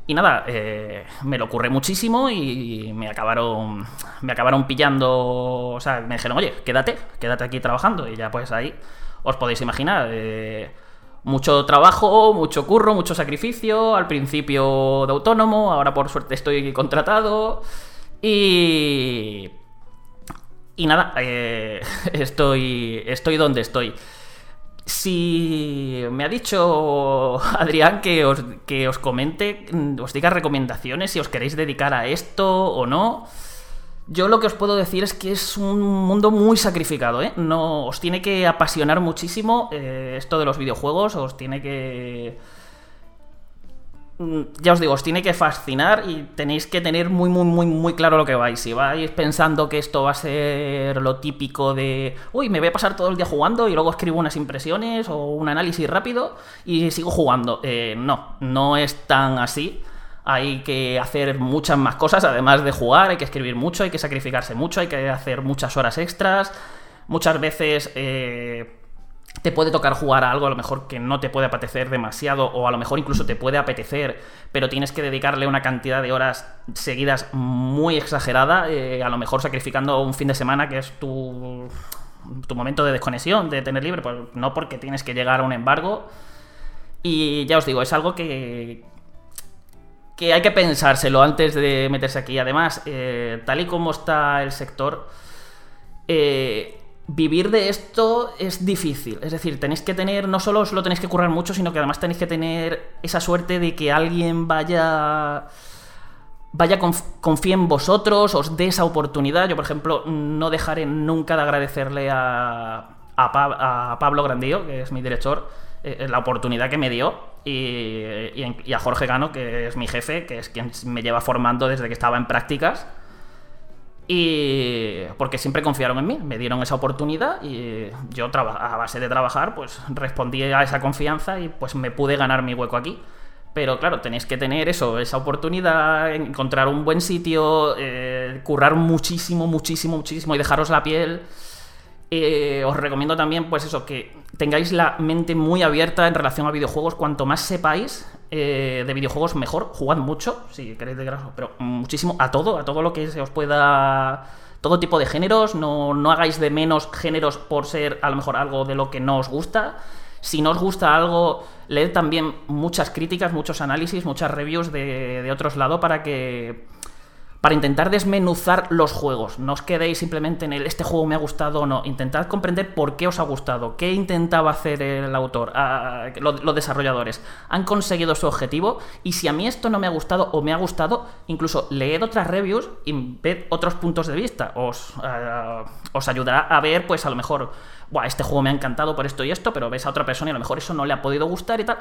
Y nada, eh, me lo ocurre muchísimo y me acabaron, me acabaron pillando, o sea, me dijeron, oye, quédate, quédate aquí trabajando. Y ya pues ahí os podéis imaginar, eh, mucho trabajo, mucho curro, mucho sacrificio, al principio de autónomo, ahora por suerte estoy contratado y... Y nada, eh, estoy, estoy donde estoy. Si me ha dicho Adrián que os, que os comente, os diga recomendaciones si os queréis dedicar a esto o no. Yo lo que os puedo decir es que es un mundo muy sacrificado, ¿eh? No, os tiene que apasionar muchísimo eh, esto de los videojuegos, os tiene que... Mm, ya os digo, os tiene que fascinar y tenéis que tener muy, muy, muy, muy claro lo que vais. Si vais pensando que esto va a ser lo típico de, uy, me voy a pasar todo el día jugando y luego escribo unas impresiones o un análisis rápido y sigo jugando. Eh, no, no es tan así hay que hacer muchas más cosas, además de jugar, hay que escribir mucho, hay que sacrificarse mucho, hay que hacer muchas horas extras. Muchas veces eh, te puede tocar jugar a algo a lo mejor que no te puede apetecer demasiado o a lo mejor incluso te puede apetecer, pero tienes que dedicarle una cantidad de horas seguidas muy exagerada, eh, a lo mejor sacrificando un fin de semana que es tu, tu momento de desconexión, de tener libre, pues no porque tienes que llegar a un embargo. Y ya os digo, es algo que, que hay que pensárselo antes de meterse aquí. Además, eh, tal y como está el sector, eh, vivir de esto es difícil. Es decir, tenéis que tener, no solo os lo tenéis que currar mucho, sino que además tenéis que tener esa suerte de que alguien vaya vaya confíe en vosotros, os dé esa oportunidad. Yo, por ejemplo, no dejaré nunca de agradecerle a, a, Pablo Grandío, que es mi director, eh, la oportunidad que me dio y, a Jorge Gano, que es mi jefe, que es quien me lleva formando desde que estaba en prácticas. Y porque siempre confiaron en mí, me dieron esa oportunidad y yo a base de trabajar, pues respondí a esa confianza y pues me pude ganar mi hueco aquí. Pero claro, tenéis que tener eso, esa oportunidad, encontrar un buen sitio, eh, currar muchísimo, muchísimo, muchísimo y dejaros la piel. Eh, os recomiendo también, pues eso, que tengáis la mente muy abierta en relación a videojuegos. Cuanto más sepáis eh, de videojuegos, mejor. Jugad mucho, si queréis de graso, pero muchísimo a todo, a todo lo que se os pueda. Todo tipo de géneros. No, no hagáis de menos géneros por ser a lo mejor algo de lo que no os gusta. Si no os gusta algo, leed también muchas críticas, muchos análisis, muchas reviews de, de otros lados para que para intentar desmenuzar los juegos. No os quedéis simplemente en el este juego me ha gustado o no. Intentad comprender por qué os ha gustado, qué intentaba hacer el autor, los, desarrolladores. Han conseguido su objetivo y si a mí esto no me ha gustado o me ha gustado, incluso leed otras reviews y ved otros puntos de vista. Os, os ayudará a ver, pues a lo mejor, Buah, este juego me ha encantado por esto y esto, pero ves a otra persona y a lo mejor eso no le ha podido gustar y tal.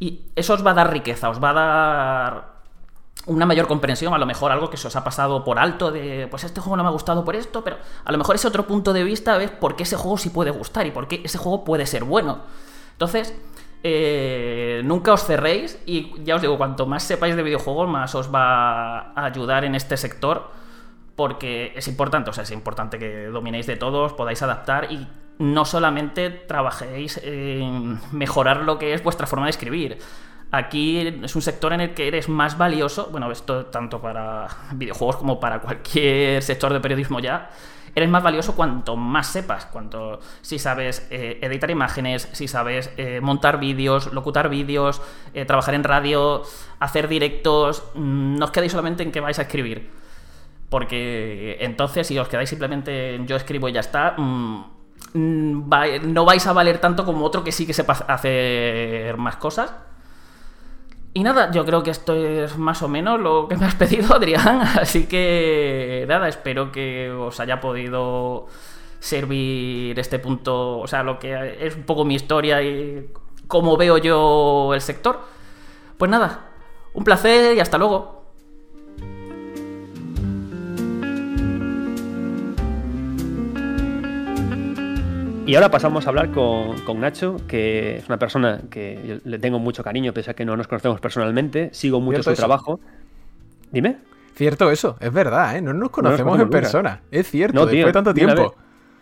Y eso os va a dar riqueza, os va a dar una mayor comprensión, a lo mejor algo que se os ha pasado por alto de, pues este juego no me ha gustado por esto, pero a lo mejor ese otro punto de vista es por qué ese juego sí puede gustar y por qué ese juego puede ser bueno. Entonces, eh, nunca os cerréis y ya os digo, cuanto más sepáis de videojuegos, más os va a ayudar en este sector porque es importante, o sea, es importante que dominéis de todos, podáis adaptar y no solamente trabajéis en mejorar lo que es vuestra forma de escribir Aquí es un sector en el que eres más valioso, bueno, esto tanto para videojuegos como para cualquier sector de periodismo ya, eres más valioso cuanto más sepas, cuanto si sabes eh, editar imágenes, si sabes eh, montar vídeos, locutar vídeos, eh, trabajar en radio, hacer directos, mm, no os quedéis solamente en que vais a escribir. Porque entonces si os quedáis simplemente en yo escribo y ya está, mm, mm, no vais a valer tanto como otro que sí que sepa hacer más cosas y nada, yo creo que esto es más o menos lo que me has pedido, Adrián. Así que nada, espero que os haya podido servir este punto, o sea, lo que es un poco mi historia y cómo veo yo el sector. Pues nada, un placer y hasta luego. Y ahora pasamos a hablar con, Nacho, que es una persona que le tengo mucho cariño, pese a que no nos conocemos personalmente. Sigo mucho su trabajo. Dime. Cierto eso, es verdad, ¿eh? No nos conocemos en persona. Es cierto, después de tanto tiempo.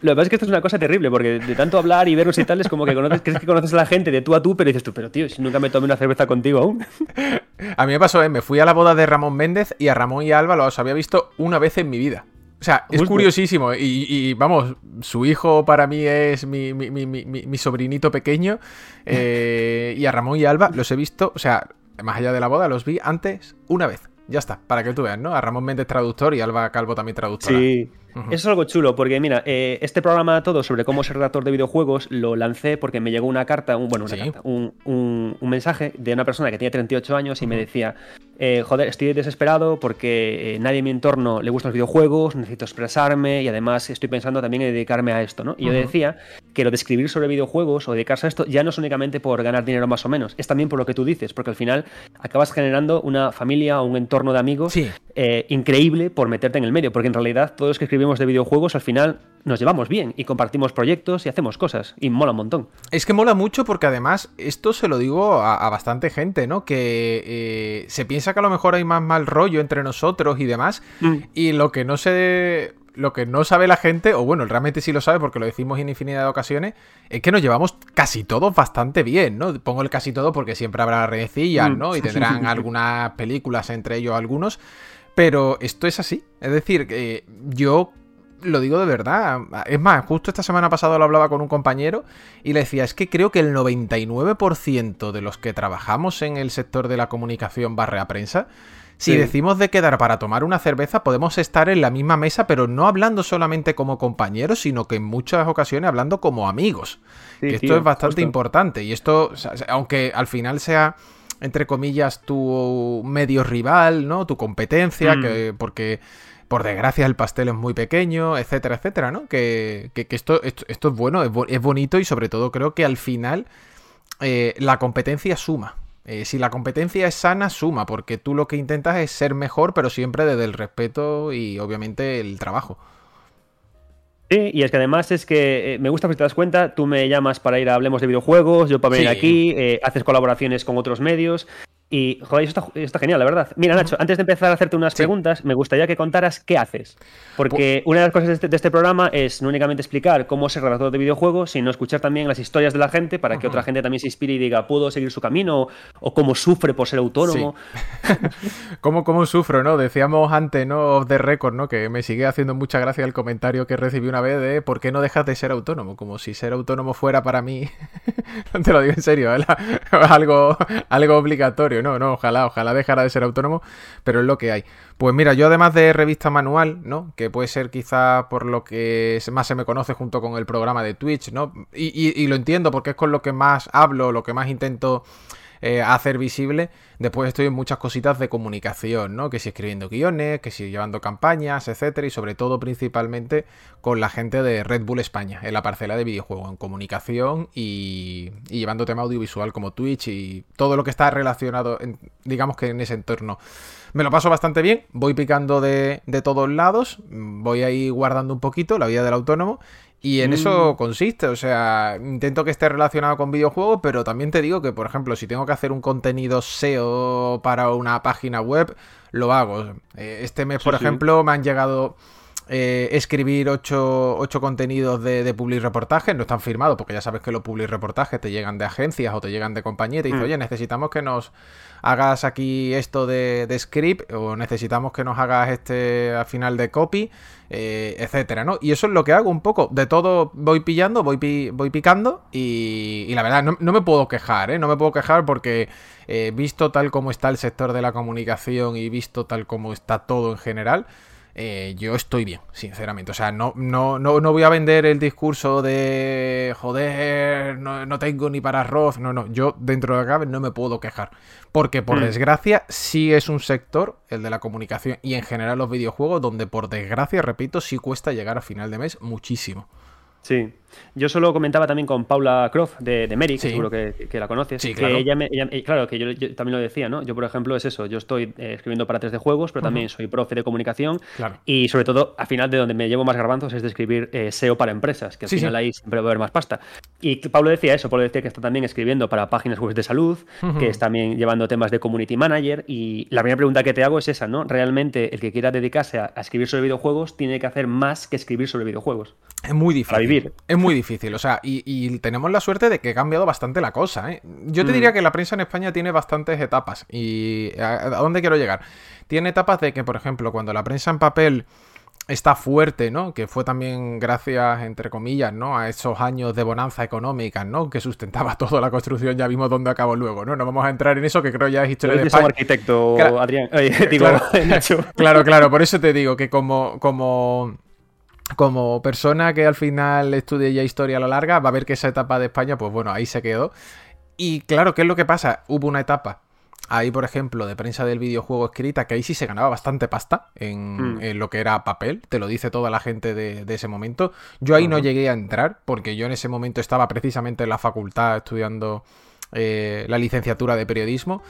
Lo que pasa es que esto es una cosa terrible, porque de tanto hablar y verlos y tal, es como que conoces, crees que conoces a la gente de tú a tú, pero dices tú, pero tío, si nunca me tomé una cerveza contigo aún. A mí me pasó, ¿eh? me fui a la boda de Ramón Méndez y a Ramón y a Alba los había visto una vez en mi vida. O sea, es curiosísimo. Y, y, vamos, su hijo para mí es mi, mi- mi- mi- mi sobrinito pequeño. eh, y a Ramón y a Alba los he visto, o sea, más allá de la boda, los vi antes una vez. Ya está, para que tú veas, ¿no? A Ramón Méndez traductor y a Alba Calvo también traductora. Sí. Eso es algo chulo, porque mira, eh, este programa todo sobre cómo ser redactor de videojuegos lo lancé porque me llegó una carta, un, bueno, una Sí. carta, un, un- un mensaje de una persona que tenía 38 años y me decía, eh, joder, estoy desesperado porque eh, nadie en mi entorno le gustan los videojuegos, necesito expresarme y además estoy pensando también en dedicarme a esto, ¿no? Y yo Ujú. decía que lo de escribir sobre videojuegos o dedicarse a esto ya no es únicamente por ganar dinero más o menos, es también por lo que tú dices, porque al final acabas generando una familia o un entorno de amigos Sí. eh, increíble por meterte en el medio, porque en realidad todos los que escribimos de videojuegos al final nos llevamos bien y compartimos proyectos y hacemos cosas y mola un montón. Es que mola mucho porque además esto se lo digo a, a bastante gente, ¿no? Que eh, se piensa que a lo mejor hay más mal rollo entre nosotros y demás. Mm. Y lo que no se. Lo que no sabe la gente, o bueno, realmente sí lo sabe porque lo decimos en infinidad de ocasiones, es que nos llevamos casi todos bastante bien, ¿no? Pongo el casi todo porque siempre habrá rencillas, Mm. ¿no? Y tendrán algunas películas, entre ellos algunos. Pero esto es así. Es decir, que yo lo digo de verdad. Es más, justo esta semana pasada lo hablaba con un compañero y le decía, es que creo que el 99% de los que trabajamos en el sector de la comunicación barra prensa, si decimos de quedar para tomar una cerveza, podemos estar en la misma mesa, pero no hablando solamente como compañeros, sino que en muchas ocasiones hablando como amigos. Sí, que esto tío, es bastante justo. importante. Y esto, o sea, aunque al final sea, entre comillas, tu medio rival, ¿no? Tu competencia, Mm. que, porque por desgracia el pastel es muy pequeño, etcétera, etcétera, ¿no? Que, que- que esto, esto, esto es bueno, es bonito y sobre todo creo que al final eh, la competencia suma. Eh, si la competencia es sana, suma, porque tú lo que intentas es ser mejor, pero siempre desde el respeto y obviamente el trabajo. Sí, y es que además es que eh, me gusta, si te das cuenta, tú me llamas para ir a Hablemos de videojuegos, yo para venir Sí. aquí, eh, haces colaboraciones con otros medios. Y, joder, eso está, está genial, la verdad. Mira, Nacho, antes de empezar a hacerte unas Sí. preguntas, me gustaría que contaras qué haces. Porque una de las cosas de este, de este programa es no únicamente explicar cómo ser redactor de videojuegos, sino escuchar también las historias de la gente para que otra gente también se inspire y diga, puedo seguir su camino, o, cómo sufre por ser autónomo. ¿Cómo, cómo sufro, no? Decíamos antes, ¿no? Off the record, ¿no? Que me sigue haciendo mucha gracia el comentario que recibí una vez de ¿por qué no dejas de ser autónomo? Como si ser autónomo fuera para mí. Te lo digo en serio, ¿eh? algo, algo obligatorio. No, no, ojalá, ojalá dejara de ser autónomo, pero es lo que hay. Pues mira, yo además de revista manual, ¿no? Que puede ser quizá por lo que más se me conoce junto con el programa de Twitch, ¿no? Y- y lo entiendo porque es con lo que más hablo, lo que más intento eh, hacer visible. Después estoy en muchas cositas de comunicación, ¿no? Que si escribiendo guiones, que si llevando campañas, etcétera, y sobre todo principalmente con la gente de Red Bull España, en la parcela de videojuegos, en comunicación y, y llevando tema audiovisual como Twitch y todo lo que está relacionado, en- digamos que en ese entorno. Me lo paso bastante bien, voy picando de, de todos lados, voy ahí guardando un poquito la vida del autónomo y en eso consiste, o sea, intento que esté relacionado con videojuegos, pero también te digo que, por ejemplo, si tengo que hacer un contenido SEO para una página web, lo hago. Eh, Este mes, por sí. ejemplo, me han llegado eh, escribir ocho, ocho contenidos de, de public reportajes, no están firmados, porque ya sabes que los public reportajes te llegan de agencias o te llegan de compañía y te dicen, Mm. oye, necesitamos que nos hagas aquí esto de, de script o necesitamos que nos hagas este al final de copy, eh, etcétera, ¿no? Y eso es lo que hago un poco. De todo voy pillando, voy, pi- voy picando y, y la verdad no, no me puedo quejar, ¿eh? No me puedo quejar porque eh, visto tal como está el sector de la comunicación y visto tal como está todo en general, eh, yo estoy bien, sinceramente. O sea, no, no, no, no voy a vender el discurso de joder, no, no tengo ni para arroz. No, no, yo dentro de acá no me puedo quejar. Porque por Mm. desgracia sí es un sector, el de la comunicación y en general los videojuegos, donde por desgracia, repito, sí cuesta llegar a final de mes muchísimo. Sí. Yo solo comentaba también con Paula Croft de, de que Sí. seguro que, que la conoces. Sí, que claro. ella me- ella- y claro, que yo, yo también lo decía, ¿no? Yo, por ejemplo, es eso. Yo estoy eh, escribiendo para 3D juegos, pero también soy profe de comunicación. Claro. Y sobre todo, al final de donde me llevo más garbanzos es de escribir eh, SEO para empresas, que al Sí, final ahí siempre va a haber más pasta. Y Pablo decía eso, Pablo decía que está también escribiendo para páginas web de salud, que está también llevando temas de community manager. Y la primera pregunta que te hago es esa, ¿no? Realmente el que quiera dedicarse a, a escribir sobre videojuegos tiene que hacer más que escribir sobre videojuegos. Es muy difícil. Para vivir. Es muy difícil. O sea, y, y tenemos la suerte de que ha cambiado bastante la cosa. ¿eh? Yo te Mm. diría que la prensa en España tiene bastantes etapas. ¿Y a, a dónde quiero llegar? Tiene etapas de que, por ejemplo, cuando la prensa en papel está fuerte, ¿no? Que fue también gracias, entre comillas, ¿no? A esos años de bonanza económica, ¿no? Que sustentaba toda la construcción. Ya vimos dónde acabó luego, ¿no? No vamos a entrar en eso, que creo ya es historia de España. arquitecto, Claro. Adrián. Oye, digo, Claro. Nacho. Claro, claro, por eso te digo que como, como, como persona que al final estudie ya historia a la larga, va a ver que esa etapa de España, pues bueno, ahí se quedó. Y claro, ¿qué es lo que pasa? Hubo una etapa, ahí por ejemplo, de prensa del videojuego escrita, que ahí sí se ganaba bastante pasta en, Mm. en lo que era papel, te lo dice toda la gente de, de ese momento. Yo ahí no llegué a entrar, porque yo en ese momento estaba precisamente en la facultad estudiando eh, la licenciatura de periodismo.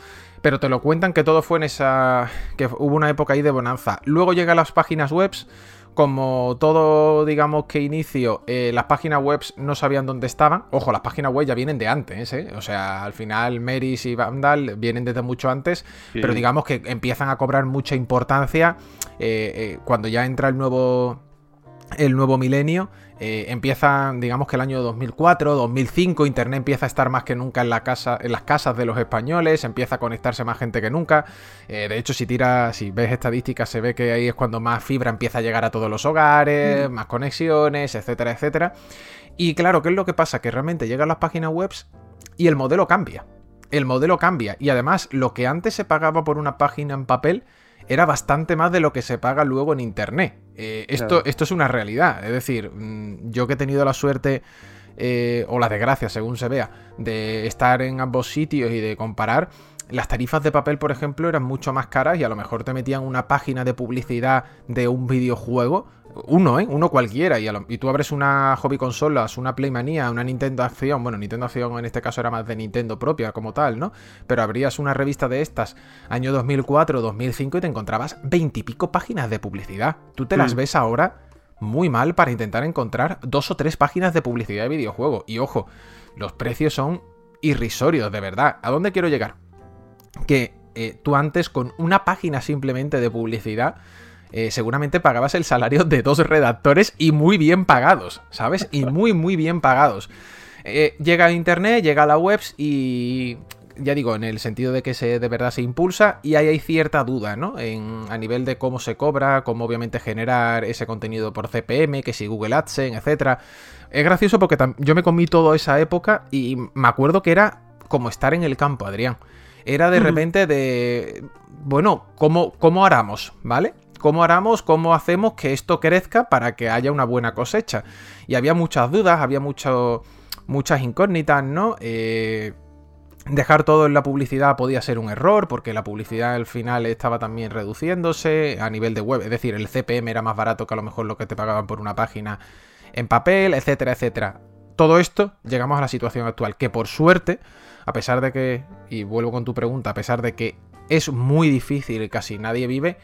Pero te lo cuentan que todo fue en esa. que hubo una época ahí de bonanza. Luego llegan las páginas webs. Como todo, digamos que inicio, eh, las páginas webs no sabían dónde estaban. Ojo, las páginas web ya vienen de antes, ¿eh? O sea, al final Meris y Vandal vienen desde mucho antes. Sí. Pero digamos que empiezan a cobrar mucha importancia eh, eh, cuando ya entra el nuevo. El nuevo milenio. Eh, empieza, digamos que el año 2004, 2005, Internet empieza a estar más que nunca en, la casa, en las casas de los españoles, empieza a conectarse más gente que nunca. Eh, de hecho, si tiras, si ves estadísticas, se ve que ahí es cuando más fibra empieza a llegar a todos los hogares, más conexiones, etcétera, etcétera. Y claro, ¿qué es lo que pasa? Que realmente llegan las páginas web y el modelo cambia. El modelo cambia. Y además, lo que antes se pagaba por una página en papel era bastante más de lo que se paga luego en internet. Eh, esto, Claro. esto es una realidad. Es decir, mm, yo que he tenido la suerte eh, o la desgracia, según se vea, de estar en ambos sitios y de comparar, las tarifas de papel, por ejemplo, eran mucho más caras y a lo mejor te metían una página de publicidad de un videojuego. Uno, ¿eh? Uno cualquiera. Y, a lo- y tú abres una hobby consolas, una Playmanía, una Nintendo Acción. Bueno, Nintendo Acción en este caso era más de Nintendo propia como tal, ¿no? Pero abrías una revista de estas año 2004, 2005 y te encontrabas veintipico páginas de publicidad. Tú te las Mm. ves ahora muy mal para intentar encontrar dos o tres páginas de publicidad de videojuego. Y ojo, los precios son irrisorios, de verdad. ¿A dónde quiero llegar? Que eh, tú antes con una página simplemente de publicidad eh, seguramente pagabas el salario de dos redactores y muy bien pagados, ¿sabes? Y muy, muy bien pagados. Eh, llega a internet, llega a la web y ya digo, en el sentido de que se de verdad se impulsa y ahí hay cierta duda, ¿no? En, a nivel de cómo se cobra, cómo obviamente generar ese contenido por CPM, que si Google AdSense, etcétera. Es gracioso porque yo me comí toda esa época y me acuerdo que era como estar en el campo, Adrián. Era de repente de, bueno, ¿cómo, cómo haramos? ¿Vale? ¿Cómo haramos? ¿Cómo hacemos que esto crezca para que haya una buena cosecha? Y había muchas dudas, había muchas incógnitas, ¿no? Eh, Dejar todo en la publicidad podía ser un error, porque la publicidad al final estaba también reduciéndose a nivel de web. Es decir, el CPM era más barato que a lo mejor lo que te pagaban por una página en papel, etcétera, etcétera. Todo esto llegamos a la situación actual, que por suerte, a pesar de que, y vuelvo con tu pregunta, a pesar de que es muy difícil casi nadie vive,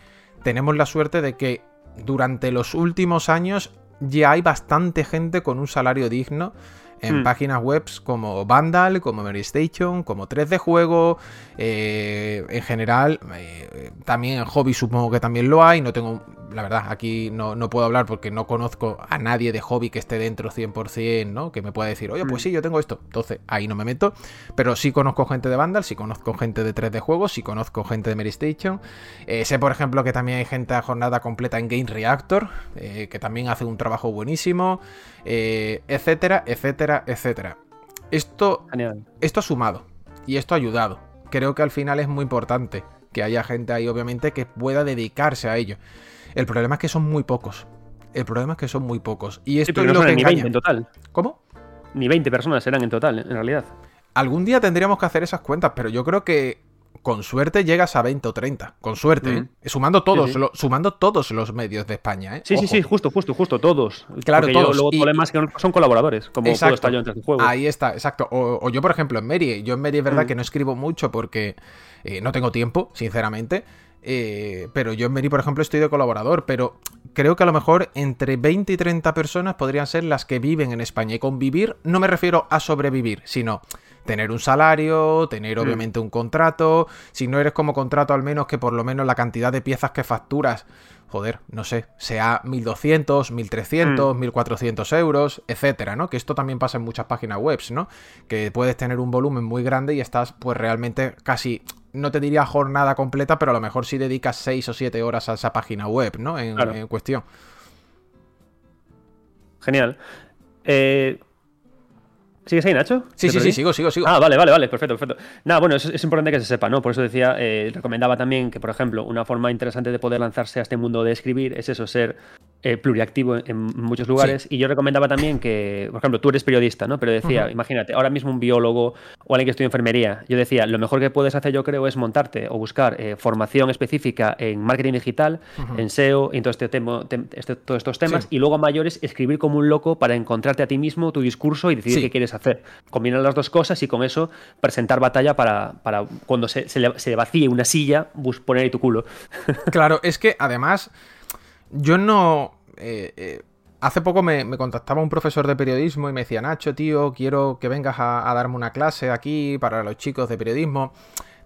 tenemos la suerte de que durante los últimos años ya hay bastante gente con un salario digno en Hmm. páginas web como Vandal, como Mary Station, como 3D Juego, eh, en general, eh, también en hobby supongo que también lo hay, no tengo, la verdad, aquí no, no puedo hablar porque no conozco a nadie de hobby que esté dentro 100%, ¿no? Que me pueda decir, oye, pues Mm. sí, yo tengo esto, entonces ahí no me meto, pero sí conozco gente de Vandal, sí conozco gente de 3D Juegos, sí conozco gente de Mary Station, eh, sé por ejemplo que también hay gente a jornada completa en Game Reactor, que también hace un trabajo buenísimo, eh, etcétera, etcétera, etcétera. Esto Genial. esto ha sumado y esto ha ayudado. Creo que al final es muy importante que haya gente ahí, obviamente, que pueda dedicarse a ello. El problema es que son muy pocos. El problema es que son muy pocos. Y Sí, esto es no lo que ni engaña. 20 en total. ¿Cómo? Ni 20 personas eran en total, en realidad. Algún día tendríamos que hacer esas cuentas, pero yo creo que con suerte llegas a 20 o 30. Con suerte, Mm. ¿eh? Sumando todos, Sí, sí. lo- sumando todos los medios de España, ¿eh? Sí, sí, Ojo. sí, justo, justo, justo, todos. Claro, Porque yo todos. luego Y- problemas que no- son colaboradores, como Exacto. puedo estar yo en este juego. Ahí está, exacto. O, o yo, por ejemplo, en Mary. Yo en Mary es verdad Mm. que no escribo mucho porque eh, no tengo tiempo, sinceramente. Eh, pero yo en Mary, por ejemplo, estoy de colaborador. Pero creo que a lo mejor entre 20 y 30 personas podrían ser las que viven en España. Y con vivir no me refiero a sobrevivir, sino tener un salario, tener Mm. obviamente un contrato. Si no eres como contrato, al menos que por lo menos la cantidad de piezas que facturas joder, no sé, sea 1200, 1300, Mm. 1400 euros, etcétera, ¿no? Que esto también pasa en muchas páginas web, ¿no? Que puedes tener un volumen muy grande y estás, pues realmente casi, no te diría jornada completa, pero a lo mejor sí dedicas 6 o 7 horas a esa página web, ¿no? En, Claro. en cuestión. Genial. Eh, ¿Sigues ahí, Nacho? Sí, ¿Te sí, sí, sigo, sigo, sigo. Ah, vale, vale, vale, perfecto, perfecto. Nada, bueno, es, es importante que se sepa, ¿no? Por eso decía, eh, recomendaba también que, por ejemplo, una forma interesante de poder lanzarse a este mundo de escribir es eso, ser eh, pluriactivo en, muchos lugares. Y yo recomendaba también que, por ejemplo, tú eres periodista, ¿no? Pero decía, imagínate, ahora mismo un biólogo o alguien que estudia enfermería, yo decía, lo mejor que puedes hacer, yo creo, es montarte o buscar eh, formación específica en marketing digital, en SEO, en todo este este- todos estos temas, Sí. y luego a mayores escribir como un loco para encontrarte a ti mismo tu discurso y decidir Sí. qué quieres hacer. Combinar las dos cosas y con eso presentar batalla para, para cuando se, se le, se le vacíe una silla, poner ahí tu culo. Claro, es que además, yo no. eh, eh, hace poco me, me contactaba un profesor de periodismo y me decía, Nacho, tío, quiero que vengas a, a darme una clase aquí para los chicos de periodismo.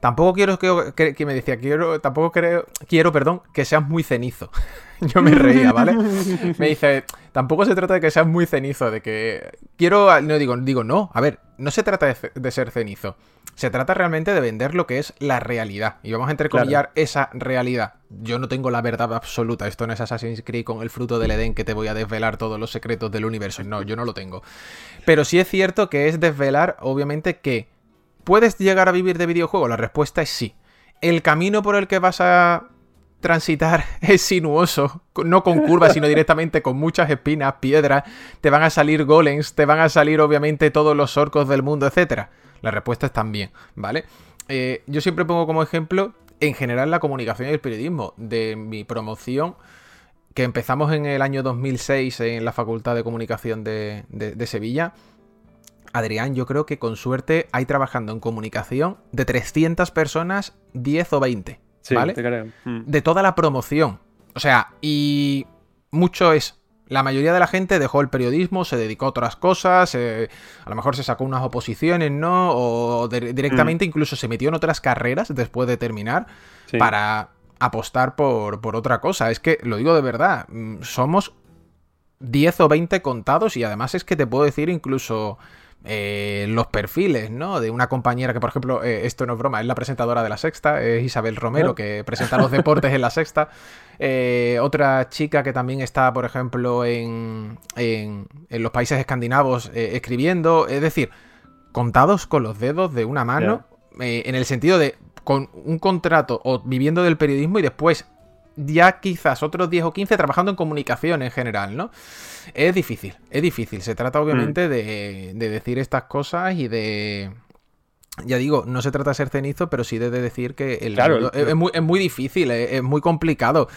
Tampoco quiero que, que- que me decía, quiero, tampoco creo, quiero, perdón, que seas muy cenizo. Yo me reía, ¿vale? Me dice, tampoco se trata de que seas muy cenizo, de que quiero, no digo, digo, no, a ver, no se trata de ser cenizo. Se trata realmente de vender lo que es la realidad. Y vamos a entrecomillar esa realidad. Yo no tengo la verdad absoluta. Esto no es Assassin's Creed con el fruto del Edén que te voy a desvelar todos los secretos del universo. No, yo no lo tengo. Pero sí es cierto que es desvelar, obviamente, que ¿puedes llegar a vivir de videojuego? La respuesta es sí. El camino por el que vas a transitar es sinuoso, no con curvas, sino directamente con muchas espinas, piedras, te van a salir golems, te van a salir obviamente todos los orcos del mundo, etcétera. La respuesta es también, ¿vale? Eh, yo siempre pongo como ejemplo, en general, la comunicación y el periodismo de mi promoción, que empezamos en el año 2006 en la Facultad de Comunicación de Sevilla. Adrián, yo creo que con suerte hay trabajando en comunicación de 300 personas, 10 o 20, ¿vale? te creo. Mm. de toda la promoción. O sea, y mucho es. La mayoría de la gente dejó el periodismo, se dedicó a otras cosas, eh, a lo mejor se sacó unas oposiciones, ¿no? O de- directamente incluso se metió en otras carreras después de terminar Sí. para apostar por, por otra cosa. Es que, lo digo de verdad, mm, somos 10 o 20 contados y además es que te puedo decir incluso eh, los perfiles, ¿no? De una compañera que, por ejemplo, eh, esto no es broma, es la presentadora de La Sexta, es Isabel Romero, Ah. que presenta los deportes en La Sexta. Eh, otra chica que también está, por ejemplo, en, en, en los países escandinavos escribiendo. Es decir, contados con los dedos de una mano, en el sentido de con un contrato o viviendo del periodismo y después ya quizás otros 10 o 15 trabajando en comunicación en general, ¿no? Es difícil, es difícil. Se trata obviamente de, de decir estas cosas y de... Ya digo, no se trata de ser cenizo, pero sí de, de decir que el Claro, mundo- es, es muy, es muy difícil, es, es muy complicado.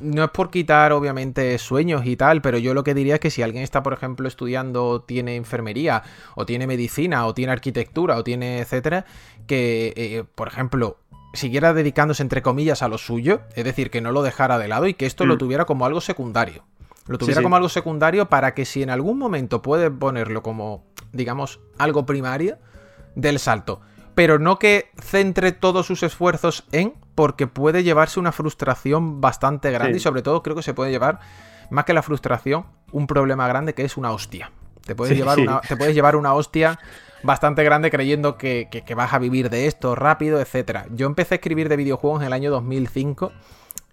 No es por quitar, obviamente, sueños y tal, pero yo lo que diría es que si alguien está, por ejemplo, estudiando, tiene enfermería, o tiene medicina, o tiene arquitectura, o tiene etcétera, que, eh, por ejemplo, siguiera dedicándose, entre comillas, a lo suyo, es decir, que no lo dejara de lado y que esto lo Mm. tuviera como algo secundario. Lo tuviera sí. como algo secundario para que si en algún momento puede ponerlo como, digamos, algo primario, del salto. Pero no que centre todos sus esfuerzos en, porque puede llevarse una frustración bastante grande Sí. y sobre todo creo que se puede llevar, más que la frustración, un problema grande que es una hostia. Te puedes, llevar. Una, te puedes llevar una hostia bastante grande creyendo que, que- que vas a vivir de esto rápido, etcétera. Yo empecé a escribir de videojuegos en el año 2005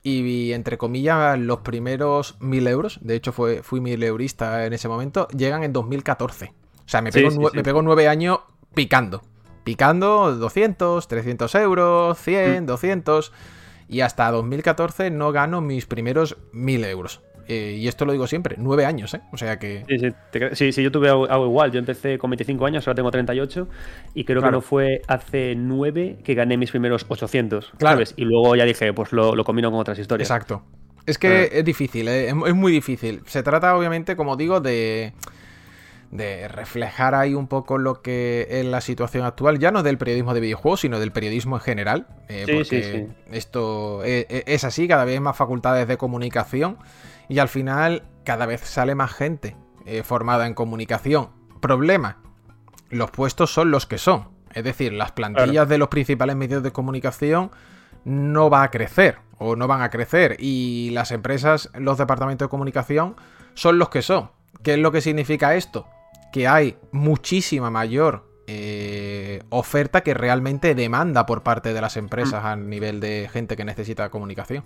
y entre comillas los primeros mil euros, de hecho fue, fui mil eurista en ese momento, llegan en 2014. O sea, me pego, sí, nue- sí. me pego nueve años picando. Picando 200, 300 euros, 100, Mm. 200. Y hasta 2014 no gano mis primeros mil euros. Eh, y esto lo digo siempre, nueve años, ¿eh? O sea que... Sí, sí, te sí, sí, yo tuve algo, algo igual. Yo empecé con 25 años, ahora tengo 38 y creo Claro. que no fue hace 9 que gané mis primeros 800, Claro. ¿sabes? Y luego ya dije, pues lo, lo combino con otras historias. Exacto. Es que Ah. es difícil, ¿eh? es, muy difícil. Se trata, obviamente, como digo, de, de reflejar ahí un poco lo que es la situación actual, ya no del periodismo de videojuegos, sino del periodismo en general. eh, Sí, porque sí, esto es, es así, cada vez hay más facultades de comunicación y al final cada vez sale más gente eh, formada en comunicación. Problema, los puestos son los que son. Es decir, las plantillas de los principales medios de comunicación no va a crecer o no van a crecer y las empresas, los departamentos de comunicación son los que son. ¿Qué es lo que significa esto? Que hay muchísima mayor eh, oferta que realmente demanda por parte de las empresas a nivel de gente que necesita comunicación.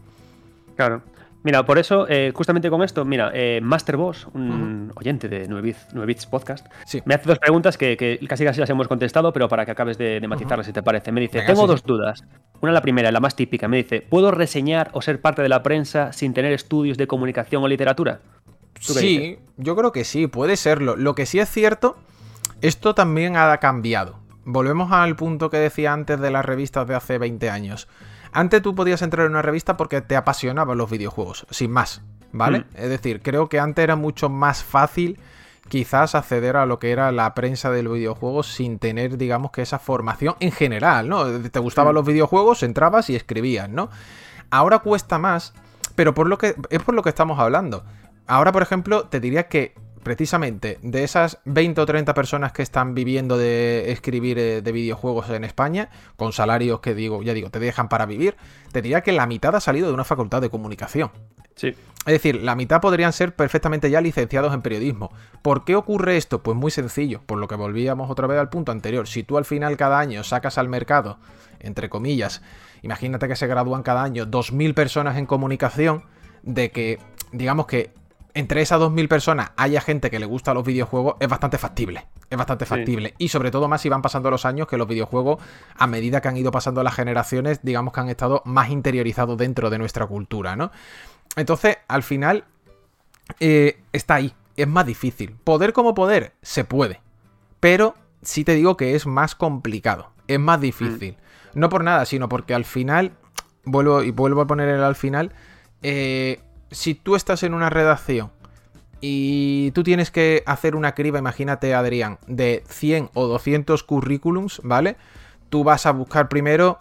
Claro. Mira, por eso, eh, justamente con esto, mira, eh, Master Boss, un oyente de 9 Bits, 9 Bits Podcast, Sí. me hace dos preguntas que, que casi casi las hemos contestado, pero para que acabes de, de matizarlas, si te parece. Me dice, Venga, tengo sí, dos dudas. Una, la primera, la más típica, me dice, ¿puedo reseñar o ser parte de la prensa sin tener estudios de comunicación o literatura? ¿Tú qué Sí, yo creo que sí, puede serlo. Lo que sí es cierto, esto también ha cambiado. Volvemos al punto que decía antes de las revistas de hace 20 años. Antes tú podías entrar en una revista porque te apasionaban los videojuegos, sin más, ¿vale? Mm. Es decir, creo que antes era mucho más fácil quizás acceder a lo que era la prensa del videojuego sin tener, digamos, que esa formación en general, ¿no? Te gustaban Mm. los videojuegos, entrabas y escribías, ¿no? Ahora cuesta más, pero por lo que es por lo que estamos hablando. Ahora, por ejemplo, te diría que precisamente de esas 20 o 30 personas que están viviendo de escribir eh, de videojuegos en España, con salarios que digo, ya digo, te dejan para vivir, te diría que la mitad ha salido de una facultad de comunicación. Sí. Es decir, la mitad podrían ser perfectamente ya licenciados en periodismo. ¿Por qué ocurre esto? Pues muy sencillo, por lo que volvíamos otra vez al punto anterior. Si tú al final cada año sacas al mercado, entre comillas, imagínate que se gradúan cada año 2.000 personas en comunicación, de que, digamos que entre esas 2.000 personas haya gente que le gusta los videojuegos, es bastante factible. Es bastante Sí. factible. Y sobre todo más si van pasando los años, que los videojuegos, a medida que han ido pasando las generaciones, digamos que han estado más interiorizados dentro de nuestra cultura, ¿no? Entonces, al final, eh, está ahí. Es más difícil. Poder como poder, se puede. Pero sí te digo que es más complicado. Es más difícil. No por nada, sino porque al final, vuelvo y vuelvo a poner el al final, eh, si tú estás en una redacción y tú tienes que hacer una criba, imagínate Adrián, de 100 o 200 currículums, ¿vale? Tú vas a buscar primero,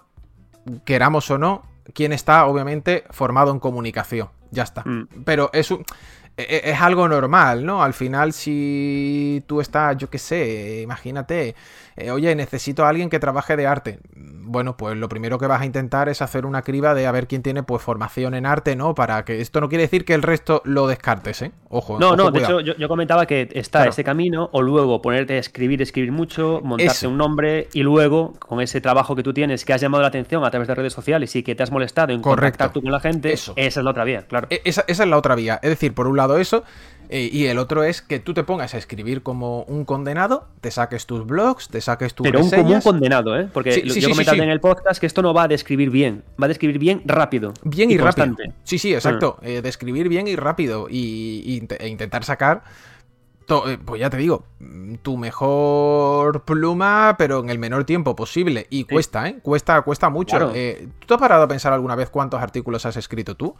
queramos o no, quién está obviamente formado en comunicación. Ya está. Mm. Pero es, un- es algo normal, ¿no? Al final, si tú estás, yo qué sé, imagínate, eh, oye, necesito a alguien que trabaje de arte. Bueno, pues lo primero que vas a intentar es hacer una criba de a ver quién tiene pues formación en arte, ¿no? Para que esto no quiere decir que el resto lo descartes, ¿eh? Ojo. No, ojo, no, de hecho yo, yo comentaba que está Claro. ese camino o luego ponerte a escribir, escribir mucho, montarte Eso. un nombre y luego con ese trabajo que tú tienes que has llamado la atención a través de redes sociales y que te has molestado en Correcto. contactar tú con la gente, Eso. esa es la otra vía, claro. E- Esa, esa es la otra vía. Es decir, por un lado eso, eh, y el otro es que tú te pongas a escribir como un condenado, te saques tus blogs, te saques tus Pero un común reseñas. condenado, ¿eh? Porque Sí, lo- sí, yo sí, sí. en el podcast que esto no va a describir bien, va a describir bien rápido. Bien y, rápido. Sí, sí, exacto. Eh, de escribir bien y rápido. Y, e intentar sacar. eh, pues ya te digo, mm, tu mejor pluma, pero en el menor tiempo posible. Y cuesta, ¿eh? Cuesta, cuesta mucho. Claro. Eh, ¿Tú te has parado a pensar alguna vez cuántos artículos has escrito tú?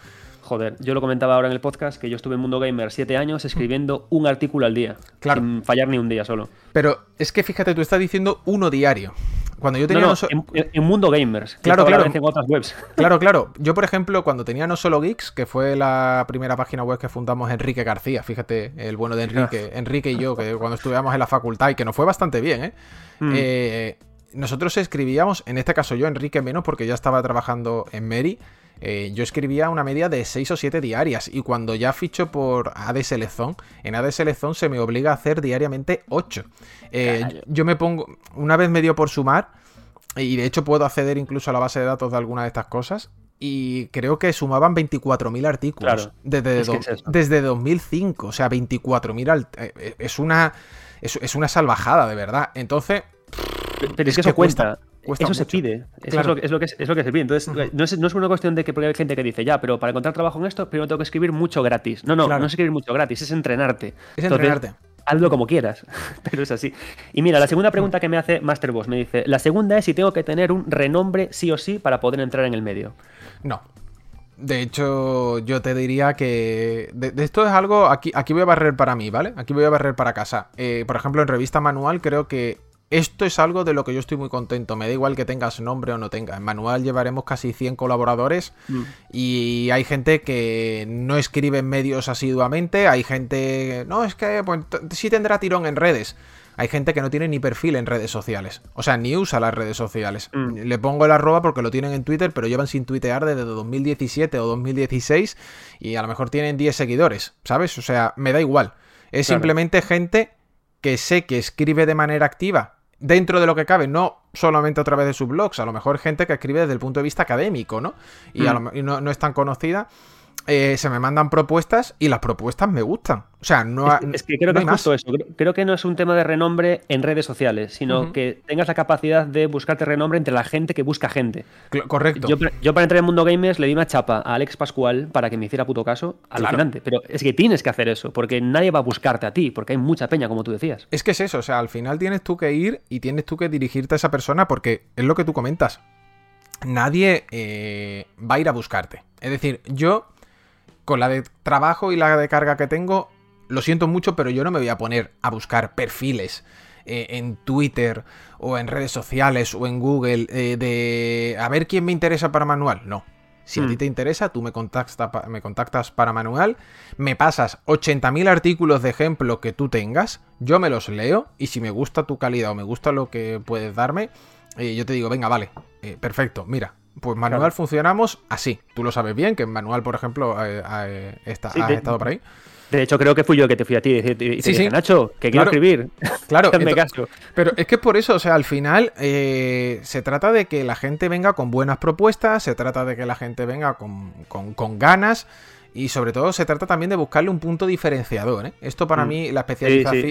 Joder, yo lo comentaba ahora en el podcast que yo estuve en Mundo Gamer siete años escribiendo un artículo al día, Claro. sin fallar ni un día solo. Pero es que fíjate, tú estás diciendo uno diario. Cuando yo tenía no, no so- en, en Mundo Gamers. Claro, claro. en otras webs. Claro, claro. Yo, por ejemplo, cuando tenía No Solo Geeks, que fue la primera página web que fundamos Enrique García, fíjate, el bueno de Enrique, Enrique y yo, que cuando estudiamos en la facultad y que nos fue bastante bien, ¿eh? Mm. Eh, nosotros escribíamos, en este caso yo, Enrique menos, porque ya estaba trabajando en Mary, eh, yo escribía una media de 6 o 7 diarias y cuando ya ficho por ADS Lezón, en ADS Lezón se me obliga a hacer diariamente 8. Eh, yo me pongo, una vez me dio por sumar, y de hecho puedo acceder incluso a la base de datos de alguna de estas cosas. Y creo que sumaban 24.000 artículos Claro, desde, es es desde 2005. O sea, 24.000 al- eh, es una es, es una salvajada, de verdad. Entonces, Pero es que que eso. Cuesta eso se pide. Eso Claro. es, lo, que- es, lo que, es lo que se pide. Entonces, no, es, no es una cuestión de que porque hay gente que dice, ya, pero para encontrar trabajo en esto, primero tengo que escribir mucho gratis. No, no, Claro. no es escribir mucho gratis, es entrenarte. Es Entonces, entrenarte. hazlo como quieras, pero es así. Y mira, la segunda pregunta que me hace Master Boss me dice, la segunda es si tengo que tener un renombre sí o sí para poder entrar en el medio. No. De hecho, yo te diría que de, de esto es algo, aquí, aquí voy a barrer para mí, ¿vale? Aquí voy a barrer para casa. Eh, por ejemplo, en revista manual creo que esto es algo de lo que yo estoy muy contento. Me da igual que tengas nombre o no tengas. En manual llevaremos casi 100 colaboradores y hay gente que no escribe en medios asiduamente. Hay gente... No, es que pues, sí tendrá tirón en redes. Hay gente que no tiene ni perfil en redes sociales. O sea, ni usa las redes sociales. Mm. Le pongo el arroba porque lo tienen en Twitter, pero llevan sin tuitear desde 2017 o 2016 y a lo mejor tienen 10 seguidores, ¿sabes? O sea, me da igual. Es Claro. simplemente gente que sé que escribe de manera activa dentro de lo que cabe, no solamente a través de sus blogs, a lo mejor gente que escribe desde el punto de vista académico, ¿no? Y, a Mm. lo me- y no, no es tan conocida. Eh, se me mandan propuestas y las propuestas me gustan. O sea, no, Es ha- que, es que creo no que es justo eso. Creo, creo que no es un tema de renombre en redes sociales, sino que tengas la capacidad de buscarte renombre entre la gente que busca gente. Cl- Correcto. Yo, para- yo para entrar en el mundo gamers le di una chapa a Alex Pascual para que me hiciera puto caso. Alucinante. Pero es que tienes que hacer eso, porque nadie va a buscarte a ti, porque hay mucha peña, como tú decías. Es que es eso, o sea, al final tienes tú que ir y tienes tú que dirigirte a esa persona porque es lo que tú comentas. Nadie eh, va a ir a buscarte. Es decir, yo, con la de trabajo y la de carga que tengo, lo siento mucho, pero yo no me voy a poner a buscar perfiles eh, en Twitter o en redes sociales o en Google eh, de a ver quién me interesa para manual. No. Si a Mm. ti te interesa, tú me contactas, pa- me contactas para manual, me pasas 80.000 artículos de ejemplo que tú tengas, yo me los leo y si me gusta tu calidad o me gusta lo que puedes darme, eh, yo te digo, venga, vale, perfecto, mira, pues manual Claro. funcionamos así. Tú lo sabes bien, que en manual, por ejemplo, eh, eh, está, Sí, has de- estado por ahí. De hecho, creo que fui yo que te fui a ti y te, Sí, dije, sí. Nacho, que Claro. quiero escribir. Claro, ento- caso. Pero es que es por eso, o sea, al final eh, se trata de que la gente venga con buenas propuestas, se trata de que la gente venga con, con- con ganas y sobre todo se trata también de buscarle un punto diferenciador. ¿eh? Esto para Mm. mí, la, la especialización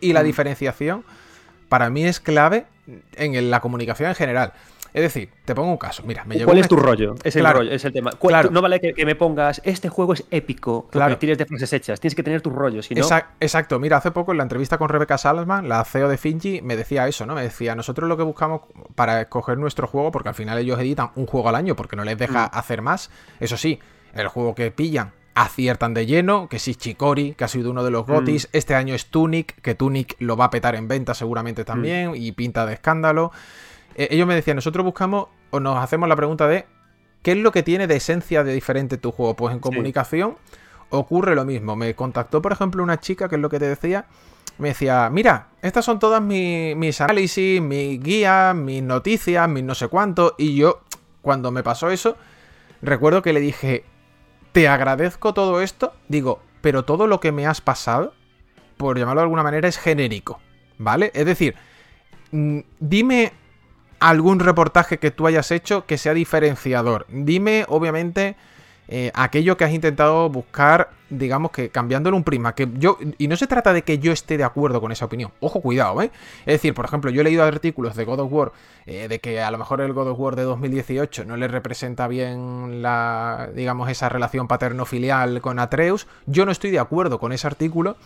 y la Mm. diferenciación para mí es clave en la comunicación en general. Es decir, te pongo un caso. Mira, me ¿Cuál es tu rollo? Es el Claro. rollo, es el tema. Claro. No vale que, que me pongas, este juego es épico, Claro. de frases hechas. Tienes que tener tu rollo, si no... Exa- Exacto, mira, hace poco en la entrevista con Rebecca Salzman, la CEO de Finji, me decía eso, ¿no? Me decía, nosotros lo que buscamos para escoger nuestro juego, porque al final ellos editan un juego al año porque no les deja Mm. hacer más, eso sí, el juego que pillan aciertan de lleno, que si Chikori, que ha sido uno de los gotis, este año es Tunic, que Tunic lo va a petar en venta seguramente también, y pinta de escándalo. Eh, ellos me decían, nosotros buscamos o nos hacemos la pregunta de ¿qué es lo que tiene de esencia de diferente tu juego? Pues en comunicación ocurre lo mismo. Me contactó, por ejemplo, una chica, que es lo que te decía, me decía, mira, estas son todas mi- mis análisis, mis guías, mis noticias, mis no sé cuánto, y yo, cuando me pasó eso, recuerdo que le dije, te agradezco todo esto, digo, pero todo lo que me has pasado, por llamarlo de alguna manera, es genérico, ¿vale? Es decir, mm, dime algún reportaje que tú hayas hecho que sea diferenciador. Dime, obviamente, eh, aquello que has intentado buscar, digamos que cambiándole un prisma. Que yo, y no se trata de que yo esté de acuerdo con esa opinión. Ojo, cuidado, ¿eh? Es decir, por ejemplo, yo he leído artículos de God of War eh, de que a lo mejor el God of War de 2018 no le representa bien la, digamos, esa relación paterno-filial con Atreus. Yo no estoy de acuerdo con ese artículo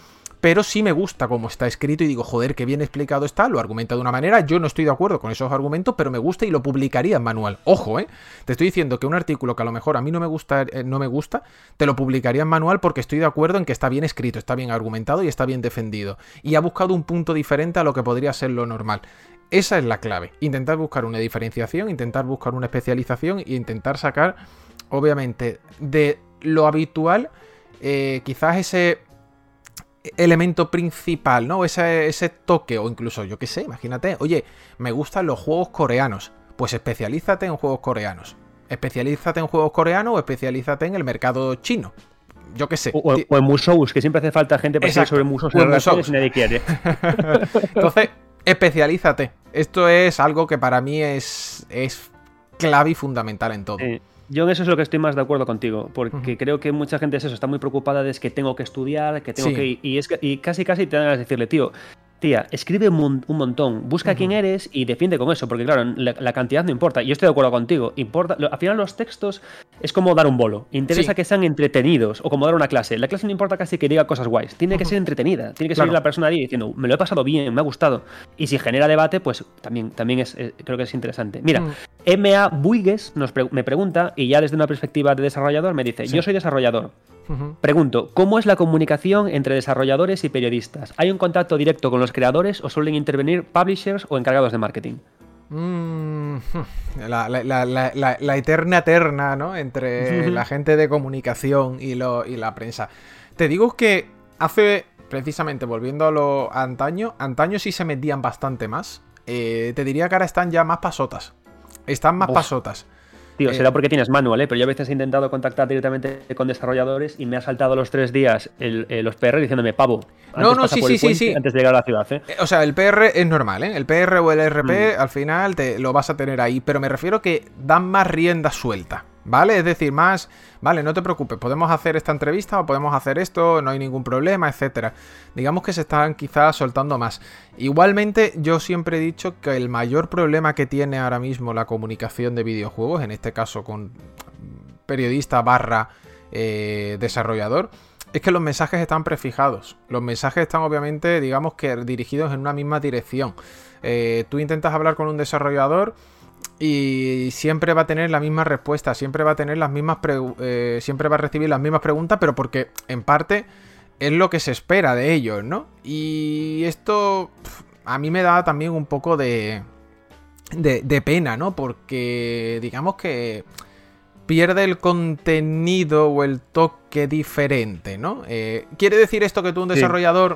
pero sí me gusta cómo está escrito y digo, joder, qué bien explicado está, lo argumenta de una manera, yo no estoy de acuerdo con esos argumentos, pero me gusta y lo publicaría en manual. Ojo, ¿eh? Te estoy diciendo que un artículo que a lo mejor a mí no me gusta, eh, no me gusta, te lo publicaría en manual porque estoy de acuerdo en que está bien escrito, está bien argumentado y está bien defendido. Y ha buscado un punto diferente a lo que podría ser lo normal. Esa es la clave. Intentar buscar una diferenciación, intentar buscar una especialización e intentar sacar, obviamente, de lo habitual, eh, quizás ese elemento principal, ¿no? Ese, ese toque, o incluso, yo qué sé, imagínate, oye, me gustan los juegos coreanos. Pues especialízate en juegos coreanos. Especialízate en juegos coreanos o especialízate en el mercado chino. Yo qué sé. O, en Musous, que siempre hace falta gente para Exacto. sobre Musous. y nadie quiere. Entonces, especialízate. Esto es algo que para mí es, es clave y fundamental en todo. Eh, yo en eso es lo que estoy más de acuerdo contigo, porque creo que mucha gente es eso, está muy preocupada de es que tengo que estudiar, que tengo Sí. que y es que y casi casi te dan de decirle, tío, tía, escribe un, un montón, busca quién eres y defiende con eso, porque claro, la, la cantidad no importa. Y yo estoy de acuerdo contigo. Importa, lo- al final los textos es como dar un bolo. Interesa Sí. que sean entretenidos o como dar una clase. La clase no importa casi que diga cosas guays. Tiene que ser entretenida. Tiene que Claro. la persona ahí diciendo, me lo he pasado bien, me ha gustado. Y si genera debate, pues también, también es, eh, creo que es interesante. Mira, Mm. MA Buigues nos pre- me pregunta, y ya desde una perspectiva de desarrollador, me dice, Sí. yo soy desarrollador. Pregunto, ¿cómo es la comunicación entre desarrolladores y periodistas? ¿Hay un contacto directo con los creadores o suelen intervenir publishers o encargados de marketing? Mm, la, la- la- la- eterna terna, ¿no? Entre la gente de comunicación y, lo, y la prensa. Te digo que hace, precisamente volviendo a lo a antaño, antaño sí se metían bastante más. Eh, te diría que ahora están ya más pasotas. Están más Uf. pasotas. Tío, Eh, será porque tienes manual, ¿eh? Pero yo a veces he intentado contactar directamente con desarrolladores y me ha saltado los tres días el- eh, los PR diciéndome, pavo, antes No, no, pasa sí, por sí, el puente sí. antes de llegar a la ciudad, ¿eh? Eh, O sea, el PR es normal, ¿eh? El PR o el RP Mm. al final te lo vas a tener ahí, pero me refiero que dan más rienda suelta, ¿vale? Es decir, más, vale, no te preocupes, podemos hacer esta entrevista o podemos hacer esto, no hay ningún problema, etcétera. Digamos que se están quizás soltando más. Igualmente, yo siempre he dicho que el mayor problema que tiene ahora mismo la comunicación de videojuegos, en este caso con periodista barra eh, desarrollador, es que los mensajes están prefijados. Los mensajes están obviamente, digamos que dirigidos en una misma dirección. Eh, tú intentas hablar con un desarrollador y siempre va a tener la misma respuesta, siempre va a tener las mismas eh, siempre va a recibir las mismas preguntas, pero porque en parte es lo que se espera de ellos, ¿no? Y esto a mí me da también un poco de, de, de pena, ¿no? Porque digamos que pierde el contenido o el toque diferente, ¿no? Eh, ¿Quiere decir esto que tú, un Sí.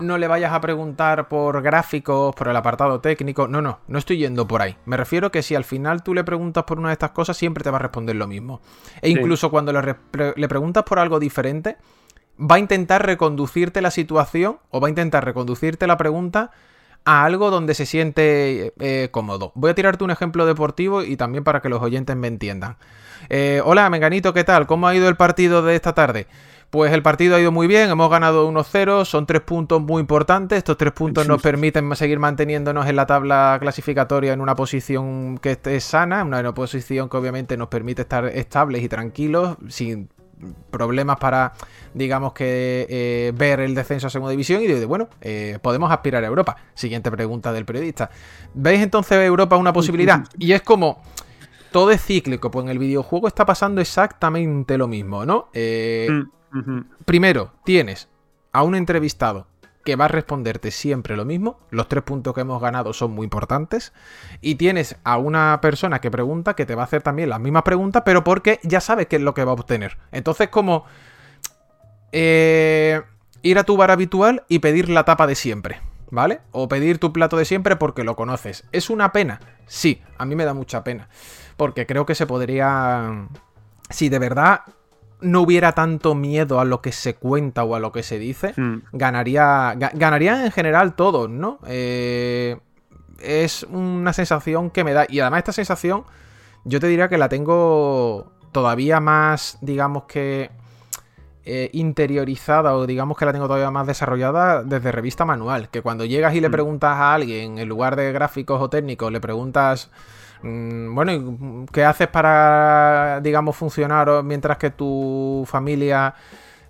No le vayas a preguntar por gráficos, por el apartado técnico? No, no, no estoy yendo por ahí. Me refiero que si al final tú le preguntas por una de estas cosas, siempre te va a responder lo mismo. E Sí. incluso cuando le, pre- le preguntas por algo diferente, va a intentar reconducirte la situación o va a intentar reconducirte la pregunta a algo donde se siente eh, cómodo. Voy a tirarte un ejemplo deportivo y también para que los oyentes me entiendan. Eh, hola, Menganito, ¿qué tal? ¿Cómo ha ido el partido de esta tarde? Pues el partido ha ido muy bien, hemos ganado 1-0, son tres puntos muy importantes, estos tres puntos nos permiten seguir manteniéndonos en la tabla clasificatoria en una posición que esté sana, una posición que obviamente nos permite estar estables y tranquilos, sin problemas para, digamos que, eh, ver el descenso a segunda división y de, bueno, eh, podemos aspirar a Europa. Siguiente pregunta del periodista. ¿Veis entonces Europa una posibilidad? Y es como, todo es cíclico, pues en el videojuego está pasando exactamente lo mismo, ¿no? Eh, Mm, Primero, tienes a un entrevistado que va a responderte siempre lo mismo. Los tres puntos que hemos ganado son muy importantes. Y tienes a una persona que pregunta que te va a hacer también las mismas preguntas, pero porque ya sabes qué es lo que va a obtener. Entonces, como eh, ir a tu bar habitual y pedir la tapa de siempre. ¿Vale? O pedir tu plato de siempre porque lo conoces. ¿Es una pena? Sí, a mí me da mucha pena. Porque creo que se podría... Si de verdad no hubiera tanto miedo a lo que se cuenta o a lo que se dice, Mm. ganaría, ga- ganarían en general todos, ¿no? Eh, es una sensación que me da. Y además esta sensación, yo te diría que la tengo todavía más, digamos que eh, interiorizada o digamos que la tengo todavía más desarrollada desde revista manual. Que cuando llegas y le Mm. preguntas a alguien, en lugar de gráficos o técnicos, le preguntas... mm, Bueno, ¿y ¿qué haces para, digamos, funcionar mientras que tu familia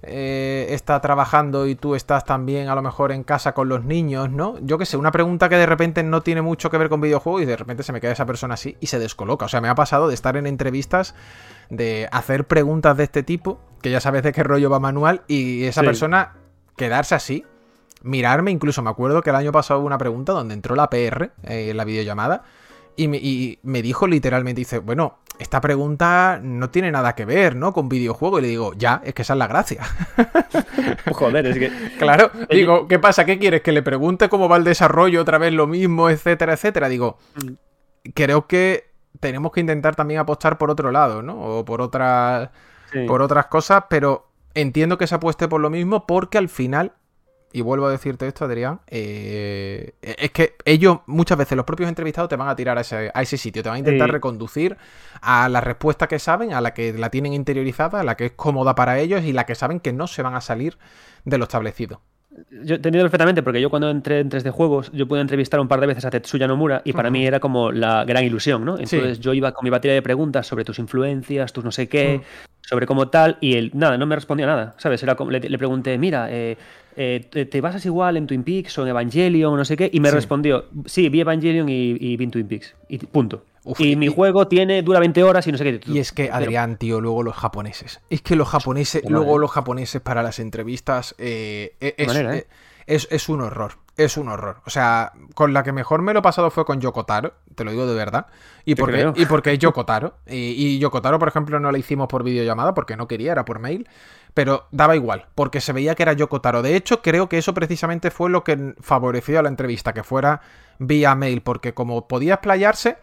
eh, está trabajando y tú estás también a lo mejor en casa con los niños, ¿no? Yo qué sé, una pregunta que de repente no tiene mucho que ver con videojuegos y de repente se me queda esa persona así y se descoloca. O sea, me ha pasado de estar en entrevistas, de hacer preguntas de este tipo, que ya sabes de qué rollo va manual, y esa Sí. persona quedarse así, mirarme, incluso me acuerdo que el año pasado hubo una pregunta donde entró la PR eh, en la videollamada. Y me, y me dijo literalmente, dice, bueno, esta pregunta no tiene nada que ver, ¿no? Con videojuego. Y le digo, ya, es que esa es la gracia. Joder, es que. Claro, digo, ¿qué pasa? ¿Qué quieres? ¿Que le pregunte cómo va el desarrollo otra vez lo mismo, etcétera, etcétera? Digo, creo que tenemos que intentar también apostar por otro lado, ¿no? O por otras, Sí. por otras cosas, pero entiendo que se apueste por lo mismo porque al final, y vuelvo a decirte esto, Adrián, eh, es que ellos, muchas veces, los propios entrevistados te van a tirar a ese, a ese sitio, te van a intentar Sí. reconducir a la respuesta que saben, a la que la tienen interiorizada, a la que es cómoda para ellos y la que saben que no se van a salir de lo establecido. Yo entiendo perfectamente, porque yo cuando entré en 3D Juegos, yo pude entrevistar un par de veces a Tetsuya Nomura y para mí era como la gran ilusión, ¿no? Entonces yo iba con mi batería de preguntas sobre tus influencias, tus no sé qué, sobre cómo tal, y él, nada, no me respondía nada, ¿sabes? Era como, le, le pregunté, mira, eh, eh, ¿te, basas igual en Twin Peaks o en Evangelion o no sé qué? Y me Sí. respondió, sí, vi Evangelion y, y vi Twin Peaks. Y punto. Uf, y, y- mi juego tiene, dura 20 horas y no sé qué. Y es que, Adrián, tío, luego los japoneses. Es que los japoneses, luego los japoneses para las entrevistas eh, e- es, manera, ¿eh? eh, es, es un horror. Es un horror. O sea, con la que mejor me lo he pasado fue con Yoko Taro, te lo digo de verdad. Y porque, creo. y porque es Yoko Taro. Y, y Yoko Taro, por ejemplo, no la hicimos por videollamada porque no quería, era por mail. Pero daba igual, porque se veía que era Yoko Taro. De hecho, creo que eso precisamente fue lo que favoreció a la entrevista, que fuera vía mail, porque como podía explayarse,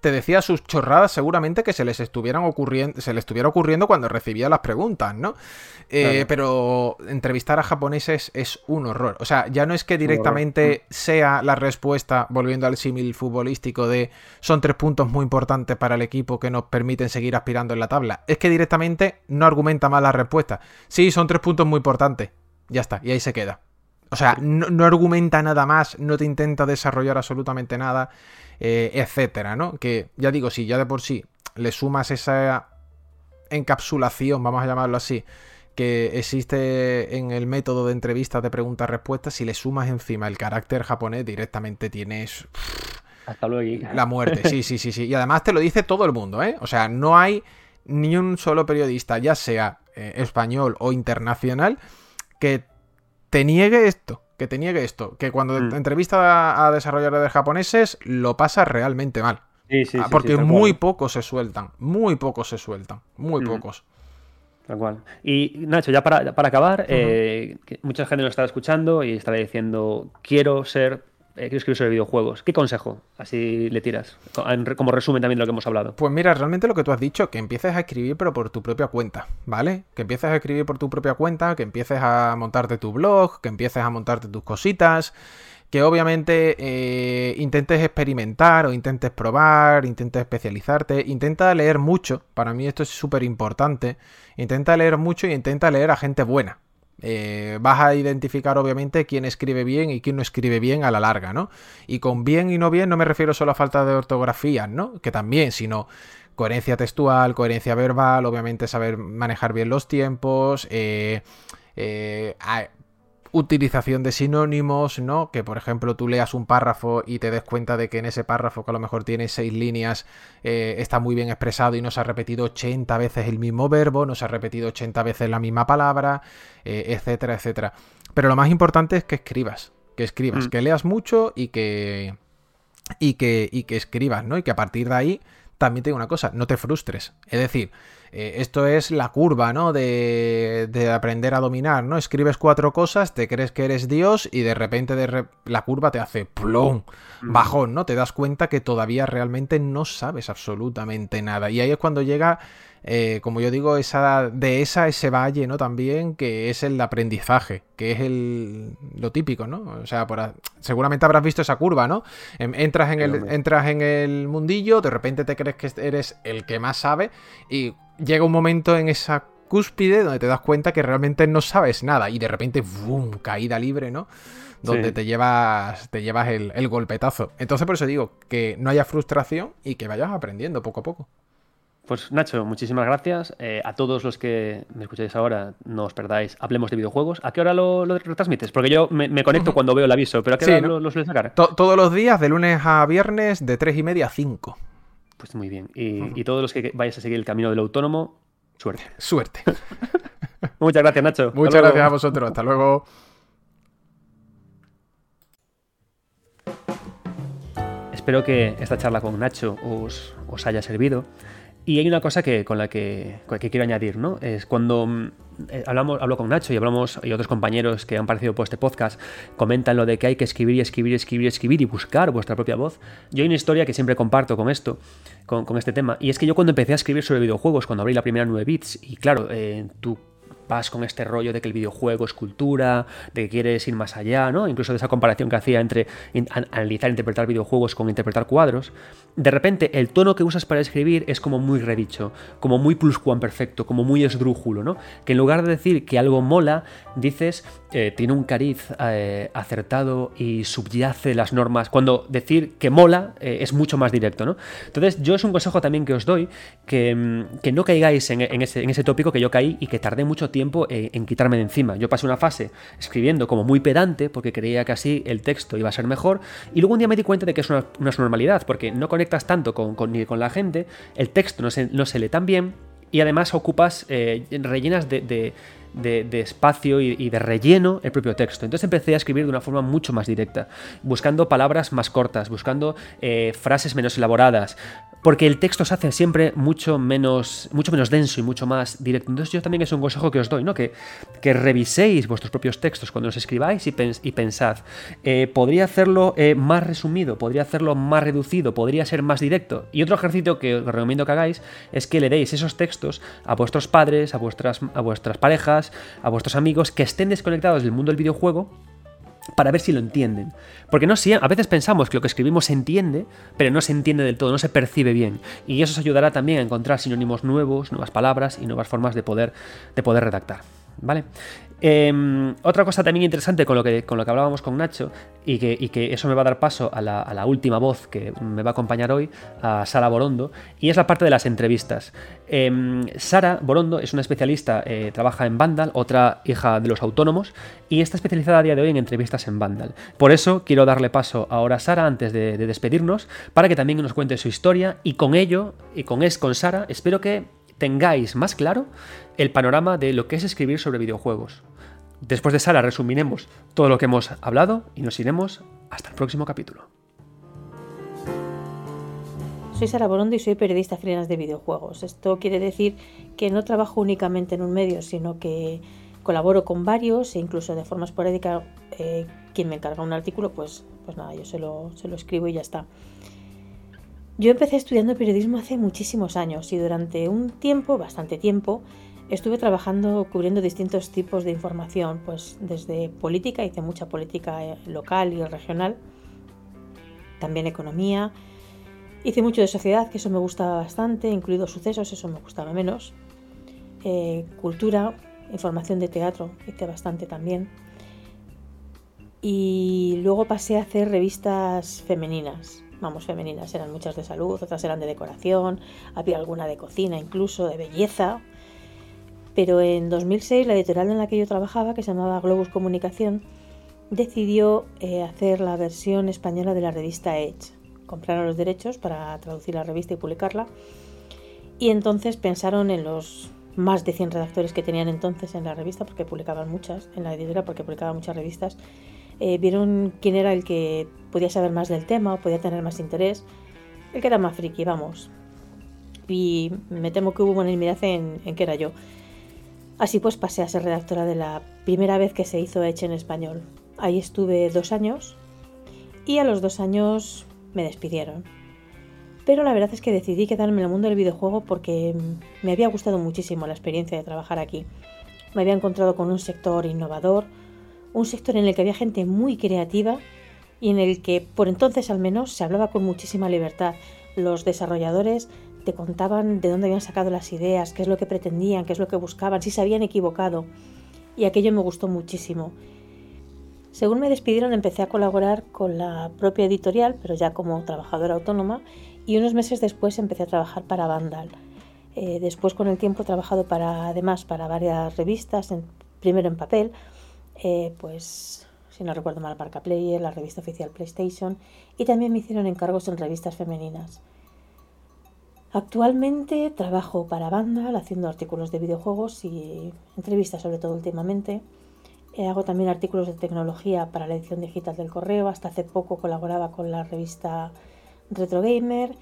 te decía sus chorradas seguramente que se les estuvieran ocurriendo, se le estuviera ocurriendo cuando recibía las preguntas, ¿no? Eh, Claro. Pero entrevistar a japoneses es un horror. O sea, ya no es que directamente sea la respuesta, volviendo al símil futbolístico de son tres puntos muy importantes para el equipo que nos permiten seguir aspirando en la tabla. Es que directamente no argumenta más la respuesta. Sí, son tres puntos muy importantes. Ya está, y ahí se queda. O sea, no, no argumenta nada más, no te intenta desarrollar absolutamente nada, eh, etcétera, ¿no? Que ya digo, si ya de por sí le sumas esa encapsulación, vamos a llamarlo así, que existe en el método de entrevistas de preguntas-respuestas, si le sumas encima el carácter japonés, directamente tienes Hasta luego. la muerte. Sí, sí, sí, sí. Y además te lo dice todo el mundo, ¿eh? O sea, no hay ni un solo periodista, ya sea eh, español o internacional, que te niegue esto. Que te niegue esto. Que cuando Mm. entrevista a, desarrolladores japoneses lo pasa realmente mal. Sí, sí, Ah, porque sí, muy pocos se sueltan. Muy pocos se sueltan. Muy Mm. pocos. Tal cual. Y Nacho, ya para, para acabar, eh, mucha gente nos estará escuchando y estará diciendo, quiero ser, eh, quiero escribir sobre videojuegos. ¿Qué consejo así le tiras? Como resumen también de lo que hemos hablado. Pues mira, realmente lo que tú has dicho, que empieces a escribir pero por tu propia cuenta, ¿vale? Que empieces a escribir por tu propia cuenta, que empieces a montarte tu blog, que empieces a montarte tus cositas, que obviamente eh, intentes experimentar o intentes probar, intentes especializarte, intenta leer mucho, para mí esto es súper importante, intenta leer mucho y intenta leer a gente buena. Eh, vas a identificar obviamente quién escribe bien y quién no escribe bien a la larga, ¿no? Y con bien y no bien no me refiero solo a falta de ortografía, ¿no? Que también, sino coherencia textual, coherencia verbal, obviamente saber manejar bien los tiempos, eh, eh, utilización de sinónimos, ¿no? Que por ejemplo tú leas un párrafo y te des cuenta de que en ese párrafo que a lo mejor tiene seis líneas eh, está muy bien expresado y no se ha repetido 80 veces el mismo verbo, no se ha repetido 80 veces la misma palabra, eh, etcétera, etcétera. Pero lo más importante es que escribas, que escribas, Mm. que leas mucho y que y que, y que escribas, ¿no? Y que a partir de ahí también te digo una cosa, no te frustres. Es decir, eh, esto es la curva, ¿no? De, de aprender a dominar, ¿no? Escribes cuatro cosas, te crees que eres Dios y de repente de re- la curva te hace plum, bajón, ¿no? Te das cuenta que todavía realmente no sabes absolutamente nada. Y ahí es cuando llega, eh, como yo digo, esa, de esa ese valle, ¿no? También, que es el aprendizaje, que es el, lo típico, ¿no? O sea, por seguramente habrás visto esa curva, ¿no? Em, Entras en, el, entras en el mundillo, de repente te crees que eres el que más sabe y llega un momento en esa cúspide donde te das cuenta que realmente no sabes nada y de repente, ¡bum! caída libre, ¿no? Donde Sí. te llevas, te llevas el, el golpetazo. Entonces por eso digo que no haya frustración y que vayas aprendiendo poco a poco. Pues Nacho, muchísimas gracias. Eh, a todos los que me escucháis ahora, no os perdáis, hablemos de videojuegos. ¿A qué hora lo, lo retransmites? Porque yo me, me conecto cuando veo el aviso, pero ¿a qué Sí, hora ¿no? lo, lo sacar? To- todos los días, de lunes a viernes, de 3 y media a 5. Pues muy bien. Y, y todos los que vayáis a seguir el camino del autónomo, suerte. Suerte. Muchas gracias, Nacho. Muchas luego. gracias a vosotros. Hasta luego. Espero que esta charla con Nacho os, os haya servido. Y hay una cosa que, con la que, que quiero añadir, ¿no? Es cuando mm, eh, hablamos, hablo con Nacho y hablamos, y otros compañeros que han participado por este podcast, comentan lo de que hay que escribir y escribir y escribir y escribir y buscar vuestra propia voz. Yo hay una historia que siempre comparto con esto, con, con este tema, y es que yo cuando empecé a escribir sobre videojuegos, cuando abrí la primera 9 bits, y claro, eh, tú vas con este rollo de que el videojuego es cultura, de que quieres ir más allá, ¿no? Incluso de esa comparación que hacía entre analizar e interpretar videojuegos con interpretar cuadros. De repente, el tono que usas para escribir es como muy redicho, como muy pluscuamperfecto, como muy esdrújulo, ¿no? Que en lugar de decir que algo mola, dices eh, tiene un cariz eh, acertado y subyace las normas. Cuando decir que mola eh, es mucho más directo, ¿no? Entonces, yo es un consejo también que os doy, que, mm, no caigáis en, ese, tópico que yo caí y que tardé mucho tiempo en, quitarme de encima. Yo pasé una fase escribiendo como muy pedante, porque creía que así el texto iba a ser mejor, y luego un día me di cuenta de que es una, normalidad, porque no conectas tanto con, ni con la gente, el texto no se, no se lee tan bien, y además ocupas, rellenas de de, espacio y, de relleno el propio texto. Entonces empecé a escribir de una forma mucho más directa, buscando palabras más cortas, buscando eh, frases menos elaboradas, porque el texto se hace siempre mucho menos, mucho menos denso y mucho más directo. Entonces yo también es un consejo que os doy, ¿no? que, reviséis vuestros propios textos cuando los escribáis y, y pensad, eh, ¿podría hacerlo eh, más resumido? ¿Podría hacerlo más reducido? ¿Podría ser más directo? Y otro ejercicio que os recomiendo que hagáis es que le deis esos textos a vuestros padres, a vuestras, a vuestras parejas, a vuestros amigos que estén desconectados del mundo del videojuego para ver si lo entienden. Porque no a veces pensamos que lo que escribimos se entiende, pero no se entiende del todo, no se percibe bien. Y eso os ayudará también a encontrar sinónimos nuevos, nuevas palabras y nuevas formas de poder, de poder redactar. ¿Vale? Em, otra cosa también interesante con lo, que, con lo que hablábamos con Nacho, y que, eso me va a dar paso a la, última voz que me va a acompañar hoy, a Sara Borondo, y es la parte de las entrevistas. Em, Sara Borondo es una especialista, eh, trabaja en Vandal, otra hija de los autónomos, y está especializada a día de hoy en entrevistas en Vandal. Por eso quiero darle paso ahora a Sara antes de, despedirnos, para que también nos cuente su historia, y con ello, y con, es, con Sara, espero que tengáis más claro el panorama de lo que es escribir sobre videojuegos. Después de Sara resumiremos todo lo que hemos hablado y nos iremos hasta el próximo capítulo. Soy Sara Borondo y soy periodista freelance de videojuegos. Esto quiere decir que no trabajo únicamente en un medio, sino que colaboro con varios e incluso de forma esporádica eh, quien me encarga un artículo, pues, pues nada, yo se lo, se lo escribo y ya está. Yo empecé estudiando periodismo hace muchísimos años y durante un tiempo, bastante tiempo, Estuve trabajando cubriendo distintos tipos de información, pues desde política, hice mucha política eh, local y regional, también economía, hice mucho de sociedad, que eso me gustaba bastante, incluido sucesos, eso me gustaba menos, eh, cultura, información de teatro, hice bastante también. Y luego pasé a hacer revistas femeninas, vamos, femeninas, eran muchas de salud, otras eran de decoración, había alguna de cocina incluso, de belleza, pero en 2006 la editorial en la que yo trabajaba, que se llamaba Globus Comunicación, decidió eh, hacer la versión española de la revista Edge. Compraron los derechos para traducir la revista y publicarla. Y entonces pensaron en los más de 100 redactores que tenían entonces en la revista, porque publicaban muchas, en la editorial porque publicaban muchas revistas. Eh, vieron quién era el que podía saber más del tema o podía tener más interés. El que era más friki, vamos. Y me temo que hubo unanimidad en, en que era yo. Así pues pasé a ser redactora de la primera vez que se hizo Edge en español. Ahí estuve dos años y a los dos años me despidieron. Pero la verdad es que decidí quedarme en el mundo del videojuego porque me había gustado muchísimo la experiencia de trabajar aquí. Me había encontrado con un sector innovador, un sector en el que había gente muy creativa y en el que por entonces al menos se hablaba con muchísima libertad. Los desarrolladores te contaban de dónde habían sacado las ideas, qué es lo que pretendían, qué es lo que buscaban, si se habían equivocado. Y aquello me gustó muchísimo. Según me despidieron empecé a colaborar con la propia editorial, pero ya como trabajadora autónoma, y unos meses después empecé a trabajar para Vandal. Eh, después con el tiempo he trabajado para, además para varias revistas, primero en papel, eh, pues si no recuerdo mal, Marca Player, la revista oficial PlayStation, y también me hicieron encargos en revistas femeninas. Actualmente trabajo para Vandal haciendo artículos de videojuegos y entrevistas sobre todo últimamente. Eh, hago también artículos de tecnología para la edición digital del correo. Hasta hace poco colaboraba con la revista Retro Gamer.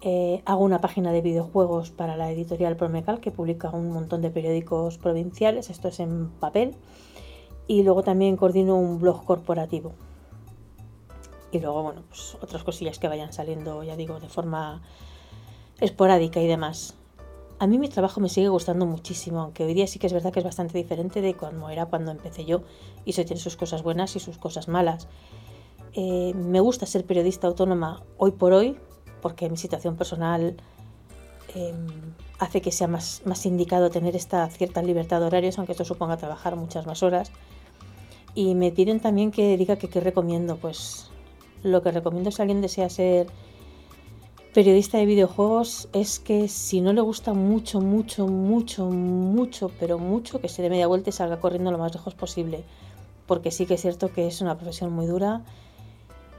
Eh, hago una página de videojuegos para la editorial Promecal que publica un montón de periódicos provinciales. Esto es en papel. Y luego también coordino un blog corporativo. Y luego, bueno, pues otras cosillas que vayan saliendo, ya digo, de forma esporádica y demás. A mí mi trabajo me sigue gustando muchísimo, aunque hoy día sí que es verdad que es bastante diferente de cuando era cuando empecé yo, y eso tiene sus cosas buenas y sus cosas malas. Eh, me gusta ser periodista autónoma hoy por hoy, porque mi situación personal em, hace que sea más, más indicado tener esta cierta libertad de horarios, aunque esto suponga trabajar muchas más horas. Y me piden también que diga que qué recomiendo. Pues lo que recomiendo si alguien desea ser periodista de videojuegos es que si no le gusta mucho, mucho, mucho, mucho, pero mucho, que se dé media vuelta y salga corriendo lo más lejos posible. Porque sí que es cierto que es una profesión muy dura,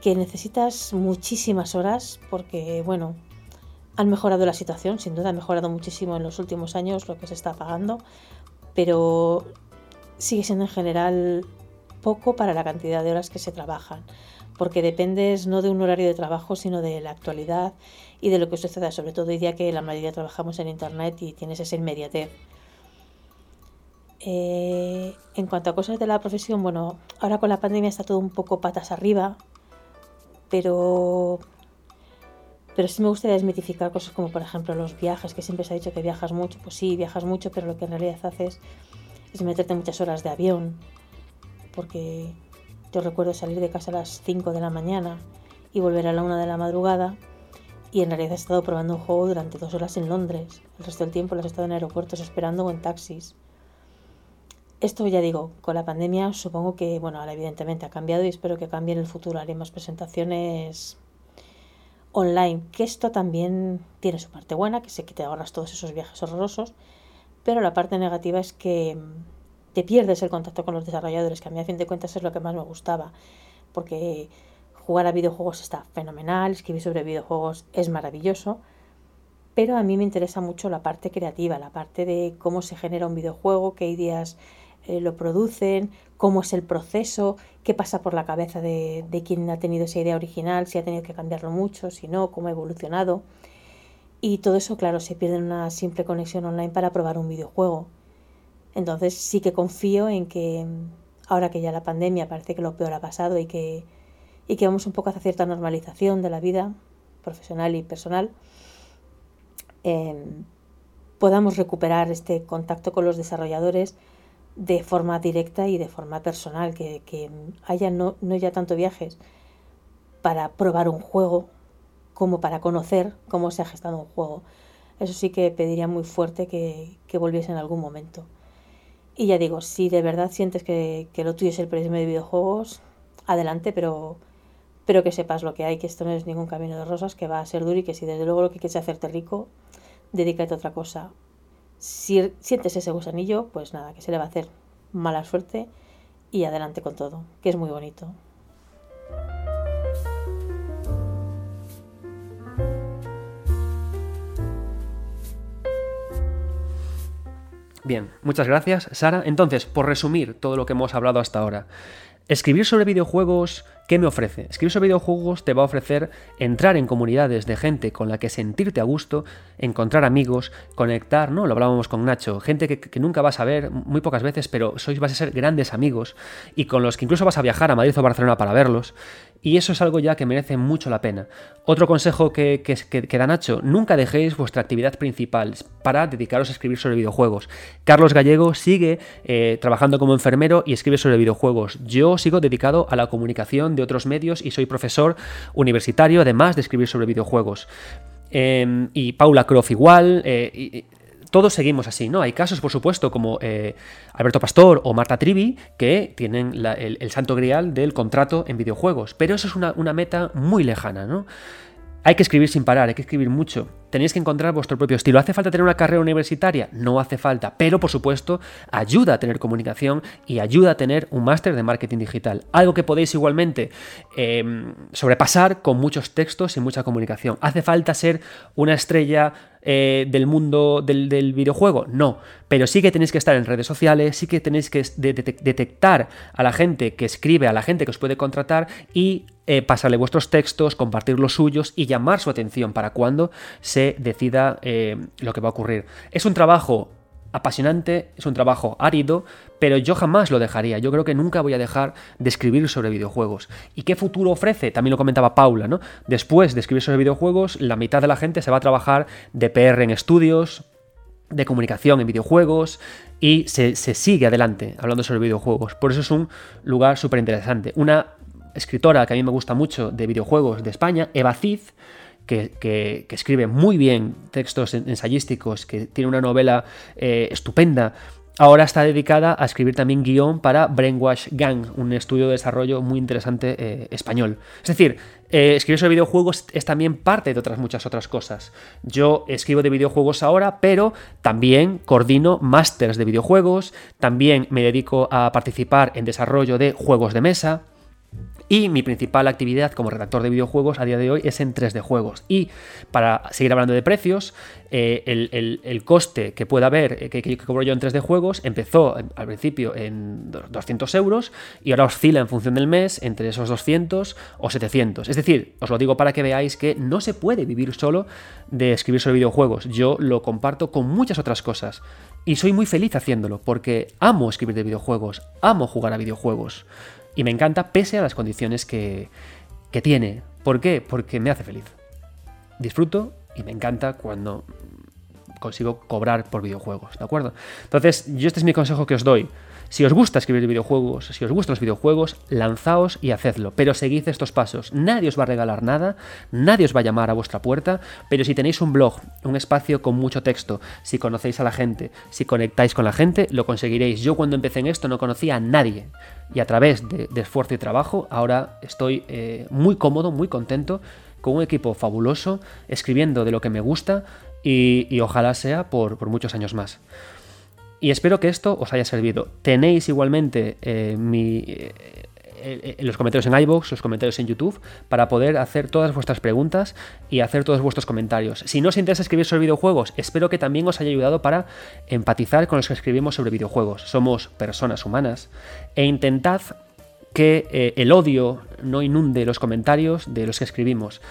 que necesitas muchísimas horas, porque bueno, han mejorado la situación, sin duda ha mejorado muchísimo en los últimos años lo que se está pagando, pero sigue siendo en general poco para la cantidad de horas que se trabajan porque dependes no de un horario de trabajo, sino de la actualidad y de lo que suceda, sobre todo hoy día que la mayoría trabajamos en Internet y tienes esa inmediatez. Eh, en cuanto a cosas de la profesión, bueno, ahora con la pandemia está todo un poco patas arriba, pero, pero sí me gustaría desmitificar cosas como, por ejemplo, los viajes, que siempre se ha dicho que viajas mucho. Pues sí, viajas mucho, pero lo que en realidad haces es meterte muchas horas de avión, porque yo recuerdo salir de casa a las 5 de la mañana y volver a la 1 de la madrugada y en realidad he estado probando un juego durante dos horas en Londres. El resto del tiempo las he estado en aeropuertos esperando o en taxis. Esto ya digo, con la pandemia supongo que, bueno, ahora evidentemente ha cambiado y espero que cambie en el futuro. Haré más presentaciones online, que esto también tiene su parte buena, que sé que te ahorras todos esos viajes horrorosos, pero la parte negativa es que te pierdes el contacto con los desarrolladores, que a mí a fin de cuentas es lo que más me gustaba, porque jugar a videojuegos está fenomenal, escribir sobre videojuegos es maravilloso, pero a mí me interesa mucho la parte creativa, la parte de cómo se genera un videojuego, qué ideas eh, lo producen, cómo es el proceso, qué pasa por la cabeza de, de quien ha tenido esa idea original, si ha tenido que cambiarlo mucho, si no, cómo ha evolucionado. Y todo eso, claro, se pierde en una simple conexión online para probar un videojuego. Entonces sí que confío en que ahora que ya la pandemia parece que lo peor ha pasado y que, y que vamos un poco hacia cierta normalización de la vida profesional y personal, em, podamos recuperar este contacto con los desarrolladores de forma directa y de forma personal, que, que haya no, no, ya tanto viajes para probar un juego como para conocer cómo se ha gestado un juego. Eso sí que pediría muy fuerte que, que volviese en algún momento. Y ya digo, si de verdad sientes que, lo tuyo es el periodismo de videojuegos, adelante, pero, pero que sepas lo que hay, que esto no es ningún camino de rosas, que va a ser duro y que si desde luego lo que quieres es hacerte rico, dedícate a otra cosa. Si sientes ese gusanillo, pues nada, que se le va a hacer mala suerte y adelante con todo, que es muy bonito. Bien, muchas gracias, Sara. Entonces, por resumir todo lo que hemos hablado hasta ahora, escribir sobre videojuegos, ¿qué me ofrece? Escribir sobre videojuegos te va a ofrecer entrar en comunidades de gente con la que sentirte a gusto, encontrar amigos, conectar, ¿no? Lo hablábamos con Nacho, gente que, nunca vas a ver muy pocas veces, pero sois, vas a ser grandes amigos y con los que incluso vas a viajar a Madrid o Barcelona para verlos. Y eso es algo ya que merece mucho la pena. Otro consejo que, que, da Nacho, nunca dejéis vuestra actividad principal para dedicaros a escribir sobre videojuegos. Carlos Gallego sigue eh, trabajando como enfermero y escribe sobre videojuegos. Yo sigo dedicado a la comunicación de otros medios y soy profesor universitario, además de escribir sobre videojuegos. Em, y Paula Croft igual. Eh, todos seguimos así, ¿no? Hay casos, por supuesto, como eh, Alberto Pastor o Marta Trivi, que tienen el, santo grial del contrato en videojuegos. Pero eso es una, una meta muy lejana, ¿no? Hay que escribir sin parar, hay que escribir mucho. Tenéis que encontrar vuestro propio estilo. ¿Hace falta tener una carrera universitaria? No hace falta, pero por supuesto ayuda a tener comunicación y ayuda a tener un máster de marketing digital. Algo que podéis igualmente em, sobrepasar con muchos textos y mucha comunicación. ¿Hace falta ser una estrella eh, del mundo del, videojuego? No, pero sí que tenéis que estar en redes sociales, sí que tenéis que detectar a la gente que escribe, a la gente que os puede contratar y eh, pasarle vuestros textos, compartir los suyos y llamar su atención para cuando se decida eh, lo que va a ocurrir. Es un trabajo apasionante, es un trabajo árido, pero yo jamás lo dejaría. Yo creo que nunca voy a dejar de escribir sobre videojuegos. ¿Y qué futuro ofrece? También lo comentaba Paula, ¿no? Después de escribir sobre videojuegos, la mitad de la gente se va a trabajar de PR en estudios, de comunicación en videojuegos y se, sigue adelante hablando sobre videojuegos. Por eso es un lugar súper interesante. Una escritora que a mí me gusta mucho de videojuegos de España, Eva Cid, que, escribe muy bien textos ensayísticos, que tiene una novela eh, estupenda Ahora está dedicada a escribir también guion para Brainwash Gang, un estudio de desarrollo muy interesante eh, español. Es decir, eh, escribir sobre videojuegos es también parte de otras muchas otras cosas. Yo escribo de videojuegos ahora, pero también coordino másters de videojuegos, también me dedico a participar en desarrollo de juegos de mesa. Y mi principal actividad como redactor de videojuegos a día de hoy es en 3D juegos. Y para seguir hablando de precios, eh, el, coste que pueda haber, eh, que, cobro yo en 3D juegos, empezó al principio en 200 euros y ahora oscila en función del mes entre esos 200 o 700. Es decir, os lo digo para que veáis que no se puede vivir solo de escribir sobre videojuegos. Yo lo comparto con muchas otras cosas. Y soy muy feliz haciéndolo, porque amo escribir de videojuegos, amo jugar a videojuegos. Y me encanta pese a las condiciones que, que tiene. ¿Por qué? Porque me hace feliz. Disfruto y me encanta cuando consigo cobrar por videojuegos, ¿de acuerdo? Entonces, yo este es mi consejo que os doy. Si os gusta escribir videojuegos, si os gustan los videojuegos, lanzaos y hacedlo, pero seguid estos pasos. Nadie os va a regalar nada, nadie os va a llamar a vuestra puerta, pero si tenéis un blog, un espacio con mucho texto, si conocéis a la gente, si conectáis con la gente, lo conseguiréis. Yo cuando empecé en esto no conocía a nadie y a través de, esfuerzo y trabajo ahora estoy eh, muy cómodo, muy contento con un equipo fabuloso, escribiendo de lo que me gusta y, ojalá sea por muchos años más. Y espero que esto os haya servido. Tenéis igualmente eh, eh, eh, los comentarios en iVoox, los comentarios en YouTube, para poder hacer todas vuestras preguntas y hacer todos vuestros comentarios. Si no os interesa escribir sobre videojuegos, espero que también os haya ayudado para empatizar con los que escribimos sobre videojuegos. Somos personas humanas e intentad que el odio no inunde los comentarios de los que escribimos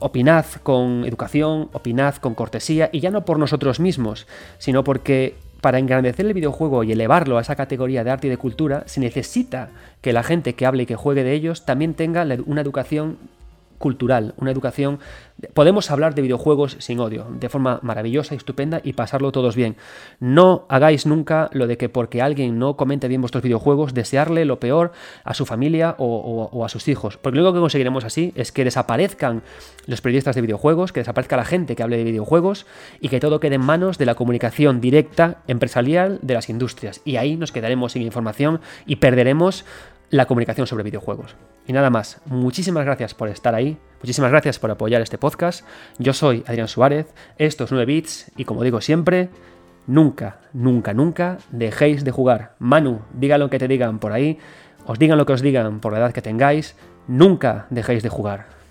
opinad con educación, opinad con cortesía, y ya no por nosotros mismos, sino porque para engrandecer el videojuego y elevarlo a esa categoría de arte y de cultura, se necesita que la gente que hable y que juegue de ellos también tenga una educación cultural, una educación... Podemos hablar de videojuegos sin odio, de forma maravillosa y estupenda y pasarlo todos bien. No hagáis nunca lo de que porque alguien no comente bien vuestros videojuegos, desearle lo peor a su familia o, a sus hijos. Porque lo único que conseguiremos así es que desaparezcan los periodistas de videojuegos, que desaparezca la gente que hable de videojuegos y que todo quede en manos de la comunicación directa empresarial de las industrias. Y ahí nos quedaremos sin información y perderemos la comunicación sobre videojuegos. Y nada más, muchísimas gracias por estar ahí, muchísimas gracias por apoyar este podcast. Yo soy Adrián Suárez, esto es 9 bits y como digo siempre, nunca, nunca, nunca dejéis de jugar. Manu, diga lo que te digan por ahí, os digan lo que os digan por la edad que tengáis, nunca dejéis de jugar.